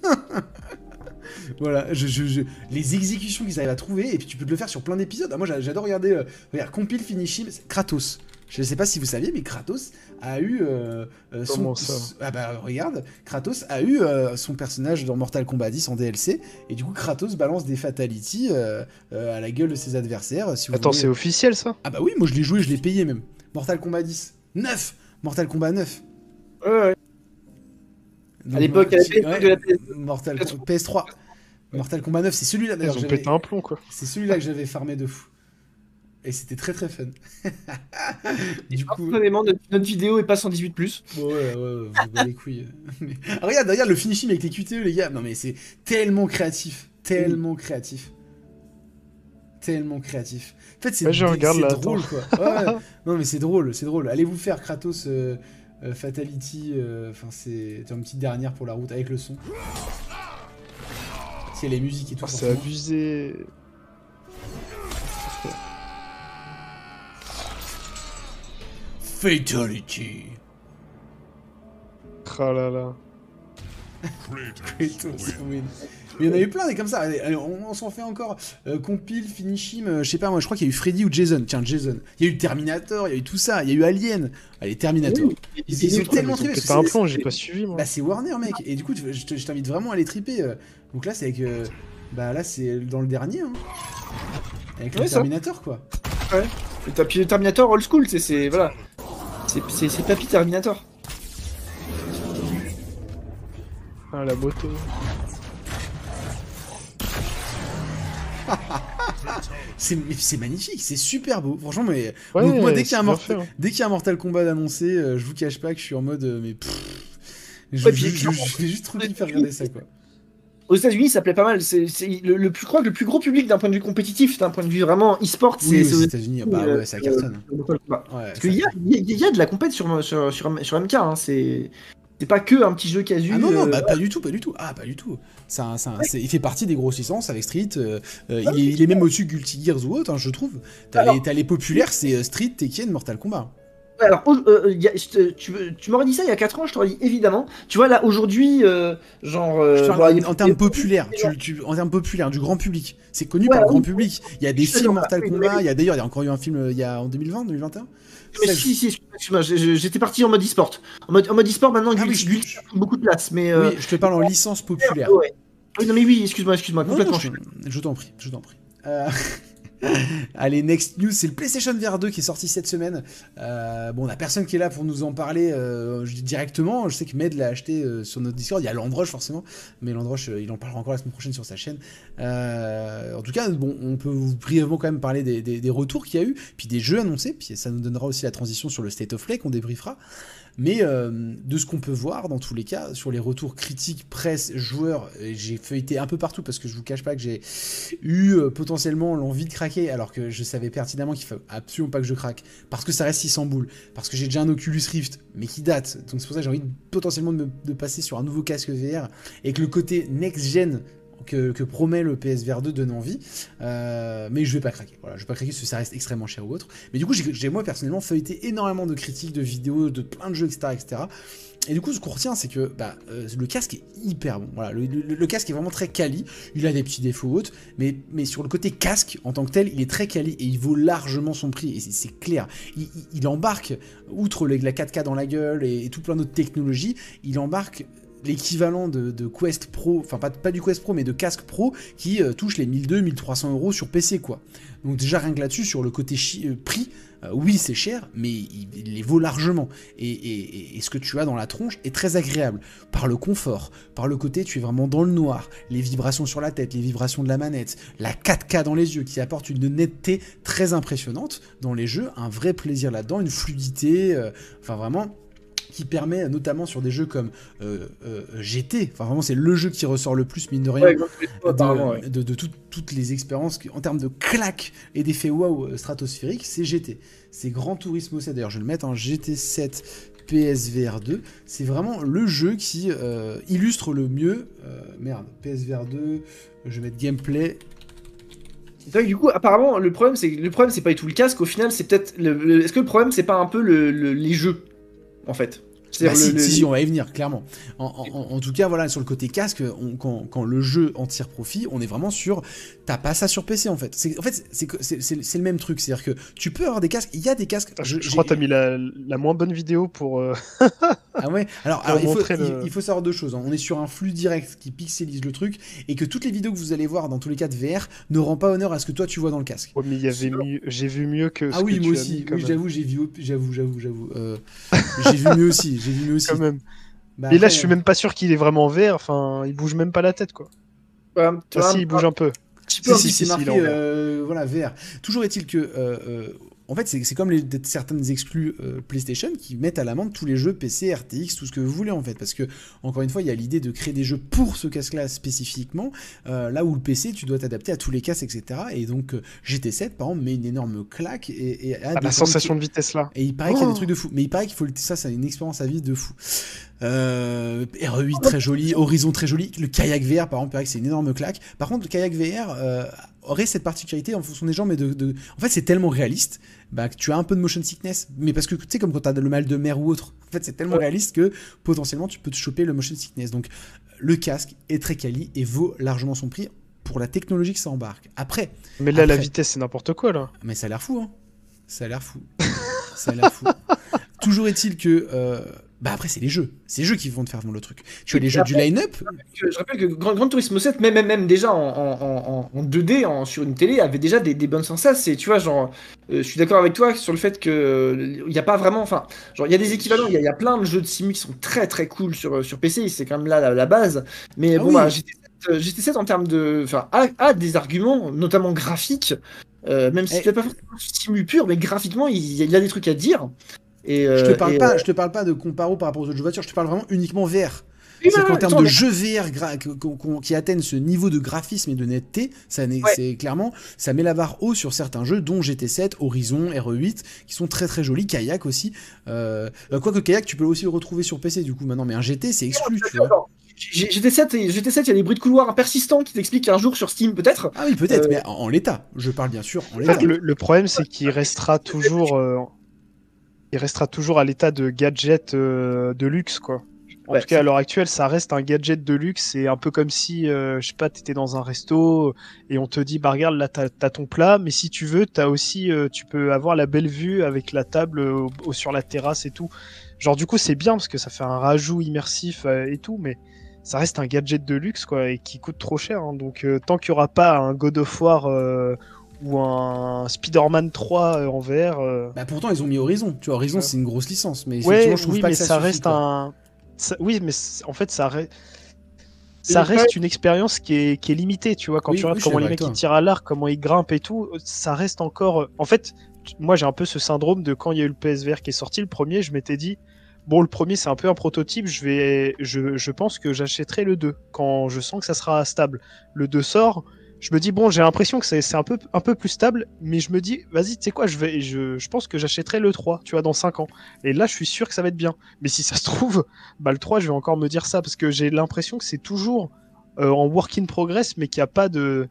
voilà, je, je- je- les exécutions qu'ils arrivent à trouver, et puis tu peux te le faire sur plein d'épisodes. Ah, moi j'a- j'adore regarder, euh, regarde, Compile Finishing, c'est Kratos. Je sais pas si vous saviez, mais Kratos a eu euh, euh, son. Ça Ah bah regarde, Kratos a eu euh, son personnage dans Mortal Kombat 10 en DLC, et du coup Kratos balance des fatalities euh, euh, à la gueule de ses adversaires. Si vous Attends, c'est officiel ça? Ah bah oui, moi je l'ai joué, je l'ai payé même. Mortal Kombat 10. 9 Mortal Kombat 9. Ouais, ouais. Donc, l'époque, à la ouais, PS2 de la PS2. Mortal PS3. Mortal Kombat 9, c'est celui-là Ils d'ailleurs. ont j'avais- pété un plomb quoi. C'est celui-là que j'avais farmé de fou. Et c'était très très fun. <laughs> du coup. Personnellement, notre, notre vidéo est pas 118 plus. Ouais, ouais, ouais, vous les couilles. <laughs> Mais- Ah, regarde, regarde le finishing avec les QTE, les gars. Non, mais c'est tellement créatif. Tellement créatif. Tellement créatif. En fait, c'est Ouais, drôle, quoi. Ouais, ouais. <laughs> Non, mais c'est drôle, c'est drôle. Allez vous faire Kratos euh, euh, Fatality. euh, Enfin, c'est c'est une petite dernière pour la route avec le son. C'est les musiques et tout. Ah, c'est abusé. Fatality. Ah là là. Kratos win. Mais il y en a eu plein des comme ça. Allez, allez, on, on s'en fait encore. Euh, compile, Finishim, euh, je sais pas moi, je crois qu'il y a eu Freddy ou Jason. Tiens, Jason. Il y a eu Terminator, il y a eu tout ça. Il y a eu Alien. Allez, Terminator. Ils, ils sont tellement Ils ont trippés. pété parce un c'est- j'ai pas suivi moi. Bah, c'est Warner, mec. Et du coup, je te- je t'invite vraiment à les triper. euh. Donc là, c'est avec. euh, Bah là, c'est dans le dernier. Hein. Avec le Ouais, ça. Terminator, quoi. Et t'as- le Terminator old school, c'est- c'est. Voilà. C'est- Papy Terminator. Ah la beauté. <laughs> C'est c'est magnifique, c'est super beau. Franchement, mais. Ouais, Donc, moi, dès qu'il y a un c'est bien Mortal- fait, hein. Dès qu'il y a un Mortal Kombat d'annoncer, euh, je vous cache pas que je suis en mode. euh, mais. pff, je, Ouais, je- puis, je- clairement, je vais juste trop kiffer regarder ça, quoi. Aux États-Unis, ça plaît pas mal. C'est le, le plus, je crois que le plus gros public d'un point de vue compétitif, d'un point de vue vraiment e-sport, c'est Oui, c'est aux États-Unis, bah euh, ouais, ça cartonne. euh, Mortal Kombat. Ouais, Parce qu'il y a, y, de la compète sur, sur, sur, sur MK, hein. c'est c'est pas que un petit jeu casu. Ah non, non, euh, bah, pas du tout, pas du tout. Ah, pas du tout. Il fait partie des grosses licences avec Street. euh, euh, il, est, il est même au-dessus de Guilty Gears ou autre, hein, je trouve. T'as les, t'as les populaires, c'est euh, Street, Tekken, Mortal Kombat. Alors, euh, il y a- tu, tu m'aurais dit ça il y a 4 ans, je t'aurais dit évidemment. Tu vois, là, aujourd'hui, euh, genre. euh, il en termes populaires, tu, tu- en termes populaires, du grand public. C'est connu Ouais, par le grand oui. public. Il y a des Je films Mortal Kombat. Il y a d'ailleurs, il y a encore eu un film il y a en 2020, 2021. Mais Ça, si, si, excuse-moi, j'étais parti en mode e-sport. En mode, en mode e-sport, maintenant, Ah oui, je- pris beaucoup de place. Mais. euh, Oui, je te parle en licence populaire. ouais. Oui, non, mais oui, excuse-moi, excuse-moi, Non, complètement. non, je je t'en prie, je t'en prie. <laughs> <laughs> Allez, next news, c'est le PlayStation VR 2 qui est sorti cette semaine. Euh, bon, on a personne qui est là pour nous en parler euh, directement. Je sais que Med l'a acheté euh, sur notre Discord. Il y a Landroche forcément, mais Landroche, il en parlera encore la semaine prochaine sur sa chaîne. en tout cas, on peut brièvement quand même parler des, des retours qu'il y a eu, puis des jeux annoncés, puis ça nous donnera aussi la transition sur le State of Play qu'on débriefera. Mais euh, de ce qu'on peut voir, dans tous les cas, sur les retours critiques, presse, joueurs, j'ai feuilleté un peu partout parce que je vous cache pas que j'ai eu euh, potentiellement l'envie de craquer alors que je savais pertinemment qu'il faut absolument pas que je craque parce que ça reste 600 boules, parce que j'ai déjà un Oculus Rift mais qui date. Donc c'est pour ça que j'ai envie potentiellement de, de passer sur un nouveau casque VR et que le côté next-gen que, promet le PSVR 2 donne envie. Euh, mais je vais pas craquer. Voilà, je vais pas craquer parce que ça reste extrêmement cher ou autre. Mais du coup, j'ai moi personnellement feuilleté énormément de critiques, de vidéos, de plein de jeux, etc. etc. Et du coup, ce qu'on retient, c'est que bah, euh, le casque est hyper bon. Voilà, le, casque est vraiment très quali. Il a des petits défauts autres, mais, mais sur le côté casque en tant que tel, il est très quali et il vaut largement son prix. Et c'est clair. Il, embarque, outre la 4K dans la gueule et, et tout plein d'autres technologies, il embarque l'équivalent de, Quest Pro, enfin pas, du Quest Pro, mais de casque Pro qui euh, touche les 1200-1300 euros sur PC, quoi. Donc déjà rien que là-dessus, sur le côté euh, prix, euh, oui c'est cher, mais il, les vaut largement. Et, ce que tu as dans la tronche est très agréable, par le confort, par le côté tu es vraiment dans le noir, les vibrations sur la tête, les vibrations de la manette, la 4K dans les yeux qui apporte une netteté très impressionnante dans les jeux, un vrai plaisir là-dedans, une fluidité, enfin vraiment qui permet notamment sur des jeux comme euh, euh, GT, enfin vraiment c'est le jeu qui ressort le plus mine de rien de, toutes les expériences en termes de claques et d'effets wow euh, stratosphériques, c'est GT. C'est Grand Turismo 7, d'ailleurs je vais le mettre en GT7 PSVR 2, c'est vraiment le jeu qui illustre le mieux, merde, PSVR 2, je vais mettre gameplay, du coup, apparemment, le problème, c'est le problème, c'est pas du tout le casque. Au final, c'est peut-être. Est-ce que le problème, c'est pas un peu les jeux? En fait. Bah si, si, on va y venir, clairement. En, tout cas, voilà, sur le côté casque, quand, le jeu en tire profit, on est vraiment sur. T'as pas ça sur PC en fait. En fait, c'est le même truc. C'est-à-dire que tu peux avoir des casques. Il y a des casques. je, crois que t'as mis la, moins bonne vidéo pour. Euh, <laughs> ah ouais? Alors, il, faut, il, faut, savoir deux choses. Hein. On est sur un flux direct qui pixelise le truc et que toutes les vidéos que vous allez voir dans tous les cas de VR ne rend pas honneur à ce que toi tu vois dans le casque. Oh, mais il y avait mieux. J'ai vu mieux que. Ah oui, moi aussi. Oui, j'avoue, j'ai vu. J'avoue, j'avoue, j'avoue. Euh, <laughs> j'ai vu mieux aussi j'ai vu aussi. Quand même. Bah, et là, je suis même pas sûr qu'il est vraiment vert. Enfin, il bouge même pas la tête, quoi. Ouais, si, il bouge un peu. Si, si, si, marqué, euh, voilà, vert. Toujours est-il que euh, euh, en fait, c'est comme les, certaines exclus euh, PlayStation qui mettent à l'amende tous les jeux PC, RTX, tout ce que vous voulez en fait. Parce que, encore une fois, il y a l'idée de créer des jeux pour ce casque-là spécifiquement, euh, là où le PC, tu dois t'adapter à tous les casques, etc. Et donc, euh, GT7, par exemple, met une énorme claque et, a la sensation de vitesse là. Et il paraît qu'il y a des oh trucs de fou. Mais il paraît qu'il faut. Ça, c'est une expérience à vie de fou. RE8 très joli, Horizon très joli. Le kayak VR, par exemple, il paraît que c'est une énorme claque. Par contre, le kayak VR aurait cette particularité en fonction des gens, mais de, en fait c'est tellement réaliste bah, que tu as un peu de motion sickness, mais parce que tu sais comme quand tu as le mal de mer ou autre, en fait c'est tellement réaliste que potentiellement tu peux te choper le motion sickness. Donc le casque est très quali et vaut largement son prix pour la technologie que ça embarque. Après. Mais là la vitesse c'est n'importe quoi là. Mais ça a l'air fou hein. Ça a l'air fou. ça a l'air fou. <laughs> Toujours est-il que euh, bah après, c'est les jeux. C'est les jeux qui vont te faire vendre le truc. Tu as les jeux du line-up. Je rappelle que Grand, Turismo 7, même, même, même déjà en, en, 2D en, sur une télé, avait déjà des, des bonnes sensations. Et tu vois, genre, euh, je suis d'accord avec toi sur le fait que il n'y a pas vraiment. Enfin, genre, il y a des équivalents. Il y, a plein de jeux de simu qui sont très très cool sur, sur PC. C'est quand même là la, base. Mais ah bon, bah, GT7, en termes de. Enfin, a, des arguments, notamment graphiques. Euh, même si tu n'as pas forcément simu pur, mais graphiquement, il, il y a des trucs à dire je te parle pas, euh, je te parle pas de comparo par rapport aux autres jeux de voiture, je te parle vraiment uniquement VR. C'est qu'en termes de jeux VR qui atteignent ce niveau de graphisme et de netteté, ça c'est clairement, ça met la barre haut sur certains jeux, dont GT7, Horizon, RE8, qui sont très très jolis, Kayak aussi. Euh, Quoique Kayak, tu peux aussi le retrouver sur PC du coup maintenant, mais un GT c'est exclu, tu vois. GT7, GT7, il y a des bruits de couloir persistants qui t'expliquent qu'un jour sur Steam, peut-être. Ah oui, peut-être, euh, mais en, l'état. Je parle bien sûr en l'état. le, problème, c'est qu'il restera toujours il restera toujours à l'état de gadget euh, de luxe, quoi. En tout cas, à l'heure actuelle, ça reste un gadget de luxe. C'est un peu comme si, euh, je sais pas, t'étais dans un resto et on te dit, bah regarde, là t'as as ton plat, mais si tu veux, t'as aussi, euh, tu peux avoir la belle vue avec la table sur la terrasse et tout. Genre du coup, c'est bien parce que ça fait un rajout immersif et tout, mais ça reste un gadget de luxe quoi et qui coûte trop cher. Hein. Donc tant qu'il y aura pas un God of War ou un Spider-Man 3 euh, en VR. euh, Bah pourtant ils ont mis Horizon. Tu vois, Horizon c'est une grosse licence, mais Ouais, je trouve oui, pas mais que ça, ça, suffit, reste quoi. un. ça- Oui, mais en fait, ça reste. Ça une expérience qui est, qui est limitée, tu vois. Quand Oui, tu regardes comment les mecs ils tirent à l'arc, comment ils grimpent et tout, ça reste encore. En fait, moi j'ai un peu ce syndrome de quand il y a eu le PSVR qui est sorti, le premier, je m'étais dit, bon, le premier c'est un peu un prototype, je, vais... je, je pense que j'achèterai le 2 quand je sens que ça sera stable. Le 2 sort, je me dis, bon, j'ai l'impression que c'est un peu, un peu plus stable, mais je me dis, vas-y, tu sais quoi, je, vais, je, je pense que j'achèterai le 3, tu vois, dans 5 ans. Et là, je suis sûr que ça va être bien. Mais si ça se trouve, bah, le 3, je vais encore me dire ça, parce que j'ai l'impression que c'est toujours euh, en work in progress, mais qu'il n'y a pas de.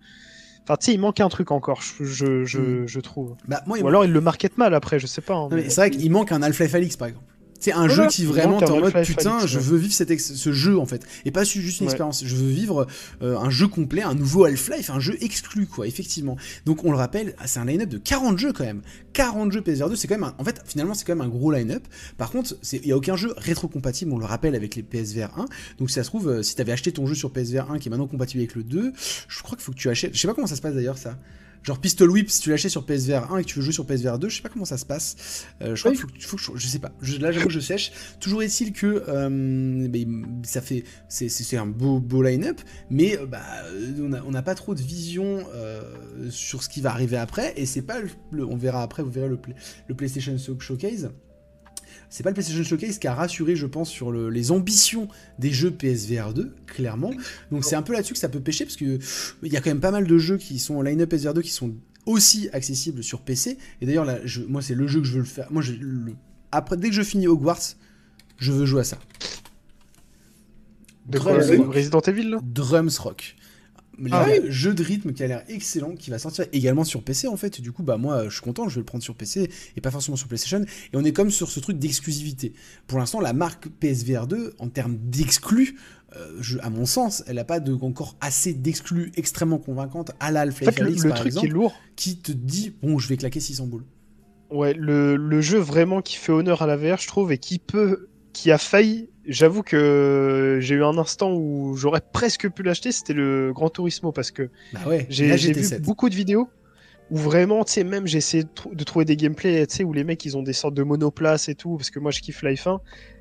Enfin, tu sais, il manque un truc encore, je, je, je, Mm. je trouve. Bah moi, Ou alors il le market mal après, je sais pas. hein, mais c'est vrai qu'il manque un Half-Life Alyx par exemple. C'est un Voilà, jeu qui vraiment t'es en mode putain, je veux vivre cet ex- ce jeu en fait. Et pas juste une Ouais. expérience. Je veux vivre euh, un jeu complet, un nouveau Half-Life, un jeu exclu quoi, effectivement. Donc on le rappelle, ah, c'est un line-up de 40 jeux quand même. 40 jeux PSVR 2, c'est quand même un- En fait, finalement, c'est quand même un gros line-up. Par contre, il n'y a aucun jeu rétro-compatible, on le rappelle, avec les PSVR 1. Donc si ça se trouve, euh, si t'avais acheté ton jeu sur PSVR 1 qui est maintenant compatible avec le 2, je crois qu'il faut que tu achètes. Je sais pas comment ça se passe d'ailleurs ça. Genre Pistol Whip, si tu l'achètes sur PSVR 1 et que tu veux jouer sur PSVR 2, je sais pas comment ça se passe. Euh, je crois Oui. qu'il faut, que- faut que je, je sais pas. Je- là, j'avoue que je sèche. Toujours est-il que euh, ben, ça fait, c'est- un beau, beau line-up, mais euh, bah, on n'a pas trop de vision euh, sur ce qui va arriver après, et c'est pas le, on verra après, vous verrez le, le PlayStation Show- Showcase. C'est pas le PlayStation Showcase qui a rassuré, je pense, sur le- les ambitions des jeux PSVR 2, clairement. Donc c'est un peu là-dessus que ça peut pêcher, parce que il y a quand même pas mal de jeux qui sont en line-up PSVR 2 qui sont aussi accessibles sur PC. Et d'ailleurs, là, je- moi, c'est le jeu que je veux le faire. Moi, je, le- après, dès que je finis Hogwarts, je veux jouer à ça. De quoi Drums Rock. Resident Evil là Drums Rock. Ah Le jeu de rythme qui a l'air excellent, qui va sortir également sur PC en fait. Du coup, bah moi, je suis content, je vais le prendre sur PC et pas forcément sur PlayStation. Et on est comme sur ce truc d'exclusivité. Pour l'instant, la marque PSVR 2, en termes d'exclus, euh, je- à mon sens, elle n'a pas de, encore assez d'exclus extrêmement convaincantes à la Half-Life le, truc exemple, qui est lourd, qui te dit bon, je vais claquer 600 boules. ouais, le, le jeu vraiment qui fait honneur à la VR, je trouve, et qui peut, qui a failli. J'avoue que j'ai eu un instant où j'aurais presque pu l'acheter, c'était le Gran Turismo parce que Bah ouais, J'ai vu GT7. beaucoup de vidéos où vraiment, tu sais, même j'ai essayé de, trou- de trouver des gameplays, tu sais, où les mecs ils ont des sortes de monoplaces et tout, parce que moi je kiffe Life 1.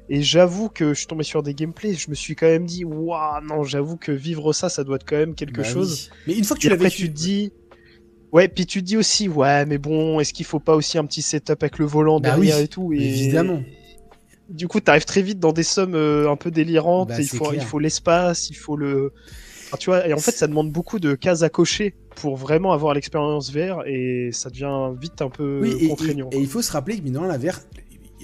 Et j'avoue que je suis tombé sur des gameplays, je me suis quand même dit, waouh, non, j'avoue que vivre ça, ça doit être quand même quelque Bah chose. oui. Mais une fois que tu l'as vécu, tu te dis. Ouais, puis tu te dis aussi, ouais, mais bon, est-ce qu'il faut pas aussi un petit setup avec le volant Bah derrière oui, et tout et... évidemment. Du coup, t'arrives très vite dans des sommes euh, un peu délirantes. Bah, il, faut, il clair. faut l'espace, il faut le. Enfin, tu vois, et en fait, ça demande beaucoup de cases à cocher pour vraiment avoir l'expérience VR et ça devient vite un peu Oui, contraignant. et- et il faut se rappeler que, mine la VR,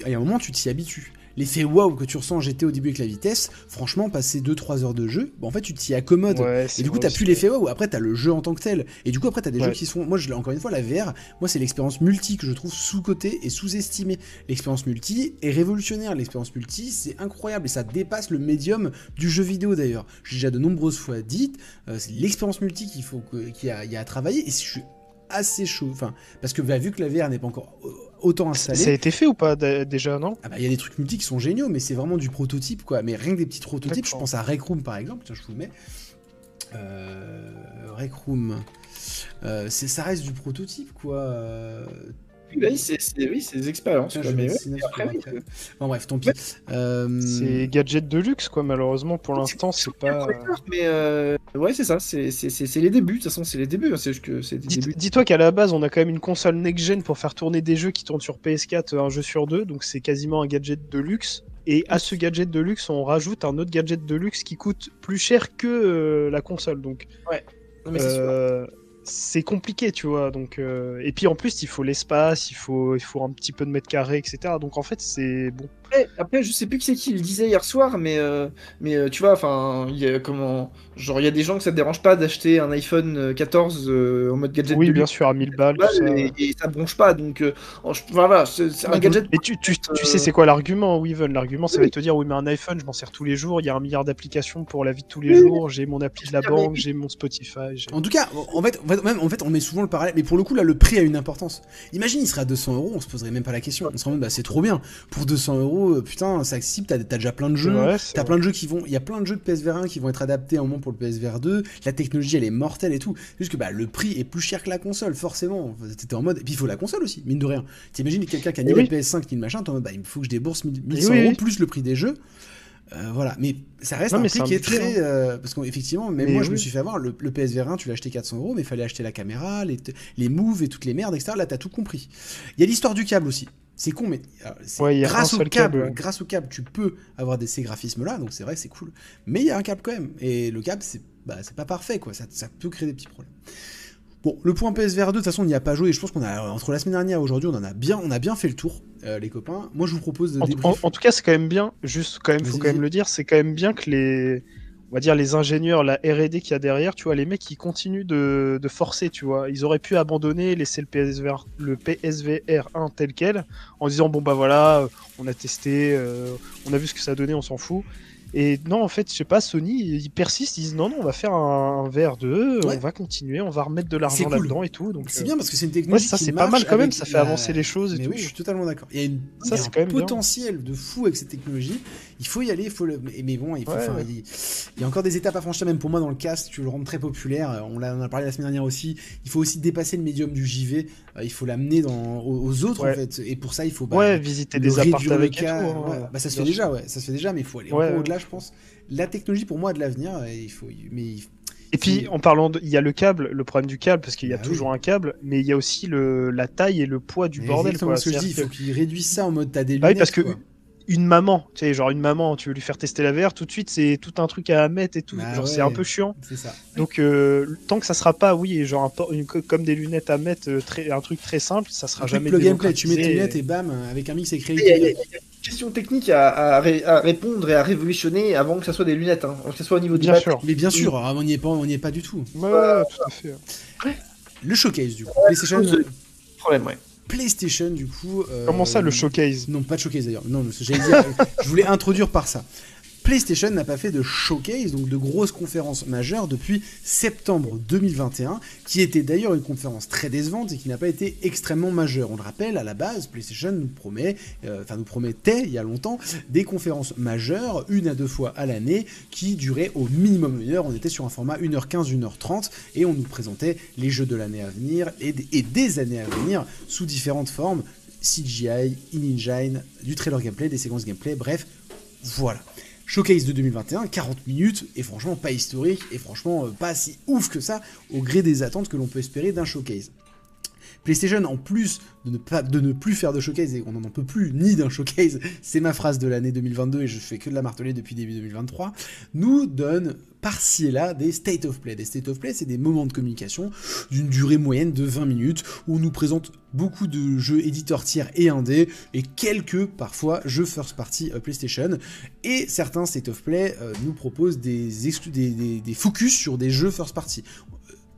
il y a un moment, tu t'y habitues. L'effet waouh que tu ressens en GT au début avec la vitesse, franchement, passer 2-3 heures de jeu, bah, en fait, tu t'y accommodes. Ouais, Et du coup, t'as plus l'effet waouh. Après, t'as le jeu en tant que tel. Et du coup, après, t'as des Ouais. jeux qui sont. Moi, je, l'ai- encore une fois, la VR, moi, c'est l'expérience multi que je trouve sous-cotée et sous-estimée. L'expérience multi est révolutionnaire. L'expérience multi, c'est incroyable et ça dépasse le médium du jeu vidéo d'ailleurs. J'ai déjà de nombreuses fois dit, euh, c'est l'expérience multi qu'il faut qu'il y, a, il y a à travailler. Et je suis assez chaud. Enfin, parce que bah, vu que la VR n'est pas encore euh, autant installée. Ça a été fait ou pas déjà, non? Ah bah il y a des trucs multi qui sont géniaux, mais c'est vraiment du prototype quoi. Mais rien que des petits prototypes, je pense à Rec Room par exemple, tiens je vous le mets. Euh, Rec Room, Euh, ça reste du prototype quoi. Euh, Oui, c'est oui, c'est des expériences. quoi, mais ouais, après, oui, après. Bon bref, tant pis. Euh, C'est gadget de luxe, quoi, malheureusement, pour l'instant, c'est pas. Mais euh, ouais, c'est ça, c'est c'est- c'est- c'est les débuts, de toute façon, c'est les débuts. hein, débuts. Dis-toi qu'à la base, on a quand même une console next-gen pour faire tourner des jeux qui tournent sur PS4, euh, un jeu sur deux, donc c'est quasiment un gadget de luxe. Et à ce gadget de luxe, on rajoute un autre gadget de luxe qui coûte plus cher que euh, la console. Donc, Non, mais c'est sûr. C'est compliqué, tu vois. Donc, euh, et puis en plus, il faut l'espace, il faut, il faut un petit peu de mètres carrés, etc. Donc en fait, c'est bon. Après, après, je sais plus qui c'est qui le disait hier soir, mais, euh, mais euh, tu vois, enfin, il y a comment. Genre, il y a des gens que ça te dérange pas d'acheter un iPhone euh, 14 euh, en mode gadget Oui, de bien sûr, à 1000 balles, tout ça. et, et ça bronche pas, donc. euh, voilà, c'est un gadget. Et tu, tu, tu sais c'est quoi l'argument, Weaven L'argument, ça Oui. va te dire oui, mais un iPhone, je m'en sers tous les jours, il y a un milliard d'applications pour la vie de tous les Oui. jours, j'ai mon appli de la Mais- banque, j'ai mon Spotify. En tout cas, en fait, en fait, fait, même, en fait, on met souvent le parallèle, mais pour le coup, là, le prix a une importance. Imagine, il serait à 200 euros, on se poserait même pas la question. On serait mode, bah, c'est trop bien. Pour 200 euros, euh, putain, c'est accessible, t'as as déjà plein de jeux. Ouais, T'as plein de jeux qui vont. Il y a plein de jeux de PSVR 1 qui vont être adaptés à un moment pour le PSVR 2. La technologie, elle est mortelle et tout. Juste que bah, le prix est plus cher que la console, forcément. T'étais en mode. Et puis il faut la console aussi, mine de rien. T'imagines quelqu'un qui a ni la oui. PS5 ni le machin, t'es en mode, bah, il faut que je débourse 1000 Eh 1100 oui, euros plus le prix des jeux. Euh, voilà, mais ça reste Non, un mais prix qui est très. euh, parce qu'effectivement, même Mais moi, je me suis fait avoir. Le, le PSVR 1, tu l'as acheté 400 euros, mais il fallait acheter la caméra, les, les moves et toutes les merdes, etc. Là, t'as tout compris. Il y a l'histoire du câble aussi. C'est con, mais euh, Ouais, grâce au câble, grâce au câble, tu peux avoir des, ces graphismes-là, donc c'est vrai que c'est cool. Mais il y a un câble quand même, et le câble, c'est bah, pas parfait, quoi. Ça, ça peut créer des petits problèmes. Bon, le point PSVR 2, de toute façon, on n'y a pas joué, et je pense qu'on a, entre la semaine dernière et aujourd'hui, on en a bien, on a bien fait le tour, euh, les copains. Moi, je vous propose de En, en- en tout cas, c'est quand même bien, juste quand même, faut quand même le dire, c'est quand même bien que les, on va dire les ingénieurs, la R&D qu'il y a derrière, tu vois, les mecs, ils continuent de, de forcer, tu vois. Ils auraient pu abandonner, laisser le PSVR, le PSVR 1 tel quel, en disant bon bah voilà, euh, on a testé, euh, on a vu ce que ça donnait, on s'en fout. Et non, en fait, je sais pas, Sony, ils persistent, ils disent non, non, on va faire un, un VR2, Ouais. on va continuer, on va remettre de l'argent cool. là-dedans et tout. Donc, C'est euh, bien parce que c'est une ouais, technologie ça qui c'est pas mal quand même, ça fait la- avancer les choses et Mais tout. oui, je suis totalement d'accord. Il y a, une, Ça, il y a c'est un quand même bien. potentiel de fou avec cette technologie. Il faut y aller, il faut le... mais- bon, il, faut, Ouais, enfin, ouais. il... il y a encore des étapes à franchir, même pour moi dans le cast, tu le rends très populaire. On, l'a- on en a parlé la semaine dernière aussi. Il faut aussi dépasser le médium du JV. Euh, il faut l'amener dans... aux, aux autres Ouais. en fait. Et pour ça, il faut bah, ouais, visiter le des appartements le avec tout. cas. hein. Bah, ça se fait déjà, ouais. Ça se fait déjà, mais il faut aller au-delà, je pense. La technologie, pour moi, a de l'avenir. et Il faut... Mais il- Et puis, en parlant de, il y a le câble, le problème du câble, parce qu'il y a Bah toujours un câble, mais il y a aussi le, la taille et le poids du Mais bordel, quoi. ce que je dis. Il faut qu'ils réduisent ça en mode t'as des Bah oui, lunettes. parce que- quoi. Une maman, tu sais, genre une maman, tu veux lui faire tester la VR, tout de suite, c'est tout un truc à mettre et tout. Bah genre, ouais. c'est un peu chiant. C'est ça. Donc, euh, tant que ça sera pas, oui, genre un por- une- comme des lunettes à mettre, euh, très, un truc très simple, ça sera Un truc jamais plug and play. Tu mets tes lunettes et bam, avec un mix écrit. Il y a, il y a- il y a une question technique à, à ré- à répondre et à révolutionner avant que ça soit des lunettes, hein. que ce soit au niveau du Bien batterie. sûr. Mais bien sûr, ah, on n'y est pas, on n'y est pas du tout. Ouais, ouais, tout à fait. Le showcase du coup. PlayStation, Problème, ouais. PlayStation du coup. euh, Comment ça, le showcase? Non, pas de showcase d'ailleurs. Non, non, j'allais dire, je voulais introduire par ça. PlayStation n'a pas fait de showcase, donc de grosses conférences majeures depuis septembre 2021, qui était d'ailleurs une conférence très décevante et qui n'a pas été extrêmement majeure. On le rappelle, à la base, PlayStation nous promet, euh, enfin nous promettait il y a longtemps des conférences majeures, une à deux fois à l'année, qui duraient au minimum une heure. On était sur un format 1h15, 1h30, et on nous présentait les jeux de l'année à venir et et des années à venir sous différentes formes. CGI, in-engine, du trailer gameplay, des séquences gameplay, bref, voilà. Showcase de 2021, 40 minutes, et franchement pas historique, et franchement euh, pas si ouf que ça, au gré des attentes que l'on peut espérer d'un showcase. PlayStation, en plus de ne, pas, de ne plus faire de showcase, et on n'en peut plus ni d'un showcase, <laughs> c'est ma phrase de l'année 2022 et je fais que de la marteler depuis début 2023, nous donne par-ci et là des state of play. Des state of play, c'est des moments de communication d'une durée moyenne de 20 minutes où on nous présente beaucoup de jeux éditeurs tiers et indés et quelques parfois jeux first party euh, PlayStation. Et certains state of play euh, nous proposent des, des focus sur des jeux first party.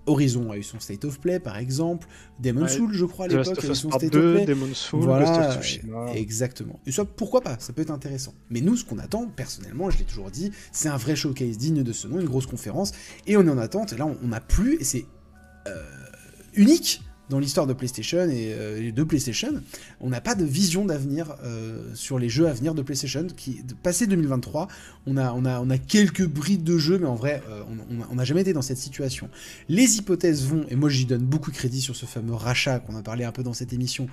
Horizon a eu son State of Play par exemple, Demon's Ouais, Souls je crois à l'époque a eu son State of 2, Play. Demon's Souls, Voilà, of. Exactement. Et ça, pourquoi pas Ça peut être intéressant. Mais nous, ce qu'on attend, personnellement, je l'ai toujours dit, c'est un vrai showcase digne de ce nom, une grosse conférence. Et on est en attente. Et là, on n'a plus, et c'est euh, unique dans l'histoire de PlayStation et euh, de PlayStation. On n'a pas de vision d'avenir euh, sur les jeux à venir de PlayStation. Qui, passé 2023, on a, quelques brides de jeux, mais en vrai, euh, on- n'a jamais été dans cette situation. Les hypothèses vont, et moi j'y donne beaucoup de crédit sur ce fameux rachat qu'on a parlé un peu dans cette émission,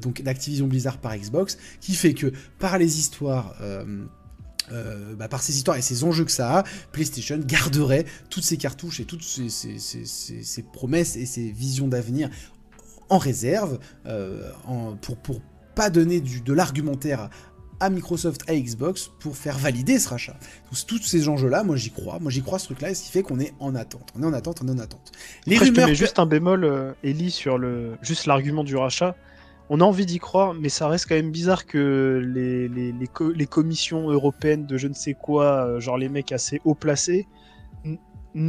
donc d'Activision Blizzard par Xbox, qui fait que par les histoires. Euh, bah, par ces histoires et ces enjeux que ça a, PlayStation garderait toutes ses cartouches et toutes ses, ses- ses- ses- ses promesses et ses visions d'avenir en réserve, euh, en- pour, pour pas donner du, de l'argumentaire à, Microsoft, à Xbox, pour faire valider ce rachat. Donc, tous ces enjeux-là, moi j'y crois, moi j'y crois ce truc-là, et ce qui fait qu'on est en attente. On est en attente, on est en attente. Les Après, je te rumeurs juste un bémol, euh, Ellie, sur le juste l'argument du rachat. On a envie d'y croire, mais ça reste quand même bizarre que les, les, les, co- les commissions européennes de je ne sais quoi, euh, genre les mecs assez haut placés,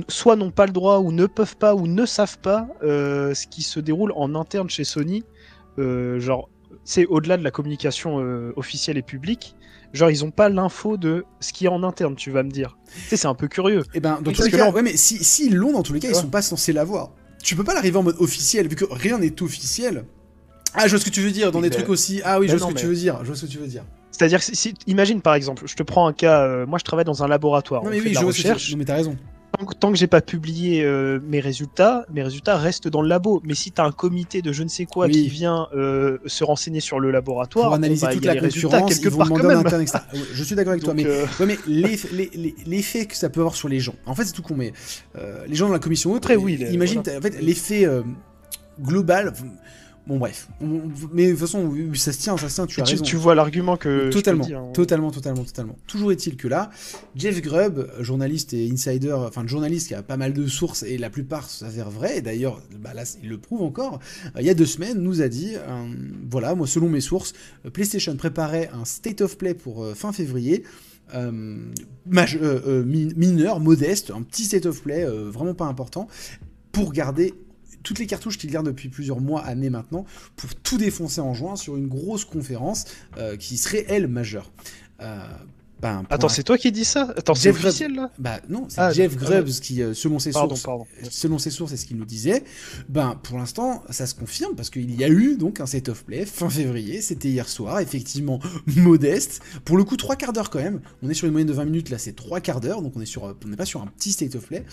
soit n'ont pas le droit, ou ne peuvent pas, ou ne savent pas euh, ce qui se déroule en interne chez Sony. Euh, genre, c'est au-delà de la communication euh, officielle et publique. Genre, ils ont pas l'info de ce qui est en interne, tu vas me dire. Tu sais, c'est un peu curieux. Eh ben, dans tous les cas, là, on- ouais, mais si, s'ils l'ont, dans tous les cas, ils Ouais. sont pas censés l'avoir. tu peux pas l'arriver en mode officiel, vu que rien n'est officiel. Ah, je vois ce que tu veux dire, dans des trucs aussi. Ah oui, je vois ce que tu veux dire. Je vois ce que tu veux dire. C'est-à-dire que si, si- imagine par exemple, je te prends un cas, euh, moi je travaille dans un laboratoire, Non, on mais fait oui, de je la recherche. mais t'as raison. Tant que, tant que j'ai pas publié euh, mes résultats, mes résultats restent dans le labo. Mais si t'as un comité de je ne sais quoi Oui. qui vient euh, se renseigner sur le laboratoire, Pour analyser bah, toute la concurrence, quelque ils vont demander en même. interne, etc. Je suis d'accord avec toi, mais Ouais, mais l'eff- les- les- l'effet que ça peut avoir sur les gens. En fait, c'est tout con, mais les gens dans la commission haute, Après, oui, imagine, voilà. en fait, l'effet global. Bon, bref. Mais de toute façon, ça se tient, ça se tient, tu as tu, raison. tu vois l'argument que Totalement, je te dis, hein. totalement, totalement, totalement. Toujours est-il que là, Jeff Grubb, journaliste et insider, enfin journaliste qui a pas mal de sources et la plupart s'avèrent vraies, et d'ailleurs, bah là, il le prouve encore, euh, il y a deux semaines, nous a dit, euh, voilà, moi, selon mes sources, euh, PlayStation préparait un State of Play pour euh, fin février, euh, mineur, modeste, un petit State of Play, vraiment pas important, pour garder toutes les cartouches qu'il garde depuis plusieurs mois, années maintenant, pour tout défoncer en juin sur une grosse conférence euh, qui serait, elle, majeure. Euh, ben, Attends, c'est toi qui dis ça? Attends, c'est officiel là? Bah non, c'est Ah, Jeff. Grubbs qui, euh, selon ses Pardon, sources, pardon. selon ses sources et ce qu'il nous disait, ben pour l'instant ça se confirme parce qu'il y a eu donc un set of play fin février, c'était hier soir, effectivement <laughs> modeste, pour le coup trois quarts d'heure quand même, on est sur une moyenne de 20 minutes là c'est trois quarts d'heure donc on est sur euh, on n'est pas sur un petit state of play,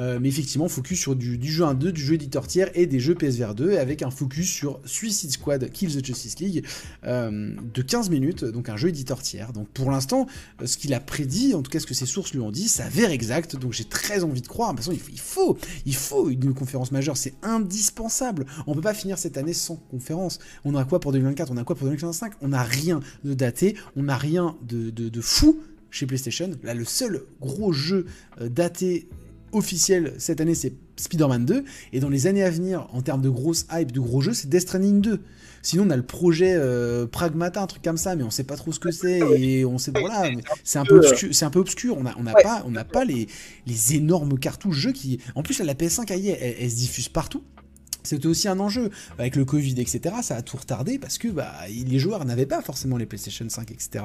euh, mais effectivement focus sur du, du jeu 1-2, du jeu éditeur tiers et des jeux PSVR 2 avec un focus sur Suicide Squad Kill the Justice League euh, de 15 minutes, donc un jeu éditeur tiers. Donc pour l'instant, ce qu'il a prédit, en tout cas ce que ses sources lui ont dit, s'avère exact. Donc j'ai très envie de croire. De toute façon, il faut, il faut, une conférence majeure, c'est indispensable. On peut pas finir cette année sans conférence. On a quoi pour 2024 On a quoi pour 2025 On n'a rien de daté, on n'a rien de, de, de fou chez PlayStation. Là, le seul gros jeu euh, daté officiel cette année, c'est Spider-Man 2. Et dans les années à venir, en termes de grosse hype, de gros jeux, c'est Death Stranding 2. Sinon, on a le projet euh, Pragmata, un truc comme ça, mais on sait pas trop ce que c'est et on sait voilà, c'est un peu obscur. C'est un peu obscur. On a, on n'a Ouais. pas, on n'a pas les, les énormes cartouches jeux qui. En plus, là, la PS5, elle, elle, elle se diffuse partout. C'était aussi un enjeu. Avec le Covid, etc., ça a tout retardé parce que bah, les joueurs n'avaient pas forcément les PlayStation 5, etc.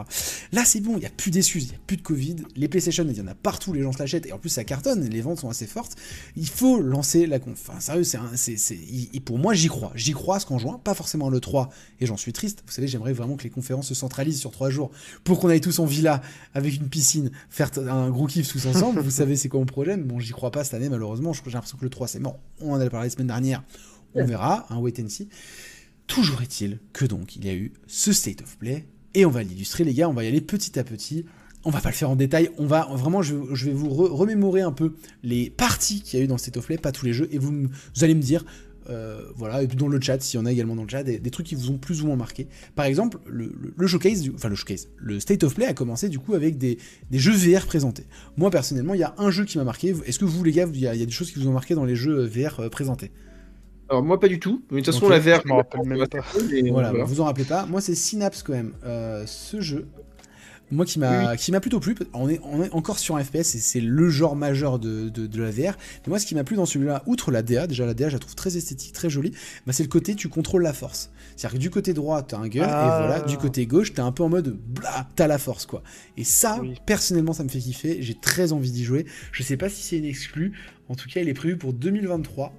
Là, c'est bon, il n'y a plus d'excuses, il n'y a plus de Covid. Les PlayStation, il y en a partout, les gens se l'achètent. Et en plus, ça cartonne, les ventes sont assez fortes. Il faut lancer la conf. Enfin, sérieux, c'est il- pour moi, j'y crois. J'y crois ce qu'en juin, pas forcément le 3. Et j'en suis triste. Vous savez, j'aimerais vraiment que les conférences se centralisent sur 3 jours pour qu'on aille tous en villa avec une piscine, faire un gros kiff tous ensemble. Vous savez, c'est quoi mon problème? Bon, j'y crois pas cette année, malheureusement. J'ai l'impression que le 3, c'est mort. On en a parlé la semaine dernière. On verra, un wait and see. Toujours est-il que donc il y a eu ce state of play et on va l'illustrer les gars, on va y aller petit à petit. On va pas le faire en détail, on va vraiment, je, vais vous re- remémorer un peu les parties qu'il y a eu dans State of Play, pas tous les jeux, et vous, allez me dire, euh, voilà, et puis dans le chat, s'il y en a également dans le chat, des, trucs qui vous ont plus ou moins marqué. Par exemple, le, showcase, enfin le showcase, le State of Play a commencé du coup avec des, jeux VR présentés. Moi personnellement, il y a un jeu qui m'a marqué. Est-ce que vous les gars, il y, y a des choses qui vous ont marqué dans les jeux VR euh, présentés? Alors moi pas du tout. Mais de toute façon la VR, je m'en rappelle même pas. Et Voilà, voilà. vous en rappelez pas. Moi, c'est Synapse quand même. Euh, ce jeu, moi qui m'a qui m'a plutôt plu. On est, on est encore sur un FPS et c'est le genre majeur de, de, de la VR. Mais moi, ce qui m'a plu dans celui-là, outre la DA, déjà la DA, je la trouve très esthétique, très jolie, bah, c'est le côté tu contrôles la force. C'est-à-dire que du côté droit, t'as un gun Ah. et voilà, du côté gauche, t'es un peu en mode bla, t'as la force quoi. Et ça, Oui. personnellement, ça me fait kiffer. J'ai très envie d'y jouer. Je sais pas si c'est une exclue. En tout cas, il est prévu pour 2023.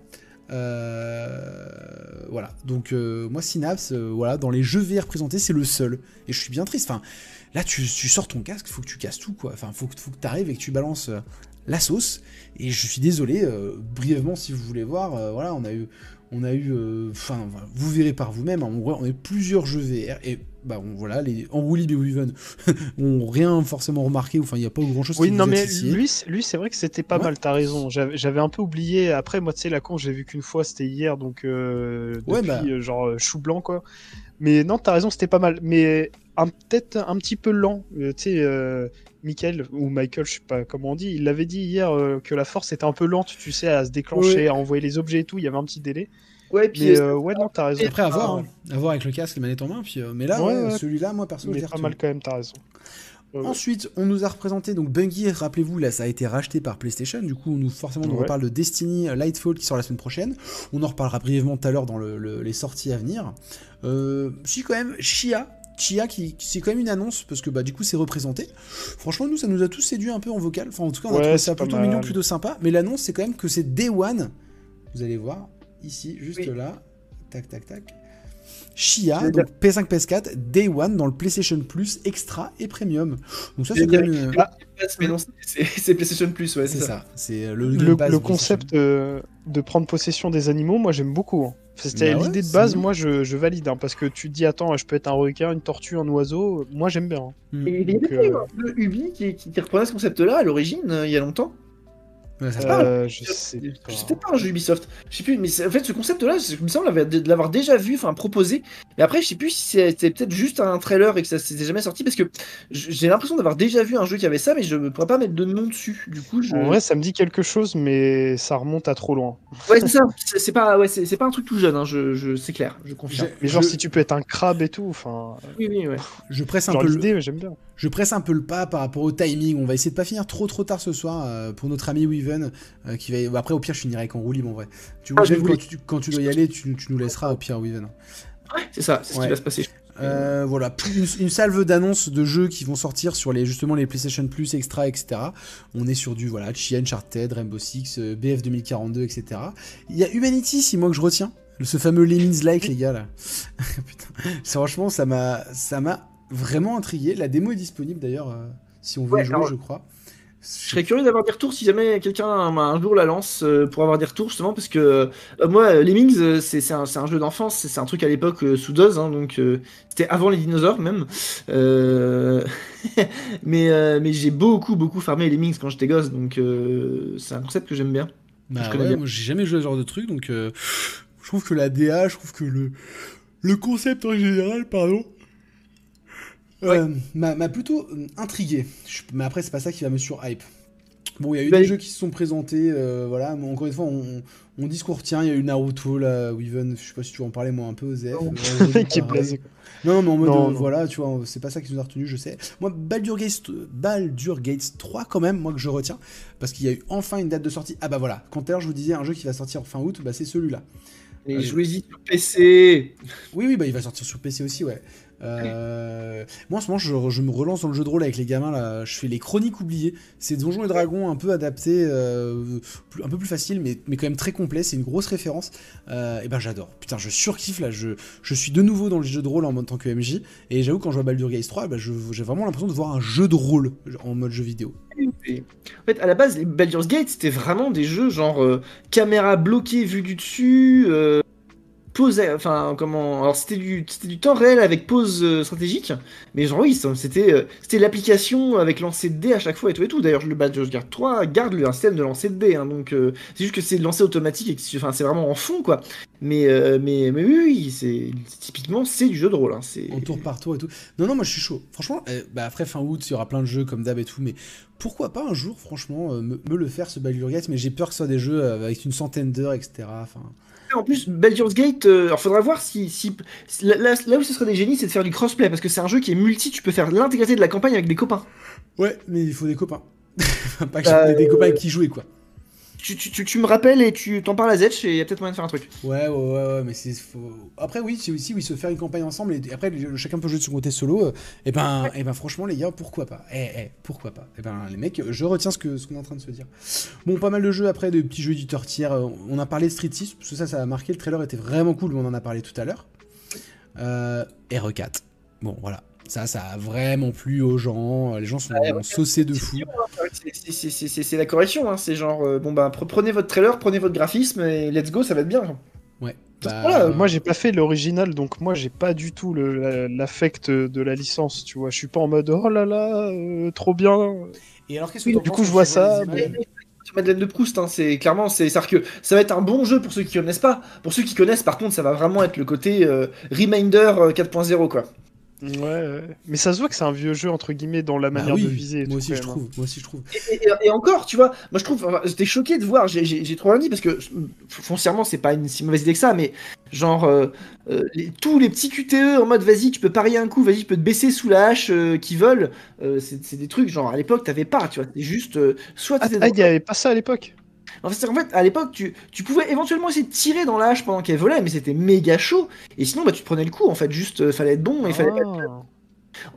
Euh, voilà, donc euh, moi Synapse, euh, voilà, dans les jeux VR présentés, c'est le seul. Et je suis bien triste. Enfin, là, tu, tu sors ton casque, faut que tu casses tout, quoi. Enfin, faut, que- faut que tu arrives et que tu balances la sauce. Et je suis désolé, brièvement, si vous voulez voir, voilà, on a eu, on a eu, enfin, vous verrez par vous-même. hein, vrai, on a eu plusieurs jeux VR et bah on- voilà, les Unruly et Weaven <laughs> ont rien forcément remarqué. Enfin, il n'y a pas grand-chose. Oui, qui non, mais lui, c'est- lui c'est vrai que c'était pas Ouais. mal, t'as raison. J'avais un peu oublié. Après, moi, tu sais, la con, j'ai vu qu'une fois, c'était hier, donc euh, Ouais, depuis, bah. euh, genre euh, chou blanc, quoi. Mais non, t'as raison, c'était pas mal. Mais peut-être un petit peu lent. Tu sais, euh, Michael, ou Michael, je sais pas comment on dit, il l'avait dit hier que la force était un peu lente, tu sais, à se déclencher, Ouais. à envoyer les objets et tout. Il y avait un petit délai. Ouais, puis Mais euh, euh, ouais, non, t'as raison. Après, à voir, Ah, hein. à voir avec le casque, les manettes en main. Puis, euh, mais là, Ouais, ouais, ouais. celui-là, moi perso, je l'ai pas retenu. mal quand même, t'as raison. Ouais. Ensuite, on nous a représenté donc Bungie, rappelez-vous, là ça a été racheté par PlayStation, du coup on nous forcément on nous Ouais. reparle de Destiny euh, Lightfall qui sort la semaine prochaine. On en reparlera brièvement tout à l'heure dans le- le- les sorties à venir. Euh, si quand même, Chia, Chia qui, qui- c'est quand même une annonce parce que bah du coup c'est représenté. Franchement nous ça nous a tous séduit un peu en vocal. Enfin en tout cas on a Ouais, trouvé c'est ça plutôt mal. mignon, plutôt sympa. Mais l'annonce c'est quand même que c'est Day One. Vous allez voir. Ici, juste Oui. là. Tac, tac, tac. Veux donc P5, PS4, Day One dans le PlayStation Plus Extra et Premium. Donc ça, c'est quand même. euh, Ah, mais non, c'est- PlayStation Plus, ouais, c'est ça. C'est euh, le, Le, le concept euh, de prendre possession des animaux, moi j'aime beaucoup. hein. C'était Bah ouais, l'idée de base, moi je, je valide, hein, parce que tu te dis attends, je peux être un requin, une tortue, un oiseau, moi j'aime bien. hein. PlayStation. Et il y avait euh, un peu Ubi qui, qui, qui reprenait ce concept-là à l'origine, euh, il y a longtemps. Ouais, ça se parle. Euh, je sais pas. C'était pas un jeu Ubisoft. Je sais plus, mais en fait, ce concept-là, je me semble l'avoir- déjà vu, enfin proposé. Mais après, je sais plus si c'était peut-être juste un trailer et que ça s'était jamais sorti parce que j'ai l'impression d'avoir déjà vu un jeu qui avait ça, mais je ne pourrais pas mettre de nom dessus. Du coup, je. En vrai, ça me dit quelque chose, mais ça remonte à trop loin. Ouais, c'est ça. C'est pas, ouais, c'est c'est pas un truc tout jeune. Hein, je, je, c'est clair. Je confirme. Mais genre, je, si tu peux être un crabe et tout, enfin. Oui, oui, ouais. je presse un Genre peu le, l'idée, j'aime bien. Je presse un peu le pas par rapport au timing. On va essayer de pas finir trop trop tard ce soir euh, pour notre ami Weaven euh, qui va. bah, après, au pire, je finirai avec en roue libre en vrai. Tu, Ah, je voulais- quand, tu, quand tu dois y aller, tu, tu nous laisseras au pire Weaven. Ouais, c'est ça. C'est ce qui va se passer. Euh, voilà, une, une salve d'annonces de jeux qui vont sortir sur les justement les PlayStation Plus extra, etc. On est sur du voilà, Chia, Uncharted, Rainbow Six, BF 2042, etc. Il y a Humanity, si moi que je retiens, ce fameux Lemmings like les gars là. <laughs> Putain, franchement ça m'a ça m'a vraiment intrigué. La démo est disponible d'ailleurs euh, si on veut Ouais, jouer, alors- je crois. Je serais curieux d'avoir des retours si jamais quelqu'un un, un jour la lance euh, pour avoir des retours justement parce que euh, moi euh, Lemmings c'est c'est un, c'est un jeu d'enfance c'est c'est un truc à l'époque euh, sous DOS hein, donc euh, c'était avant les dinosaures même Euh, <laughs> mais euh, mais j'ai beaucoup beaucoup farmé Lemmings quand j'étais gosse donc euh, c'est un concept que j'aime bien Bah Je connais ouais, bien. moi j'ai jamais joué à ce genre de truc, donc euh, je trouve que la DA, je trouve que le, le concept en général, pardon, euh, m'a plutôt euh, intrigué. Je- mais après, c'est pas ça qui va me surhype. Bon, il y a eu Bah, des jeux qui se sont présentés, euh, voilà, mais encore une fois, on, on dit ce qu'on retient. Il y a eu Naruto, là, Weaven, je sais pas si tu veux en parler, moi, un peu, Zef. Non. euh, <laughs> qui est. Non, mais en mode, Non, euh, non. voilà, tu vois, c'est pas ça qui nous a retenu, je sais. Moi, Baldur Gates, Baldur Gates 3, quand même, moi, que je retiens, parce qu'il y a eu enfin une date de sortie. Ah bah voilà, quand tout à l'heure je vous disais un jeu qui va sortir fin août, bah c'est celui-là. et Allez. jouez-y sur PC Oui, oui, bah il va sortir sur PC aussi, ouais. Euh, Moi, en ce moment, je, me relance dans le jeu de rôle avec les gamins, là. Je fais les chroniques oubliées. C'est Donjons et Dragons un peu adapté, euh, un peu plus facile, mais, quand même très complet. C'est une grosse référence. Euh, et ben, j'adore. Putain, je surkiffe, là. Je, suis de nouveau dans le jeu de rôle en mode tant que MJ. Et j'avoue, quand je vois Baldur Gates 3, bah, je- j'ai vraiment l'impression de voir un jeu de rôle en mode jeu vidéo. En fait, à la base, les Baldur's Gate, c'était vraiment des jeux genre caméra bloquée vue du dessus, pause, enfin comment, alors c'était du, c'était du temps réel avec pause euh, stratégique, mais genre oui, euh, c'était l'application avec lancer de dés à chaque fois et tout et tout. D'ailleurs, le Baldur's Gate 3 garde un système de lancer de dés, hein, donc euh, c'est juste que c'est de lancer automatique et que c'est- vraiment en fond quoi. Mais mais mais oui, oui, c'est typiquement c'est du jeu de rôle. Hein, c'est En tour par tour et tout. Non, non, moi je suis chaud. Franchement, bah, après fin août, il y aura plein de jeux comme d'hab et tout, mais pourquoi pas un jour, franchement, me, le faire ce Baldur Gates, mais j'ai peur que ce soit des jeux avec une centaine d'heures, etc. Enfin, En plus, Baldur's Gate, euh, alors faudra voir si, si là, où ce serait des génies, c'est de faire du crossplay parce que c'est un jeu qui est multi, tu peux faire l'intégralité de la campagne avec des copains. ouais, mais il faut des copains. <laughs> Pas que Euh, des copains avec qui jouer, quoi. Tu, tu, tu, tu me rappelles et tu t'en parles à Zetch et il y a peut-être moyen de faire un truc. Ouais, ouais, ouais, ouais, mais c'est. faut- Après, oui, c'est aussi, oui, se faire une campagne ensemble, et après, le- chacun peut jouer de son côté solo. euh, et ben, et ben, franchement, les gars, pourquoi pas? Eh, eh, pourquoi pas? Et ben, les mecs, je retiens ce que ce qu'on est en train de se dire. Bon, pas mal de jeux après, de petits jeux éditeurs tiers. euh, On a parlé de Street 6, parce que ça, ça a marqué. Le trailer était vraiment cool, mais on en a parlé tout à l'heure. Euh, RE4. Bon, voilà. Ça, ça a vraiment plu aux gens. Les gens sont RE4, saucés de fou. C'est- c'est- la correction, hein. c'est genre, euh, bon bah pre- prenez votre trailer, prenez votre graphisme et let's go, ça va être bien. Ouais. Voilà, Moi, j'ai pas fait l'original, donc moi, j'ai pas du tout l'affect de la licence, tu vois. Je suis pas en mode oh là là, euh, trop bien. Et alors, qu'est-ce que Oui, du coup, je vois ça, Madeleine? de Proust, hein, c'est clairement, c'est que ça va être un bon jeu pour ceux qui connaissent pas. Pour ceux qui connaissent, par contre, ça va vraiment être le côté euh, Reminder euh, 4.0 quoi. Ouais, ouais. mais ça se voit que c'est un vieux jeu entre guillemets dans la Bah manière oui, de viser. et moi tout, aussi je hein. trouve, moi aussi je trouve. Et, et- et encore, tu vois, moi je trouve, enfin, j'étais choqué de voir, j'ai- trop rien dit parce que foncièrement c'est pas une si mauvaise idée que ça, mais genre euh, euh, les- tous les petits QTE en mode vas-y, tu peux parier un coup, vas-y, tu peux te baisser sous la hache euh, qui euh, c'est c'est des trucs genre à l'époque t'avais pas, tu vois, c'était juste euh, soit Ah, ah, il y avait pas ça à l'époque? En fait, c'est- en fait, à l'époque, tu, tu pouvais éventuellement essayer de tirer dans la hache pendant qu'elle volait, mais c'était méga chaud. Et sinon, bah, tu te prenais le coup. En fait, juste, euh, fallait être bon. Il fallait... Ah.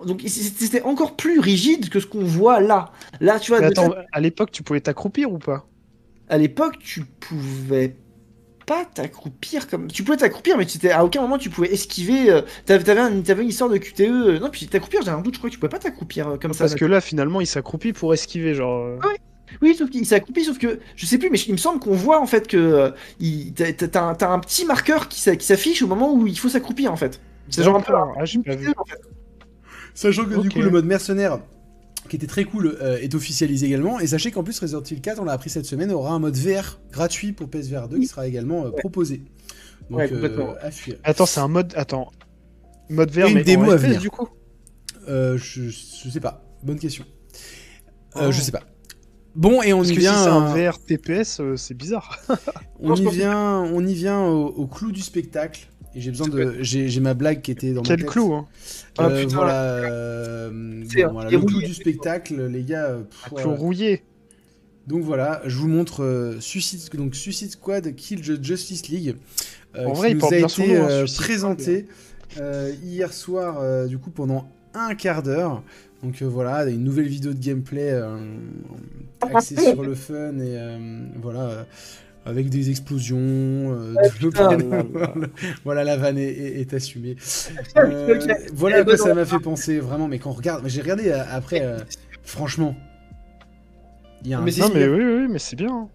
Donc, c'était encore plus rigide que ce qu'on voit là. Là, tu vois, Mais attends, fait, à l'époque, tu pouvais t'accroupir ou pas? À l'époque, tu pouvais pas t'accroupir comme. Tu pouvais t'accroupir, mais tu étais- à aucun moment tu pouvais esquiver. euh, T'avais t'avais un- une histoire de QTE. euh, Non, puis t'accroupir, j'ai un doute, je crois que tu pouvais pas t'accroupir comme ça. Parce que là, finalement, il s'accroupit pour esquiver, genre. euh. Oui, sauf qu'il s'est accroupi, sauf que je sais plus, mais il me semble qu'on voit en fait que euh, il- t'as t'as un, t'as un petit marqueur qui s'a- qui s'affiche au moment où il faut s'accroupir en fait. C'est genre un peu. D'accord. Ah, j'ai pas vu. en fait. Sachant que du Ok. coup, le mode mercenaire, qui était très cool, euh, est officialisé également. Et sachez qu'en plus, Resident Evil 4, on l'a appris cette semaine, aura un mode VR gratuit pour PSVR 2 qui sera également euh, proposé. Donc, Ouais, complètement. euh, à. Attends, c'est un mode. Attends. Mode vert, Et une mais démo en à FPS, venir. du coup? Euh, je, je sais pas. Bonne question. Euh, Oh. Je sais pas. Bon, et on Parce y que vient. si c'est un euh, VR TPS, euh, c'est bizarre. <laughs> On y vient, on y vient au, au clou du spectacle. Et j'ai besoin de, j'ai ma blague qui était dans ma Quel tête. clou, hein. Ah, Euh, putain. voilà, euh, bon, le clou du spectacle, les gars. Un pff, clou rouillé. donc voilà, je vous montre euh, Suicide, donc Suicide Squad Kill the Justice League, euh, En qui vrai, il nous porte a bien son été nom, hein, euh, présenté euh, hier soir, euh, du coup pendant un quart d'heure. Donc euh, voilà, une nouvelle vidéo de gameplay euh, axée sur le fun et euh, voilà. euh, avec des explosions, de- putain. <laughs> voilà la vanne est, est- est assumée. <laughs> Euh, voilà à quoi ça m'a fait penser vraiment, mais quand on regarde, mais j'ai regardé après, euh, franchement, il y a un Mais c'est Non, mais oui, oui, mais c'est bien. hein.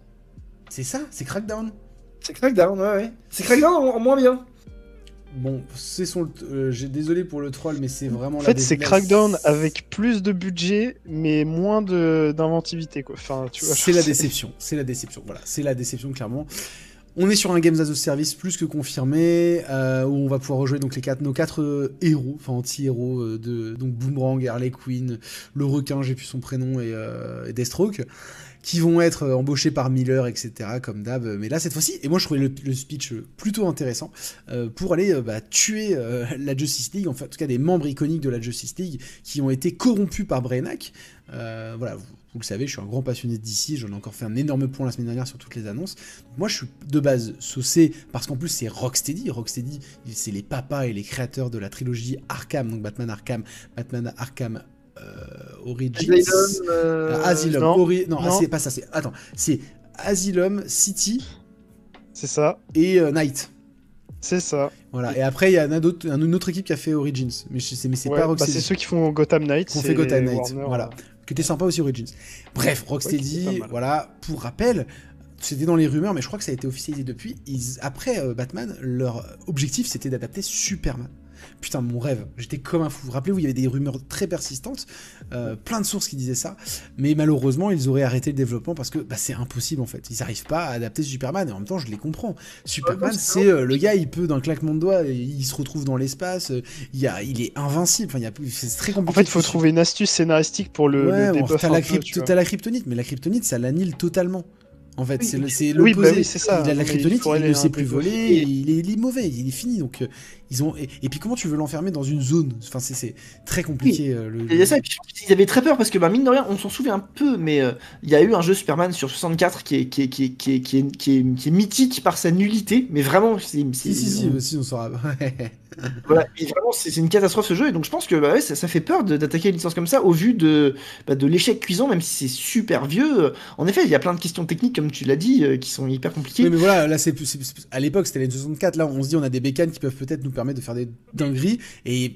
c'est ça, c'est Crackdown. C'est Crackdown, ouais, ouais. C'est Crackdown en, en moins bien. Bon, c'est son. euh, J'ai désolé pour le troll, mais c'est vraiment. En la fait, c'est Crackdown avec plus de budget, mais moins de- d'inventivité, quoi. Enfin, tu vois. C'est la déception. C'est la déception. Voilà, c'est la déception clairement. On est sur un Games as a Service plus que confirmé, euh, où on va pouvoir rejouer donc les quatre, nos quatre euh, héros, enfin anti-héros euh, de donc Boomerang, Harley Quinn, le requin, j'ai plus son prénom et, et Deathstroke, qui vont être euh, embauchés par Miller, etc. Comme d'hab. Mais là cette fois-ci, et moi je trouvais le, speech euh, plutôt intéressant euh, pour aller bah, tuer <laughs> la Justice League, enfin en tout cas des membres iconiques de la Justice League qui ont été corrompus par Brainiac. Voilà, vous, le savez, je suis un grand passionné d'ici, j'en ai encore fait un énorme point la semaine dernière sur toutes les annonces. Moi je suis de base saucé parce qu'en plus c'est Rocksteady. Rocksteady, c'est les papas et les créateurs de la trilogie Arkham, donc Batman Arkham, Batman Arkham Origins. Asylum, euh, Euh, Asylum, non, Ori- non, ah, non. c'est pas ça, c'est. Attends, c'est Asylum, City C'est ça, et euh, Night. c'est ça. Voilà, et après il y a un autre- un- une autre équipe qui a fait Origins, mais je sais, mais c'est Ouais, pas bah, Rocksteady. c'est ceux qui font Gotham Knight. Qu'on c'est fait Gotham Knight, Warner, voilà. euh. qui était sympa aussi Origins. Bref, Ouais, Rocksteady, qui mal. voilà, pour rappel, c'était dans les rumeurs, mais je crois que ça a été officialisé depuis. Ils, après euh, Batman, leur objectif c'était d'adapter Superman. Putain, mon rêve, j'étais comme un fou. Rappelez-vous, il y avait des rumeurs très persistantes, euh, plein de sources qui disaient ça, mais malheureusement, ils auraient arrêté le développement parce que bah, c'est impossible en fait. Ils n'arrivent pas à adapter Superman, et en même temps, je les comprends. Superman, c'est euh, le gars, il peut d'un claquement de doigts, il se retrouve dans l'espace, euh, il, y a, il est invincible, enfin, c'est très compliqué. En fait, il faut trouver une astuce scénaristique pour le, Ouais, le bon, débuff t'as la, crypt- la kryptonite, mais la kryptonite, ça l'annule totalement. En fait, Oui, c'est oui. Oui, bah l'opposé. oui, c'est ça. Il a la il kryptonite, il ne sait plus voler, Et- il est, il est mauvais, il est fini. Donc, euh, ils ont. Et, et puis, comment tu veux l'enfermer dans une zone? Enfin, c'est- très compliqué. euh, le... Il y a ça, et puis qu'ils avaient très peur parce que, bah, mine de rien, on s'en souvient un peu, mais euh, il y a eu un jeu Superman sur 64 qui est, qui est, qui est, qui est, qui est, qui est- mythique par sa nullité, mais vraiment, c'est. Si, si, si, aussi, on saura. <laughs> Voilà, et vraiment, c'est une catastrophe ce jeu, et donc je pense que bah, ouais, ça, ça fait peur d'attaquer une licence comme ça au vu de, bah, de l'échec cuisant, même si c'est super vieux. En effet, il y a plein de questions techniques, comme tu l'as dit, euh, qui sont hyper compliquées. Oui, mais voilà, là, c'est, à l'époque, c'était la N64. Là, on se dit, on a des bécanes qui peuvent peut-être nous permettre de faire des dingueries. Et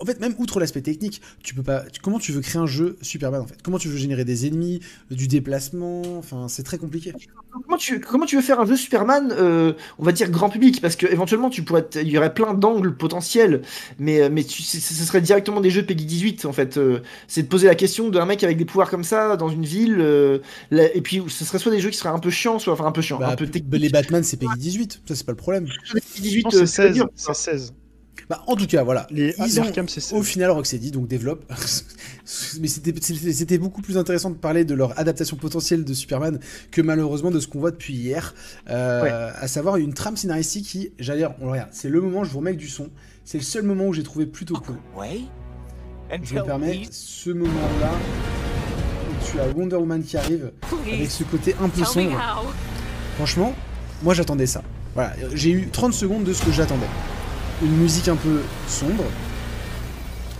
en fait, même outre l'aspect technique, tu peux pas. comment tu veux créer un jeu Superman en fait? Comment tu veux générer des ennemis, du déplacement? Enfin, c'est très compliqué. Comment tu, comment tu veux faire un jeu Superman, euh, on va dire grand public, parce que éventuellement tu pourrais, il y aurait plein d'angles potentiels, mais euh, mais tu, ce ce serait directement des jeux Peggy 18 en fait. euh, c'est de poser la question d'un mec avec des pouvoirs comme ça dans une ville, euh, là- et puis ce serait soit des jeux qui seraient un peu chiants, soit enfin un peu chiants, Bah, un peu techniques. les Batman, c'est Peggy 18. Ça, c'est pas le problème. Peggy 18, Non, c'est ça veut 16. Dire- C'est 16. Bah, en tout cas, voilà. Les, Ils ont- Arkham, c'est 16. Au final, Rocksteady donc développe. <laughs> Mais c'était c'était- c'était beaucoup plus intéressant de parler de leur adaptation potentielle de Superman que malheureusement de ce qu'on voit depuis hier. Euh, Ouais. À savoir une trame scénaristique qui, j'allais dire, on regarde, c'est le moment, je vous remets avec du son. C'est le seul moment où j'ai trouvé plutôt cool. Wait Je me permets ce moment-là où tu as Wonder Woman qui arrive avec ce côté un peu sombre. Franchement, moi j'attendais ça. Voilà, j'ai eu 30 secondes de ce que j'attendais. Une musique un peu sombre.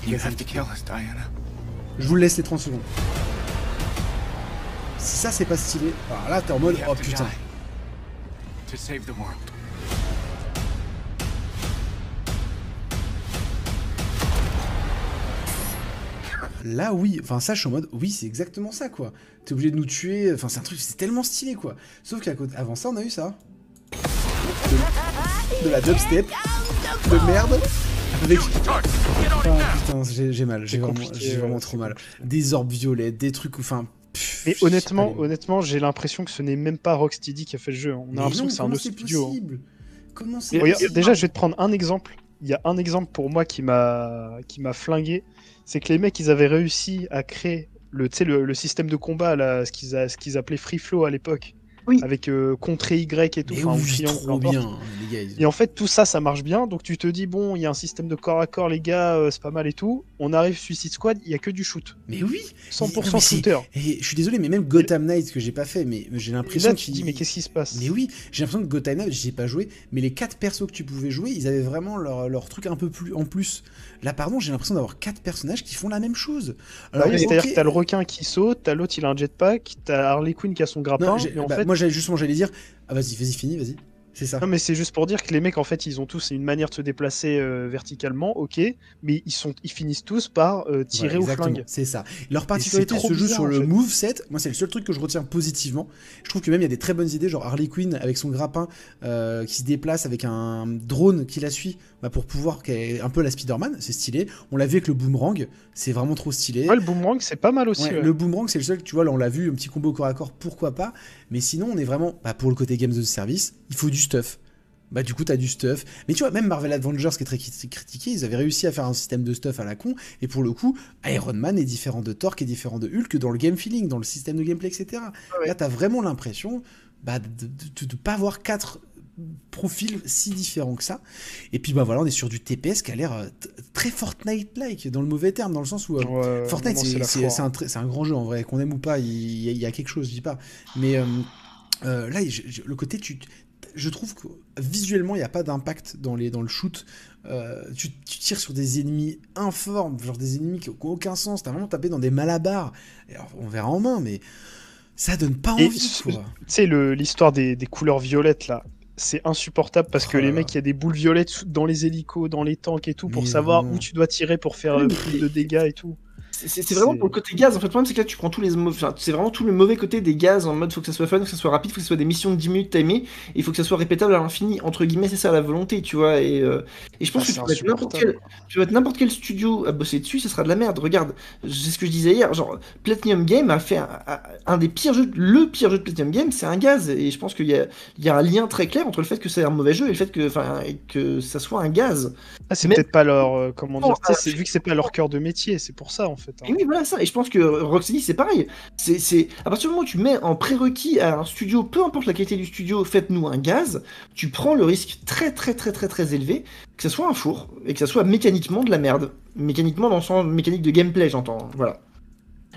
You have to kill us, Diana. Je vous laisse les 30 secondes. Si ça c'est pas stylé, alors là t'es en mode oh putain. die. to save the world. Là, oui, enfin, ça, je suis en mode, oui, c'est exactement ça, quoi. T'es obligé de nous tuer, enfin, c'est un truc, c'est tellement stylé, quoi. Sauf qu'avant ça, on a eu ça. De, de la dubstep, de merde, avec... Ah, putain, j'ai mal, j'ai vraiment, trop mal. Des orbes violets, des trucs, enfin... sais honnêtement, honnêtement, j'ai l'impression que ce n'est même pas Rocksteady qui a fait le jeu. On a l'impression que c'est un autre c'est studio. hein. Comment c'est déjà, je vais te prendre un exemple. Il y a un exemple pour moi qui m'a qui m'a flingué. C'est que les mecs, ils avaient réussi à créer le, tu sais, le, le système de combat, là, ce qu'ils qu'ils appelaient Free Flow à l'époque. Oui. Avec euh, Contré Y et tout. Mais enfin, oui, trop importe. bien, les gars. ils- Et en fait, tout ça, ça marche bien. Donc tu te dis, bon, il y a un système de corps à corps, les gars, euh, c'est pas mal et tout. On arrive Suicide Squad, il y a que du shoot. Mais oui 100% Mais- shooter. Et je suis désolé, mais même Gotham Knight, que j'ai pas fait, mais j'ai Et l'impression là, tu te dis, mais qu'est-ce qui se passe? Mais oui, j'ai l'impression que Gotham Knight, j'y ai pas joué, mais les quatre persos que tu pouvais jouer, ils avaient vraiment leur, leur truc un peu plus en plus. Là, pardon, j'ai l'impression d'avoir quatre personnages qui font la même chose. Bah oui, C'est-à-dire que t'as le requin qui saute, t'as l'autre, il a un jetpack, t'as Harley Quinn qui a son grappin. non, j'ai- et en bah, fait, Moi, j'allais justement, j'allais dire. Ah, vas-y, vas-y, fini, vas-y. C'est ça. Non mais c'est juste pour dire que les mecs en fait ils ont tous une manière de se déplacer euh, verticalement, ok, mais ils sont ils finissent tous par euh, tirer au flingue. C'est ça. Leur particularité se joue bizarre, sur le move set. Moi, c'est le seul truc que je retiens positivement. Je trouve que même il y a des très bonnes idées, genre Harley Quinn avec son grappin euh, qui se déplace avec un drone qui la suit bah, pour pouvoir, un peu la Spider-Man, c'est stylé. On l'a vu avec le boomerang, c'est vraiment trop stylé. Ouais, le boomerang c'est pas mal aussi. Ouais. Le boomerang, c'est le seul, tu vois, là on l'a vu, un petit combo corps à corps, pourquoi pas. Mais sinon, on est vraiment, bah, pour le côté games de service, il faut du stuff. Bah, du coup, t'as du stuff. Mais tu vois, même Marvel Avengers, qui est très cri- critiqué, ils avaient réussi à faire un système de stuff à la con. Et pour le coup, Iron Man est différent de Thor, qui est différent de Hulk dans le game feeling, dans le système de gameplay, etc. ouais. Là, t'as vraiment l'impression bah, de ne pas avoir quatre profils si différents que ça. Et puis, bah voilà, on est sur du TPS qui a l'air euh, très Fortnite-like, dans le mauvais terme, dans le sens où. euh, Ouais, Fortnite, c'est- un, très- c'est un grand jeu en vrai, qu'on aime ou pas, il y, a- il y a quelque chose, je dis pas. Mais euh, euh, là, je- je- le côté, tu, je trouve que visuellement, il n'y a pas d'impact dans, les, dans le shoot. Euh, tu, tu tires sur des ennemis informes, genre des ennemis qui n'ont aucun sens. T'as vraiment tapé dans des malabars. Et alors, on verra en main, mais ça donne pas envie. Tu sais le- l'histoire des, des couleurs violettes là. C'est insupportable parce que Oh les mecs, il y a des boules violettes dans les hélicos, dans les tanks et tout, pour Mais savoir où tu dois tirer pour faire Oui, euh, plus de dégâts et tout. C'est vraiment pour le côté gaz. En fait, le problème, c'est que là, tu prends tous les enfin, c'est vraiment tout le mauvais côté des gaz en mode faut que ça soit fun, faut que ça soit rapide, faut que ça soit des missions de 10 minutes timées, il faut que ça soit répétable à l'infini. Entre guillemets, c'est ça la volonté, tu vois. Et, euh, et je pense Ah, que tu vas, être n'importe quel, tu vas être n'importe quel studio à bosser dessus, ça sera de la merde. Regarde, c'est ce que je disais hier. Genre, Platinum Game a fait un, des pires jeux, le pire jeu de Platinum Game, c'est un gaz. Et je pense qu'il y a, il y a un lien très clair entre le fait que c'est un mauvais jeu et le fait que, que ça soit un gaz. Ah, c'est Mais- peut-être pas leur euh, comment dire. c'est vu que c'est pas leur cœur de métier, c'est pour ça en fait. hein. Et oui, voilà ça. Et je pense que Rocksteady, c'est pareil. C'est, c'est... À partir du moment où tu mets en prérequis à un studio, peu importe la qualité du studio, faites-nous un gaz, tu prends le risque très très très très très élevé que ça soit un four et que ça soit mécaniquement de la merde. Mécaniquement dans le sens mécanique de gameplay, j'entends. Voilà.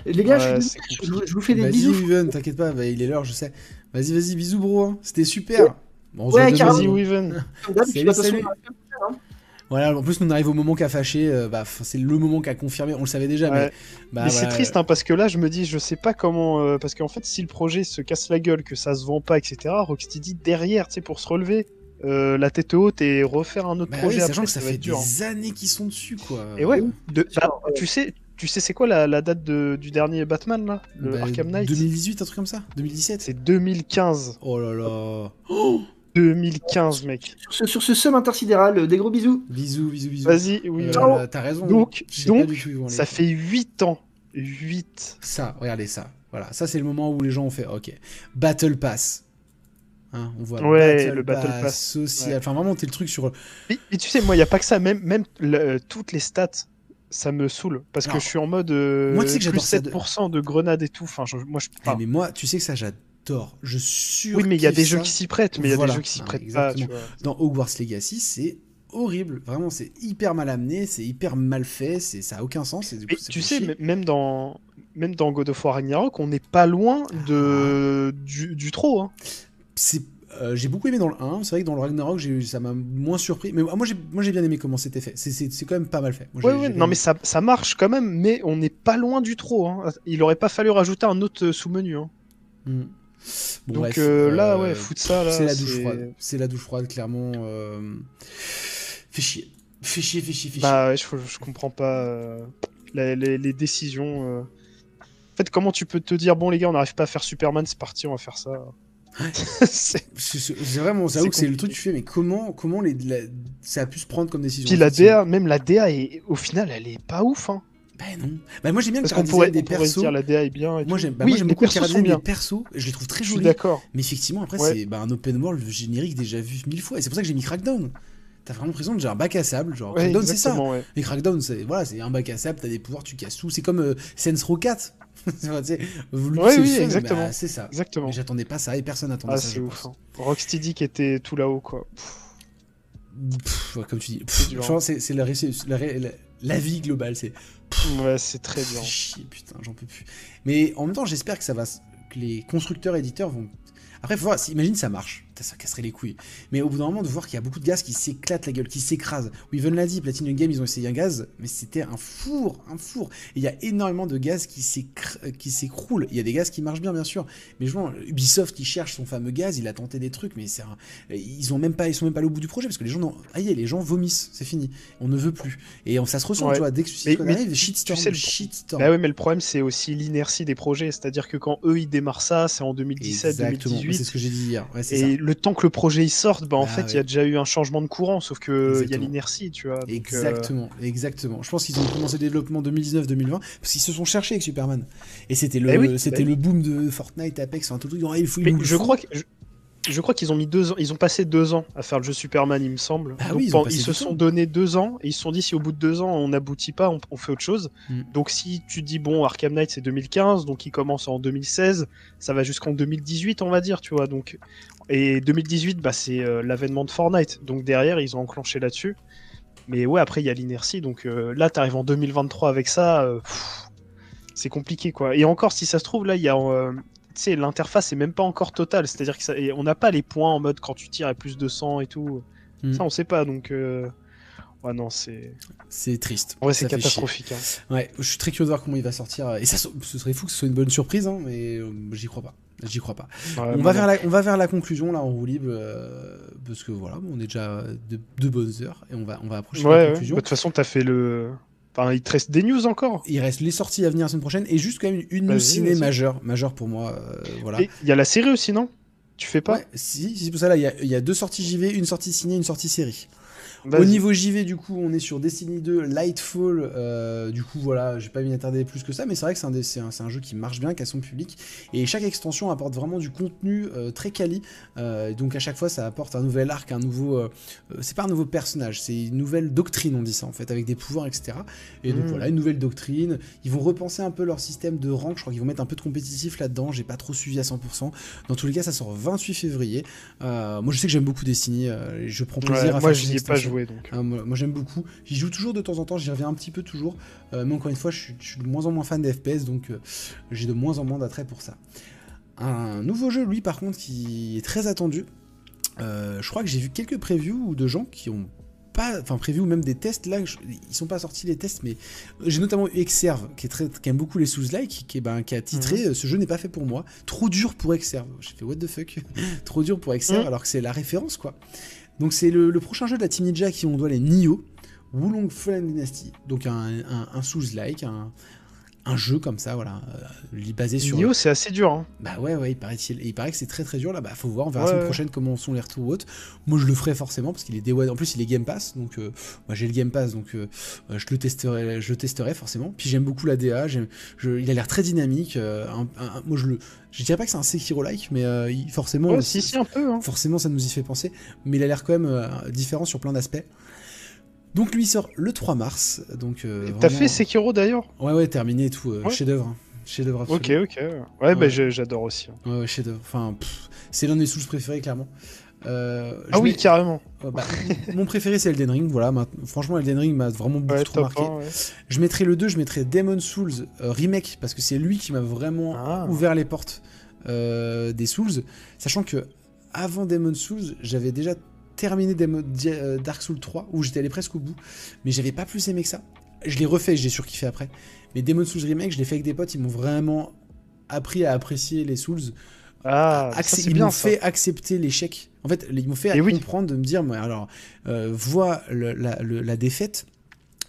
Les gars, Ouais, je, vous- je vous fais des Vas-y, bisous. Even, t'inquiète pas, bah, il est l'heure, je sais. Vas-y, vas-y, bisous, bro. hein. C'était super. Bon, on se Ouais, voit demain. Vas-y, Weaven. Salut, salut. Voilà, en plus, on arrive au moment qu'a fâché. euh, bah, c'est le moment qu'a confirmé. On le savait déjà, mais. Bah, mais voilà, c'est triste hein, parce que là, je me dis, je sais pas comment. euh, parce qu'en fait, si le projet se casse la gueule, que ça se vend pas, etc., Rocksteady derrière, tu sais, pour se relever, euh, la tête haute et refaire un autre Bah projet oui, après, que ça fait hein. des années qu'ils sont dessus, quoi. Et ouais, de- bah, ouais. tu sais, tu sais, c'est quoi la, la date de- du dernier Batman là, le Bah, Arkham Knight? 2018, un truc comme ça 2017 C'est 2015. Oh là là. <gasps> 2015, mec. Sur ce, sur ce somme intersidéral, euh, des gros bisous. Bisous, bisous, bisous. Vas-y, oui. Euh, T'as raison. Donc, donc, tout. Ça fait 8 ans. 8. Ça, regardez ça. Voilà, ça c'est le moment où les gens ont fait OK. Battle Pass. Hein, on voit Ouais, le Battle Pass. social. Ouais. Enfin, vraiment, t'es le truc sur. Et, et tu sais, moi, il n'y a pas que ça, même, même le- euh, toutes les stats, ça me saoule. Parce que je suis en mode euh, moi, tu sais que plus j'adore ça de- 7% de grenades et tout. Enfin, je- moi, je Eh, enfin, mais moi, tu sais que ça, j'adore. Je suis. Oui, mais il y a des jeux qui s'y prêtent, mais il y a des jeux qui s'y Ah, prêtent pas. Tu exactement. vois. Dans Hogwarts Legacy, c'est horrible. Vraiment, c'est hyper mal amené, c'est hyper mal fait, c'est ça a aucun sens. Et du coup, tu sais, même dans, même dans God of War Ragnarok, on n'est pas loin de, du, du trop. Hein. c'est euh, j'ai beaucoup aimé dans le 1, c'est vrai que dans le Ragnarok, ça m'a moins surpris. Mais moi, j'ai moi, j'ai bien aimé comment c'était fait. C'est- quand même pas mal fait. Moi, Ouais, non, mais ça, ça marche quand même, mais on n'est pas loin du trop. Hein. Il aurait pas fallu rajouter un autre euh, sous-menu. Hein. Mm. Bon, Donc bref, euh, là, euh, ouais, foutre ça, là. c'est la douche froide. C'est la douche froide, clairement. euh, Fait chier. Fait chier, fait chier, fait Bah, ouais, je, je comprends pas euh, les, les décisions. euh. En fait, comment tu peux te dire, bon, les gars, on n'arrive pas à faire Superman, c'est parti, on va faire ça. <laughs> C'est- chier. Vraiment, C'est que c'est le truc que tu fais, mais comment, comment les, la- ça a pu se prendre comme décision? Puis la. DA, même la DA, est, au final, elle est pas ouf. Hein. Bah non. Bah moi j'aime bien Parce qu'on pourrait, des persos. dire la DA est bien. et Moi j'aime bah, oui, moi, j'aime les beaucoup bien. des persos, je les trouve très Je suis jolis. d'accord. Mais effectivement, après, Ouais. c'est bah, un open world générique déjà vu mille fois. Et c'est pour ça que j'ai mis Crackdown. T'as vraiment l'impression de j'ai un bac à sable. Genre, Ouais, Crackdown, c'est ça. ouais. Mais Crackdown, c'est voilà, c'est un bac à sable, t'as des pouvoirs, tu casses tout. C'est comme euh, Saints Row 4. <laughs> Tu vois, tu sais, vous Ouais, oui, fun, exactement. bah, c'est ça. Exactement. J'attendais pas ça et personne n'attendait Ah, ça. c'est ouf. hein. Rocksteady qui était tout là-haut, quoi. Pff, comme tu dis, C'est c'est la, la- la vie globale. C'est Ouais, c'est très dur. Fais chier, putain, j'en peux plus. Mais en même temps, j'espère que ça va, que les constructeurs éditeurs vont. Après, faut voir, imagine ça marche, Putain, ça casserait les couilles. Mais au bout d'un moment, de voir qu'il y a beaucoup de gaz qui s'éclatent la gueule, qui s'écrasent. Weaven l'a dit, Platinum Game, ils ont essayé un gaz, mais c'était un four, un four. Et il y a énormément de gaz qui euh, qui s'écroulent. Il y a des gaz qui marchent bien, bien sûr. Mais je vois, Ubisoft, il cherche son fameux gaz, il a tenté des trucs, mais c'est un- ils ont même pas, ils sont même pas allés au bout du projet parce que les gens, n'ont- aïe, les gens vomissent, c'est fini. On ne veut plus. Et on- ça se ressent, Ouais. tu vois, dès que Mais- mais arrive, shitstorm, tu sais, le- shitstorm. Bah ouais, mais le problème, c'est aussi l'inertie des projets. C'est-à-dire que quand eux, ils démarrent ça, c'est en 2017, Exactement, c'est 2018. ce que j'ai dit hier. Ouais, c'est Et ça. le temps que le projet il sorte, bah en Ah fait, il y a déjà eu un changement de courant, sauf que il y a l'inertie, tu vois. donc, euh, Exactement, exactement. Je pense qu'ils ont commencé le développement 2019-2020 parce qu'ils se sont cherchés avec Superman. Et c'était le, Eh oui, c'était bah le boom de Fortnite, Apex, enfin tout le truc. Oh, il faut, il le je crois que je, je crois qu'ils ont mis deux ans, ils ont passé deux ans à faire le jeu Superman, il me semble. Ah Donc, oui, ils se sont donné deux ans et ils se sont dit si au bout de deux ans on n'aboutit pas, on, on fait autre chose. Mm. Donc si tu dis bon Arkham Knight c'est 2015, donc il commence en 2016, ça va jusqu'en 2018 on va dire, tu vois. Donc et 2018 bah c'est euh, l'avènement de Fortnite, donc derrière ils ont enclenché là-dessus. Mais ouais après il y a l'inertie, donc euh, là t'arrives en 2023 avec ça. euh, c'est compliqué quoi. Et encore, si ça se trouve, là, il y a. euh, tu sais, l'interface est même pas encore totale. C'est-à-dire que ça, et on n'a pas les points en mode quand tu tires à plus de 100 et tout. Mm. Ça, on sait pas. Donc. Ouais, non, c'est. C'est triste. Vrai, c'est catastrophique. hein. Ouais, je suis très curieux de voir comment il va sortir. Et ça, ce serait fou que ce soit une bonne surprise, hein, mais euh, j'y crois pas. J'y crois pas. Ouais, on, va vers la, on va vers la conclusion là en roue libre euh, parce que voilà, on est déjà de, de bonnes heures et on va, on va approcher Ouais, la ouais. Bah, conclusion. De toute façon, t'as fait le. Enfin, il te reste des news encore. Il reste les sorties à venir la semaine prochaine et juste quand même une news ciné majeure, majeure pour moi. euh, voilà. Il y a la série aussi, non? Tu fais pas? Ouais, si, c'est pour ça là, il y y a deux sorties JV, une sortie ciné, une sortie série. Au niveau JV, du coup, on est sur Destiny 2, Lightfall. euh, du coup, voilà, j'ai pas m'y attarder plus que ça, mais c'est vrai que c'est un, jeu qui marche bien, qui a son public. Et chaque extension apporte vraiment du contenu euh, très quali. euh, donc, à chaque fois, ça apporte un nouvel arc, un nouveau. c'est pas un nouveau personnage, c'est une nouvelle doctrine, on dit ça en fait, avec des pouvoirs, etc. Et donc, Mm. voilà, une nouvelle doctrine. Ils vont repenser un peu leur système de rank. Je crois qu'ils vont mettre un peu de compétitif là-dedans. J'ai pas trop suivi à 100%. Dans tous les cas, ça sort 28 février. Moi, je sais que j'aime beaucoup Destiny. je prends plaisir Ouais, à moi, faire j'y ces ai pas extensions. Joué donc. Ah, moi, moi, j'aime beaucoup. J'y joue toujours de temps en temps, j'y reviens un petit peu toujours. Euh, mais encore une fois, je suis, je suis de moins en moins fan des FPS, donc euh, j'ai de moins en moins d'attrait pour ça. Un nouveau jeu, lui, par contre, qui est très attendu. Euh, je crois que j'ai vu quelques previews de gens qui ont pas, enfin previews ou même des tests là, je- ils sont pas sortis les tests, mais j'ai notamment eu Exerve qui est très, qui aime beaucoup les Souls-like, qui, est, ben, qui a titré euh, ce jeu n'est pas fait pour moi, trop dur pour Exerve. J'ai fait what the fuck, <laughs> trop dur pour Exerve Mhm. alors que c'est la référence quoi. Donc c'est le, prochain jeu de la Team Ninja qui on doit les Nioh, Wulong Fallen Dynasty, donc un, un, un Souls-like, un jeu comme ça, voilà, euh, basé sur. C'est assez dur. Hein. Bah ouais, ouais, il paraît-il. Et il paraît que c'est très très dur là. Bah faut voir, on verra la Ouais, semaine ouais. prochaine comment sont les retours ou autres. Moi je le ferai forcément parce qu'il est Day One. En plus, il est Game Pass, donc euh, moi j'ai le Game Pass, donc euh, euh, je le testerai, je le testerai forcément. Puis j'aime beaucoup la DA. je- il a l'air très dynamique. un- un- moi je le, je dirais pas que c'est un Sekiro-like, mais il- forcément, si, si, un peu. Hein. forcément ça nous y fait penser. Mais il a l'air quand même différent sur plein d'aspects. Donc lui il sort le 3 mars. Donc euh, T'as vraiment- fait Sekiro d'ailleurs? Ouais ouais, terminé et tout. euh, Ouais. Chef-d'œuvre, hein. chef-d'œuvre absolu. Ok, ok. Ouais, Ouais. bah j'adore aussi. hein. Ouais, ouais, chef-d'œuvre. Enfin, c'est l'un de mes Souls préférés, clairement. Euh, Ah oui, mets- carrément. bah, mon préféré, c'est Elden Ring. Voilà, franchement, Elden Ring m'a vraiment beaucoup trop marqué. 1, ouais. Je mettrai le 2, je mettrai Demon Souls euh, Remake, parce que c'est lui qui m'a vraiment Ah. ouvert les portes des Souls. Sachant que avant Demon Souls, j'avais déjà terminé euh, Dark Souls 3, où j'étais allé presque au bout, mais j'avais pas plus aimé que ça. Je l'ai refait, j'ai surkiffé après. Mais Demon Souls Remake, je l'ai fait avec des potes, ils m'ont vraiment appris à apprécier les Souls. Ah, ça, ils m'ont fait accepter l'échec. En fait, ils m'ont fait oui. comprendre de me dire, mais alors, euh, vois le- la, le- la défaite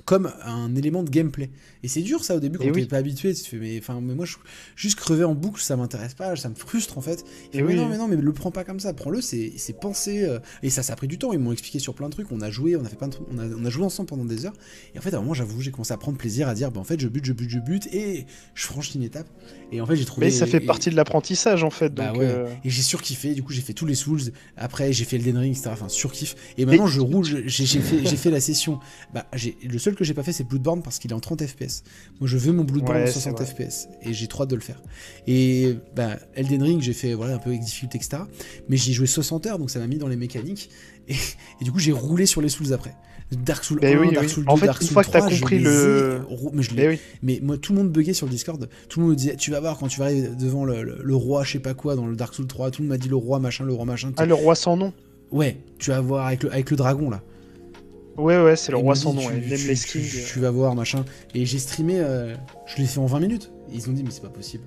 comme un élément de gameplay. Et c'est dur ça au début quand t'es oui. pas habitué. Tu te fais, mais, enfin, mais moi, je, juste crever en boucle, ça m'intéresse pas, ça me frustre en fait. Et mais oui. non, mais non, mais le prends pas comme ça. Prends-le, c'est c'est pensé. euh, et ça, ça a pris du temps. Ils m'ont expliqué sur plein de trucs. On a joué, on a fait plein de trucs. On a, on a joué ensemble pendant des heures. Et en fait, à un moment, j'avoue, j'ai commencé à prendre plaisir à dire, bah, en fait, je bute, je bute, je bute, et je franchis une étape. Et en fait, j'ai trouvé. Mais ça fait et- partie de l'apprentissage en fait. bah donc, ouais. euh, Et j'ai surkiffé, du coup j'ai fait tous les Souls, après j'ai fait Elden Ring, etc. Enfin surkiff. Et maintenant je roule, j'ai fait, fait la session. Bah le seul que j'ai pas fait c'est Bloodborne parce qu'il est en 30 FPS. Moi je veux mon Bloodborne Ouais, en c'est 60 vrai. FPS et j'ai trop hâte de le faire. Et bah Elden Ring j'ai fait voilà un peu avec difficulté etc. Mais j'ai joué 60 heures donc ça m'a mis dans les mécaniques. Et, et du coup j'ai roulé sur les Souls après. Dark Souls 1, Mais oui, Dark oui. Souls 2, En fait, Dark une Souls fois que t'as 3, compris le- mais je l'ai Mais oui. mais moi, tout le monde buguait sur le Discord. Tout le monde me disait, tu vas voir quand tu vas arriver devant le, le- le roi, je sais pas quoi, dans le Dark Souls 3. Tout le monde m'a dit le roi, machin, le roi, machin. Ah, le roi sans nom. Ouais, tu vas voir avec le, avec le dragon là. Ouais, ouais, c'est le il roi sans nom. tu, ouais, tu- tu vas voir, machin. Et j'ai streamé, euh, je l'ai fait en 20 minutes. Et ils ont dit, mais c'est pas possible.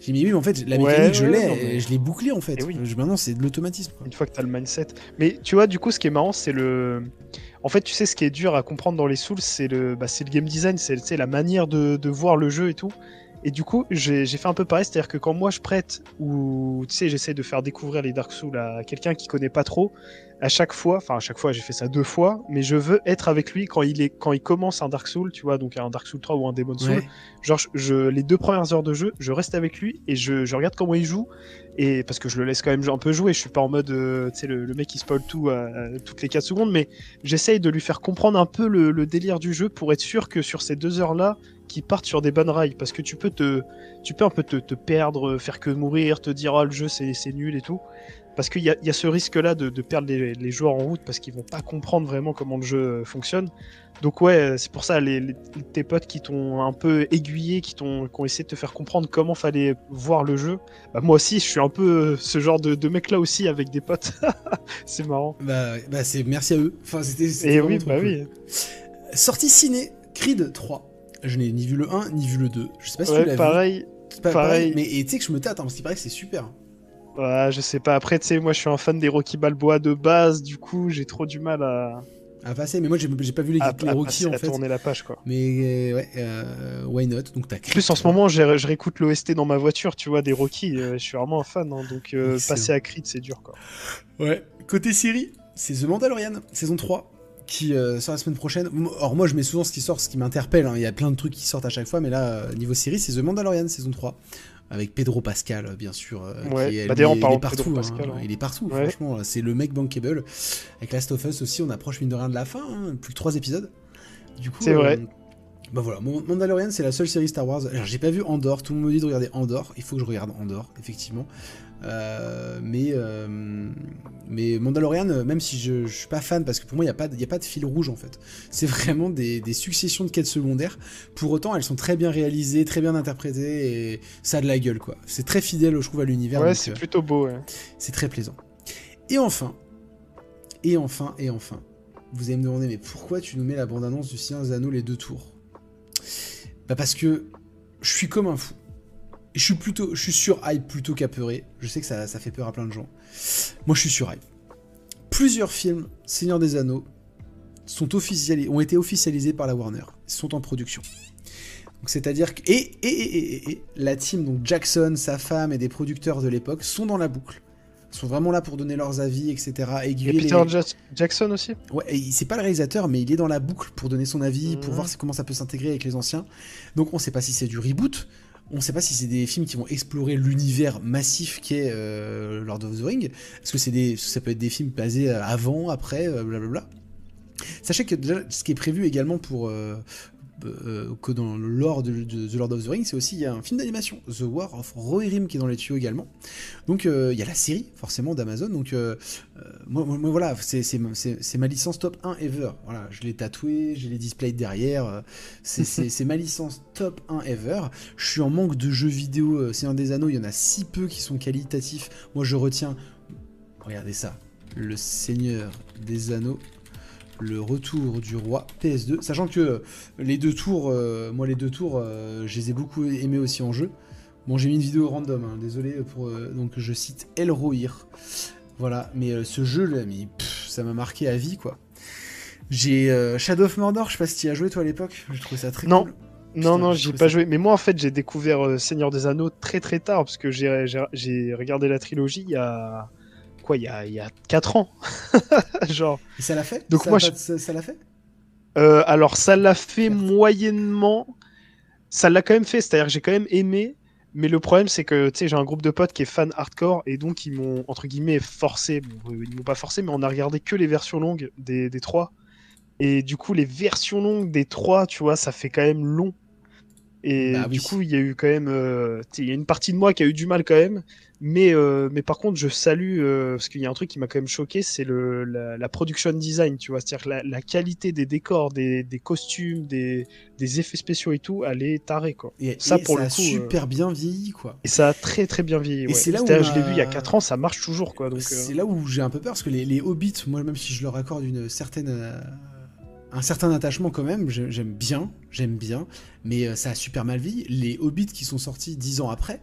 J'ai dit, mais oui, mais en fait, la Ouais, mécanique, je l'ai, mais- je l'ai bouclé en fait. Oui. Je- Maintenant, c'est de l'automatisme. Une fois que t'as le mindset. Mais tu vois, du coup, ce qui est marrant, c'est le. En fait, tu sais, ce qui est dur à comprendre dans les Souls, c'est le, bah, le game design, c'est la manière de, de voir le jeu et tout. Et du coup, j'ai j'ai fait un peu pareil, c'est-à-dire que quand moi je prête ou tu sais, j'essaie de faire découvrir les Dark Souls à quelqu'un qui connaît pas trop, à chaque fois, enfin à chaque fois, j'ai fait ça deux fois, mais je veux être avec lui quand il est quand il commence un Dark Soul, tu vois, donc un Dark Soul 3 ou un Demon Soul. Ouais. Genre, je, je- les deux premières heures de jeu, je reste avec lui et je, je regarde comment il joue. Et parce que je le laisse quand même un peu jouer, je suis pas en mode, euh, tu sais, le, le mec qui spoil tout à, à toutes les 4 secondes, mais j'essaye de lui faire comprendre un peu le, le délire du jeu pour être sûr que sur ces deux heures-là, qu'il parte sur des bonnes rails. Parce que tu peux te, tu peux un peu te, te perdre, faire que mourir, te dire, ah, le jeu c'est c'est nul et tout. Parce qu'il y a, il y a ce risque-là de, de perdre les, les joueurs en route parce qu'ils vont pas comprendre vraiment comment le jeu euh, fonctionne. Donc ouais, c'est pour ça les, les- tes potes qui t'ont un peu aiguillé, qui t'ont qui ont essayé de te faire comprendre comment fallait voir le jeu. Bah, moi aussi, je suis un peu euh, ce genre de, de mec là aussi avec des potes. <laughs> c'est marrant. Bah, bah c'est merci à eux. Enfin, c'était. Et vraiment oui, bah cool. oui. Sortie ciné, Creed 3. Je n'ai ni vu le 1 ni vu le 2. Je sais pas si tu l'as vu. pareil. Pas pareil. Mais tu sais que je me tâte hein, parce qu'il paraît que c'est super. Ouais, je sais pas. Après, tu sais, moi, je suis un fan des Rocky Balboa de base. Du coup, j'ai trop du mal à, À passer, mais moi j'ai pas vu les, à, les à Rocky passer- en à fait. tourner la page, quoi. Mais euh, ouais, euh, why not? Donc t'as En plus, en ce moment, j'ai- je réécoute l'OST dans ma voiture, tu vois, des Rocky. euh, je suis vraiment un fan, hein, donc euh, passer à Creed, c'est dur, quoi. Ouais. Côté série, c'est The Mandalorian, saison 3, qui euh, sort la semaine prochaine. Or, moi je mets souvent ce qui sort, ce qui m'interpelle. hein. Il y a plein de trucs qui sortent à chaque fois, mais là, niveau série, c'est The Mandalorian, saison 3. Avec Pedro Pascal, euh, bien sûr. euh, Ouais. qui est, Bah, lui, d'ailleurs, en il est partout. Pascal, hein. hein. Il est partout, Ouais. franchement. C'est le mec bankable. Avec Last of Us aussi, on approche mine de rien de la fin. hein. Plus que 3 épisodes. Du coup. C'est vrai. Bah voilà, Mandalorian c'est la seule série Star Wars. Alors j'ai pas vu Andorre, tout le monde me dit de regarder Andorre. Il faut que je regarde Andorre, effectivement. Euh, mais, euh, mais Mandalorian, euh, même si je, je suis pas fan, parce que pour moi il n'y a, pas de- y a pas de fil rouge en fait. <laughs> C'est vraiment des, des successions de quêtes secondaires. Pour autant, elles sont très bien réalisées, très bien interprétées et ça a de la gueule quoi. C'est très fidèle, je trouve, à l'univers. Ouais, c'est euh, plutôt beau, ouais. c'est très plaisant. Et enfin, et enfin, et enfin, vous allez me demander, mais pourquoi tu nous mets la bande-annonce du des Anneaux les deux tours? Bah parce que je suis comme un fou. Je suis plutôt, je suis sur hype plutôt qu'apeuré. Je sais que ça, fait peur à plein de gens. Moi, je suis sur hype. Plusieurs films Seigneur des Anneaux sont ont été officialisés par la Warner, sont en production. C'est-à-dire que et, et, et, et, la team donc Jackson, sa femme et des producteurs de l'époque sont dans la boucle, sont vraiment là pour donner leurs avis, etc. Et Peter les- Jackson aussi? Ouais, c'est pas le réalisateur, mais il est dans la boucle pour donner son avis, pour Mhm. voir comment ça peut s'intégrer avec les anciens. Donc on sait pas si c'est du reboot, on sait pas si c'est des films qui vont explorer l'univers massif qu'est euh, Lord of the Rings. Est-ce que c'est des, ça peut être des films basés euh, avant, après, euh, blablabla? Sachez que déjà, ce qui est prévu également pour euh, euh, que dans le lore de, de The Lord of the Rings, c'est aussi il y a un film d'animation, The War of Rohirrim, qui est dans les tuyaux également. Donc euh, il y a la série forcément d'Amazon. Donc euh, moi, voilà, c'est c'est ma- c'est- c'est licence top 1 ever. Voilà, je l'ai tatoué, j'ai les displays derrière. C'est <laughs> c'est- c'est ma licence top 1 ever. Je suis en manque de jeux vidéo euh, Seigneur des Anneaux. Il y en a si peu qui sont qualitatifs. Moi, je retiens. Regardez ça, le Seigneur des Anneaux. Le retour du roi PS2, sachant que euh, les deux tours, euh, moi les deux tours, euh, je les ai beaucoup aimés aussi en jeu. Bon, j'ai mis une vidéo random, hein, désolé pour. euh, donc, je cite Elrohir. Voilà, mais ce jeu là, mais, pff, ça m'a marqué à vie quoi. J'ai Shadow of Mordor, je sais pas si tu y as joué toi à l'époque, j'ai trouvé ça très Non. cool. Non, Putain, non, je j'y ai pas ça- joué. Mais moi, en fait, j'ai découvert Seigneur des Anneaux très très tard parce que j'ai regardé la trilogie il y a. Quoi, il y a, il y a 4 ans <laughs> Genre. Et ça l'a fait? Donc ça moi, je- ça ça l'a fait? Euh, alors, ça l'a fait moyennement. Ça l'a quand même fait, c'est-à-dire que j'ai quand même aimé. Mais le problème, c'est que tu sais, j'ai un groupe de potes qui est fan hardcore et donc ils m'ont, entre guillemets, forcé. Bon, euh, ils m'ont pas forcé, mais on a regardé que les versions longues des, des trois. Et du coup, les versions longues des trois, tu vois, ça fait quand même long. Et Bah du oui. coup, il y a eu quand même. euh, il y a une partie de moi qui a eu du mal quand même. Mais, euh, mais par contre, je salue, euh, parce qu'il y a un truc qui m'a quand même choqué, c'est le, la, la production design, tu vois. C'est-à-dire que la, la qualité des décors, des, des costumes, des, des effets spéciaux et tout, elle est tarée, quoi. Et Ça, et pour ça le a coup, euh, super bien vieilli quoi. Et ça a très très bien vieilli. Et ouais. c'est là où je l'ai vu il y a a- 4 ans, ça marche toujours, quoi. Donc, C'est là où j'ai un peu peur parce que les, les hobbits, moi même si je leur accorde une certaine, un certain attachement quand même, j'ai- j'aime bien, j'aime bien, mais euh, ça a super mal vieilli. Les hobbits qui sont sortis dix ans après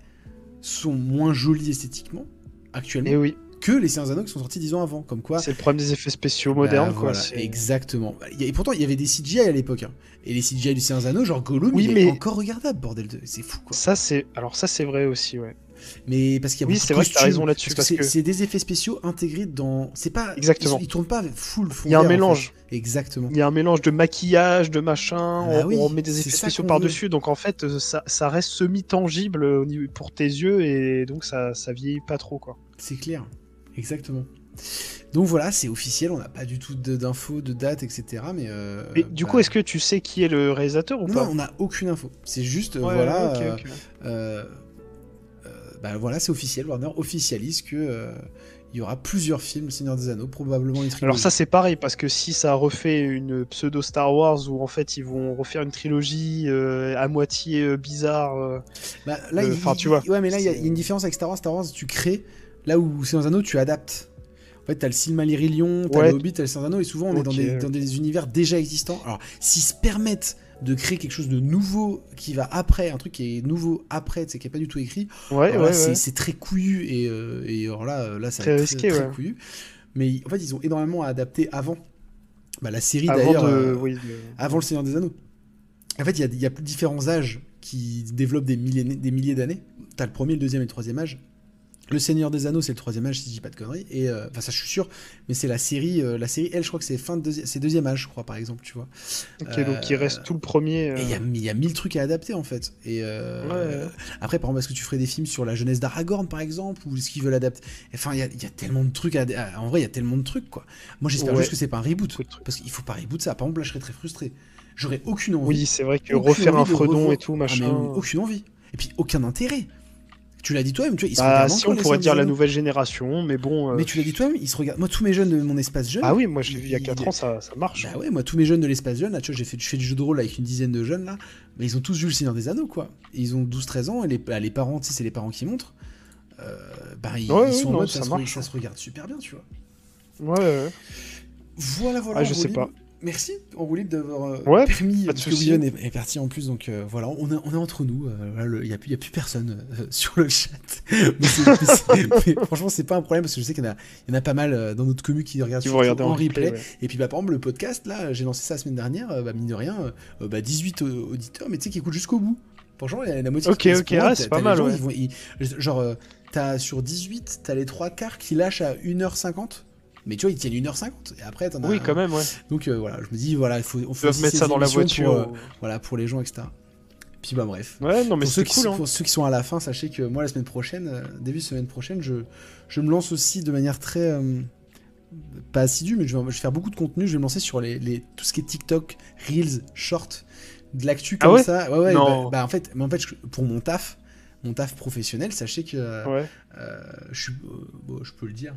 sont moins jolis esthétiquement actuellement Et oui, que les Seigneurs Anneaux qui sont sortis dix ans avant. Comme quoi, c'est le problème des effets spéciaux bah, modernes, quoi. voilà, c'est- exactement. A- Et pourtant, il y avait des CGI à l'époque. hein. Et les CGI du Seigneur Anneaux, genre Gollum, Oui, il est mais- encore regardable, bordel de. C'est fou quoi. Ça, c'est. Alors, ça, c'est vrai aussi, ouais. Mais parce qu'il y a Oui, beaucoup de c'est vrai que t'as costumes, raison là-dessus, parce parce que que- c'est- des effets spéciaux intégrés dans. C'est pas. Exactement. Ils, ils tournent pas full fond Il y a un vert, en fait. mélange. Exactement. Il y a un mélange de maquillage, de machin, Bah on, oui, on met des effets spéciaux qu'on par-dessus, donc en fait, euh, ça, ça reste semi-tangible au niveau- pour tes yeux, et donc ça, ça vieillit pas trop, quoi. C'est clair. Exactement. Donc voilà, c'est officiel, on n'a pas du tout d'infos, de date, etc. Mais, euh, Mais du bah, coup, est-ce que tu sais qui est le réalisateur ou Non, pas? on n'a aucune info. C'est juste, euh, Ouais, voilà. euh, euh, euh, bah voilà, c'est officiel. Warner officialise que euh, il y aura plusieurs films Seigneur des Anneaux, probablement une trilogie. Alors ça c'est pareil parce que si ça refait une pseudo Star Wars où en fait ils vont refaire une trilogie euh, à moitié euh, bizarre, Bah, là, il- tu vois, Ouais, mais là, il y, a une différence avec Star Wars. Star Wars, tu crées. Là où c'est dans un anneau, tu adaptes. En fait, t'as le Silmarillion, t'as Ouais. le Hobbit, t'as le Seigneur des Anneaux, et souvent on est dans des, dans des univers déjà existants. Alors, s'ils se permettent de créer quelque chose de nouveau qui va après, un truc qui est nouveau après, sais, qui est pas du tout écrit, ouais, ouais, c'est- ouais. c'est très couillu, et, euh, et alors là, là ça Très risqué, très, couillu. Mais en fait, ils ont énormément à adapter avant. Bah, la série d'ailleurs. euh, oui, avant le Seigneur des Anneaux. En fait, il y a, y a plus différents âges qui développent des milliers, des milliers d'années. T'as le premier, le deuxième et le troisième âge. Le Seigneur des Anneaux, c'est le troisième âge, si je dis pas de conneries. Et euh, enfin, ça, je suis sûr. Mais c'est la série, euh, la série, elle, je crois que c'est fin de deuxi- c'est deuxième âge, je crois, par exemple, tu vois. Ok, donc il Euh, reste tout le premier. il y a, il y a mille trucs à adapter, en fait. Et Ouais. après, par exemple, est-ce que tu ferais des films sur la jeunesse d'Aragorn, par exemple, ou est-ce qu'ils veulent adapter Enfin, il y a, il y a tellement de trucs à. En vrai, il y a tellement de trucs, quoi. Moi, j'espère Ouais. juste que c'est pas un reboot. Parce qu'il faut pas reboot ça. Par exemple, là, je serais très frustré. J'aurais aucune envie. Oui, c'est vrai que refaire un Fredon revoir- et tout, Ah, machin. mais aucune envie. Et puis aucun intérêt. Tu l'as dit toi-même, tu vois, ils se Bah, regardent si on pourrait dire la nouvelle génération, mais bon. euh, Mais tu l'as dit toi-même, ils se regardent. Moi, tous mes jeunes de mon espace jeune. Ah oui, moi je l'ai vu il y a il- 4 ans, ça, ça marche. Bah ouais, moi, tous mes jeunes de l'espace jeune, là, tu vois, j'ai fait, je fais du jeu de rôle avec une dizaine de jeunes, là. Mais ils ont tous vu le Seigneur des Anneaux, quoi. Et ils ont 12-13 ans, et les, bah, les parents, tu sais, c'est les parents qui montrent. Euh, bah, ils, Ouais, ils ouais, sont en non, mode, ça ça, se, marche. ça se regarde super bien, tu vois. Ouais, ouais. Voilà, voilà. Ah, je sais pas. Merci, en roue libre d'avoir euh, Ouais, permis, pas de parce que. William est, est parti en plus, donc euh, voilà, on est, on est entre nous, euh, il n'y a, plus- il y a plus personne euh, <laughs> sur le chat. <laughs> Mais mais mais franchement, c'est pas un problème, parce que je sais qu'il y, en a- il y en a pas mal euh, dans notre commu qui regardent en, en replay. replay. ouais. Et puis, bah, par exemple, le podcast, là, j'ai lancé ça la semaine dernière, euh, bah, mine de rien, euh, bah, 18 au- auditeurs, mais tu sais, qui écoutent jusqu'au bout. Franchement, il y a la moitié Ok, qui ok, c'est pas mal, gens, ouais. ils vont- ils- genre, euh, t'as sur 18, t'as les trois quarts qui lâchent à 1h50. Mais tu vois, ils tiennent 1h50. Et après, t'en as. Oui, quand même, ouais. Donc euh, voilà, je me dis, voilà, il faut, on aussi mettre ça dans la voiture. Pour, euh, voilà, pour les gens, etc. Puis bah bref. Ouais, non, mais pour, ceux c'est qui, cool. sont- Hein. pour ceux qui sont à la fin, sachez que moi, la semaine prochaine, euh, début de semaine prochaine, je, je me lance aussi de manière très. euh, pas assidue, mais je vais, je vais faire beaucoup de contenu. Je vais me lancer sur les, les- tout ce qui est TikTok, Reels, Short, de l'actu Ah comme ouais ça. Ouais, ouais, Non. bah, bah, en fait, mais en fait, pour mon taf, mon taf professionnel, sachez que euh, Ouais. euh, je suis. euh, bon, je peux le dire.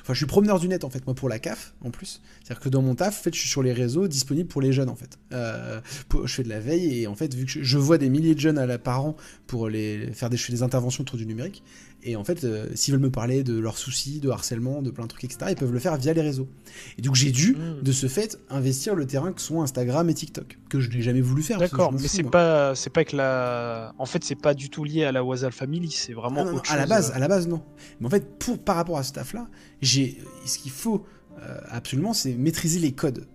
Enfin, je suis promeneur du net en fait, moi pour la CAF en plus. C'est-à-dire que dans mon taf, en fait, je suis sur les réseaux disponibles pour les jeunes en fait. Euh, je fais de la veille et en fait, vu que je, je vois des milliers de jeunes à la, par an pour les faire des, je fais des interventions autour du numérique. Et en fait, euh, s'ils veulent me parler de leurs soucis, de harcèlement, de plein de trucs, etc., ils peuvent le faire via les réseaux. Et donc j'ai dû, Mm. de ce fait, investir le terrain que sont Instagram et TikTok, que je n'ai jamais voulu faire. D'accord, mais c'est pas, c'est pas que la. En fait, c'est pas du tout lié à la Wasal Family, c'est vraiment Ah non, non, autre à la base, euh. à la base non. Mais en fait, pour par rapport à ce taf-là, j'ai ce qu'il faut euh, absolument, c'est maîtriser les codes.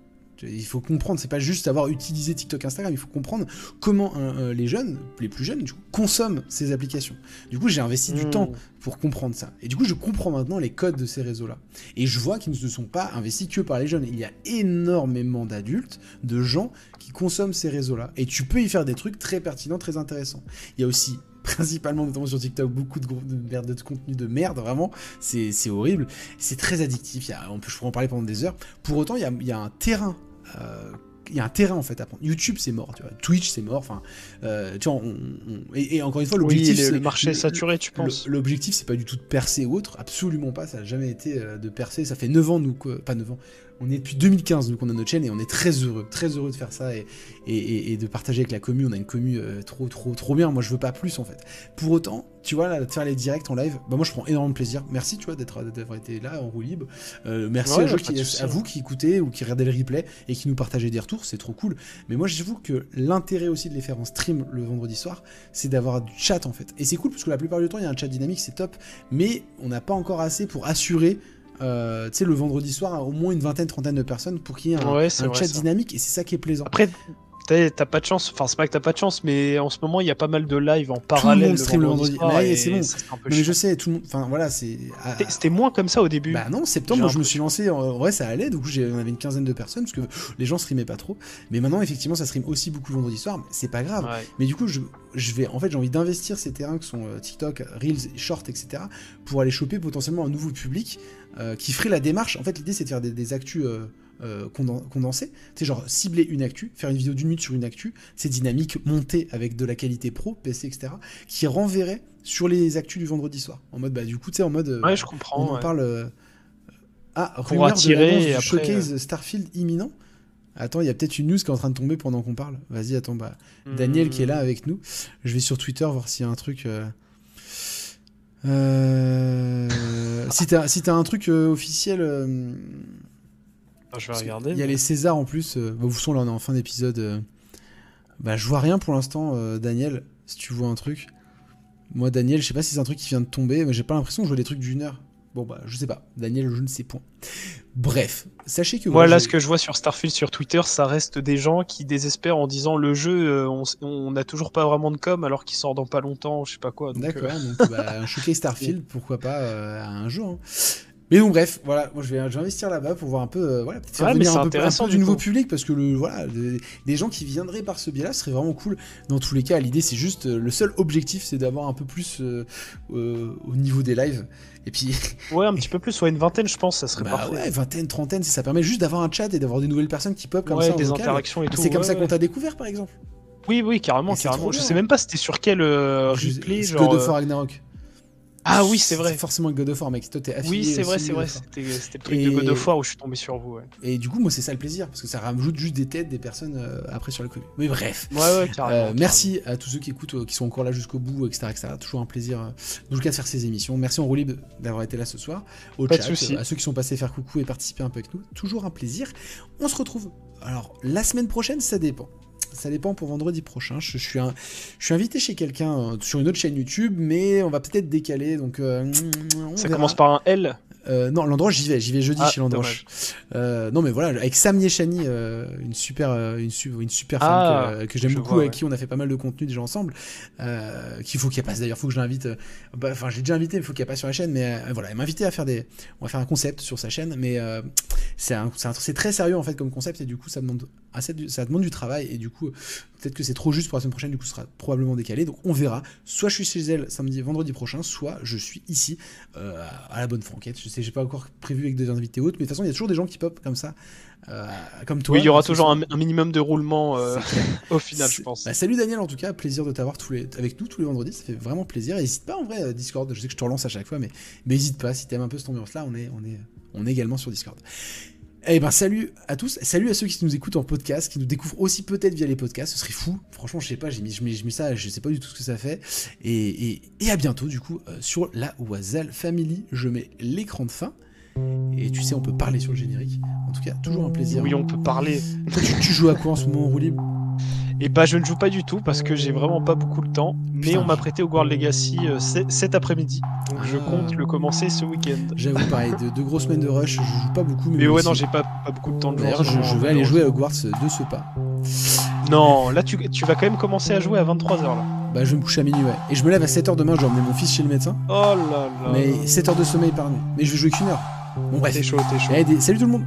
Il faut comprendre, c'est pas juste avoir utilisé TikTok, Instagram, il faut comprendre comment euh, euh, les jeunes, les plus jeunes, du coup, consomment ces applications. Du coup, j'ai investi du temps pour comprendre ça. Et du coup, je comprends maintenant les codes de ces réseaux-là. Et je vois qu'ils ne se sont pas investis que par les jeunes. Il y a énormément d'adultes, de gens qui consomment ces réseaux-là. Et tu peux y faire des trucs très pertinents, très intéressants. Il y a aussi, <laughs> principalement, notamment sur TikTok, beaucoup de, gros- de, merde, de contenu de merde, vraiment. C'est c'est horrible. C'est très addictif. Il y a, on peut, je pourrais en parler pendant des heures. Pour autant, il y a, il y a un terrain. Euh, il y a un terrain en fait à prendre. YouTube c'est mort, tu vois. Twitch c'est mort. Enfin, euh, tu vois, on- on- et, et encore une fois, Oui, l'objectif le, c'est- le marché est saturé, tu penses? L'objectif, c'est pas du tout de percer ou autre, absolument pas, ça a jamais été euh, de percer. Ça fait 9 ans, nous, pas 9 ans, on est depuis 2015, nous, qu'on a notre chaîne et on est très heureux, très heureux de faire ça et, et- et- et de partager avec la commu. On a une commu euh, trop, trop, trop bien. Moi, je veux pas plus en fait. Pour autant, tu vois, là, de faire les directs en live, bah, moi, je prends énormément de plaisir. Merci, tu vois, d'être, d'avoir été là en roue libre. Euh, merci Ouais, à, qui- à hein. vous qui écoutez ou qui regardez le replay et qui nous partagez des retours, c'est trop cool. Mais moi, j'avoue que l'intérêt aussi de les faire en stream le vendredi soir, c'est d'avoir du chat en fait. Et c'est cool parce que la plupart du temps, il y a un chat dynamique, c'est top, mais on n'a pas encore assez pour assurer. Euh, tu sais, le vendredi soir, au moins une vingtaine, trentaine de personnes pour qu'il y ait un, Ouais, c'est un vrai, chat ça. dynamique et c'est ça qui est plaisant. Après, t'as pas de chance, enfin, c'est pas que t'as pas de chance, mais en ce moment, il y a pas mal de live en Tout le parallèle. monde stream le vendredi. soir, Ouais, et c'est bon. mais je sais, tout le monde. Enfin voilà, c'est. ah, C'était- moins comme ça au début. Bah non, septembre, moi, je me suis lancé, en vrai ça allait, du coup on avait une quinzaine de personnes, parce que les gens streamaient pas trop. Mais maintenant, effectivement, ça stream aussi beaucoup le vendredi soir, mais c'est pas grave. Ouais. Mais du coup, je, je vais, en fait, j'ai envie d'investir ces terrains que sont euh, TikTok, Reels, Short, etc. pour aller choper potentiellement un nouveau public euh, qui ferait la démarche. En fait, l'idée, c'est de faire des, des actus euh, euh, conden- condensées. C'est genre cibler une actu, faire une vidéo d'une minute sur une actu. C'est dynamique, montée avec de la qualité pro, PC, etc. qui renverrait sur les actus du vendredi soir. En mode, bah, du coup, tu sais, en mode. Ouais, je on comprends. en ouais. parle. Ah, Pour de attirer, l'annonce et après, showcase Starfield imminent. Attends, il y a peut-être une news qui est en train de tomber pendant qu'on parle. Vas-y, attends, bah. Daniel qui est là Hmm. avec nous. Je vais sur Twitter voir s'il y a un truc. euh, euh, si t'as si un truc euh, officiel, euh, Ah, Je vais regarder. il y a les Césars en plus. euh, bah, vous sont là, on est en fin d'épisode. Bah, je vois rien pour l'instant, Daniel. Si tu vois un truc, moi, Daniel, je sais pas si c'est un truc qui vient de tomber, mais j'ai pas l'impression que je vois des trucs d'une heure. Bon, bah, je sais pas. Daniel, je ne sais point. Bref, sachez que. Moi, voilà, là, ce que je vois sur Starfield sur Twitter, ça reste des gens qui désespèrent en disant le jeu, euh, on n'a toujours pas vraiment de com alors qu'il sort dans pas longtemps, je sais pas quoi. D'accord, euh, donc bah, <laughs> un showcase Starfield, pourquoi pas euh, un jour. hein. Mais donc bref, voilà, moi je vais, je vais investir là-bas pour voir un peu, euh, voilà, peut-être faire Ouais, mais venir c'est un peu, un peu intéressant, du du nouveau public parce que le, voilà, des, des gens qui viendraient par ce biais-là serait vraiment cool. Dans tous les cas, l'idée c'est juste, le seul objectif c'est d'avoir un peu plus au niveau des lives. Et puis, <laughs> ouais, un petit peu plus, soit une vingtaine, je pense, ça serait bah parfait. ouais, vingtaine, trentaine, ça permet juste d'avoir un chat et d'avoir des nouvelles personnes qui pop comme Ouais, ça en des interactions et tout. C'est comme ouais, ça qu'on t'a découvert par exemple. Oui, oui, carrément, carrément. Je sais même pas c'était sur quel euh, replay, genre. God of euh, Ragnarok. Ah oui, c'est vrai. forcément God of War, mec. Toi, t'es affilié Oui, c'est vrai, c'est vrai. C'était le truc Et- de God of War où je suis tombé sur vous. Ouais, Et du coup, moi, c'est ça le plaisir, parce que ça rajoute juste des têtes des personnes euh, après sur le commun. Mais bref. ouais, ouais carrément. Euh, merci à tous ceux qui écoutent, euh, qui sont encore là jusqu'au bout, etc., etc. Toujours un plaisir, dans le cas de faire ces émissions. Merci en libre d'avoir été là ce soir. Au Pas chat, à ceux qui sont passés faire coucou et participer un peu avec nous. Toujours un plaisir. On se retrouve. Alors, la semaine prochaine, ça dépend. Ça dépend pour vendredi prochain. Je, je suis, un, je suis invité chez quelqu'un euh, sur une autre chaîne YouTube, mais on va peut-être décaler. Donc, euh, on Ça verra. commence par un L? Euh, non, l'endroit j'y vais, j'y vais jeudi Ah, chez l'endroit. dommage. Euh, non mais voilà, avec Sam Yeshani, euh, une super, une, su- une super femme Ah, que, que j'aime je beaucoup, vois, avec ouais. qui on a fait pas mal de contenu déjà ensemble, qu'il faut qu'elle passe d'ailleurs, faut que je l'invite. bah, Enfin, j'ai déjà invité, il faut qu'elle passe sur la chaîne, mais voilà, elle m'a invité à faire des, on va faire un concept sur sa chaîne, mais c'est un- c'est un- c'est très sérieux en fait comme concept et du coup ça demande assez du- ça demande du travail et du coup, peut-être que c'est trop juste pour la semaine prochaine, du coup, ce sera probablement décalé. Donc, on verra. Soit je suis chez elle samedi, vendredi prochain, soit je suis ici euh, à la bonne franquette. Je sais, j'ai pas encore prévu avec des invités autres, mais de toute façon, il y a toujours des gens qui pop comme ça, euh, comme toi. Oui, il y aura toujours un, un minimum de roulement euh, <laughs> au final, je pense. Bah, salut Daniel, en tout cas, plaisir de t'avoir tous les... avec nous tous les vendredis, ça fait vraiment plaisir. N'hésite pas en vrai, Discord, je sais que je te relance à chaque fois, mais mais n'hésite pas, si t'aimes un peu cette ambiance-là, on est, on, est, on est également sur Discord. Eh ben salut à tous, salut à ceux qui nous écoutent en podcast, qui nous découvrent aussi peut-être via les podcasts, ce serait fou. Franchement, je sais pas, j'ai mis, je mets, je mets ça, je sais pas du tout ce que ça fait. Et, et, et à bientôt du coup euh, sur la Wazal Family. Je mets l'écran de fin. Et tu sais, on peut parler sur le générique. En tout cas, toujours un plaisir. Oui, on peut parler. Toi, tu, tu joues à quoi en ce moment, en roue libre Et bah, je ne joue pas du tout parce que j'ai vraiment pas beaucoup de temps. Mais Putain. on m'a prêté Hogwarts Legacy euh, cet après-midi. Donc je Ah. compte le commencer ce week-end. J'avoue, pareil, de deux grosses semaines de rush, je joue pas beaucoup. Mais, Mais ouais, aussi. non, j'ai pas, pas beaucoup de temps de jouer. D'ailleurs, je, vais aller jouer à. Hogwarts de ce pas. Non, là, tu, tu vas quand même commencer à jouer à 23h là. Bah, je vais me coucher à minuit, ouais. Et je me lève à 7h demain, je vais emmener mon fils chez le médecin. Oh là là. Mais 7 heures de sommeil par nuit. Mais je vais jouer qu'une heure. Bon, bref. T'es chaud, t'es chaud. Allez, des- salut tout le monde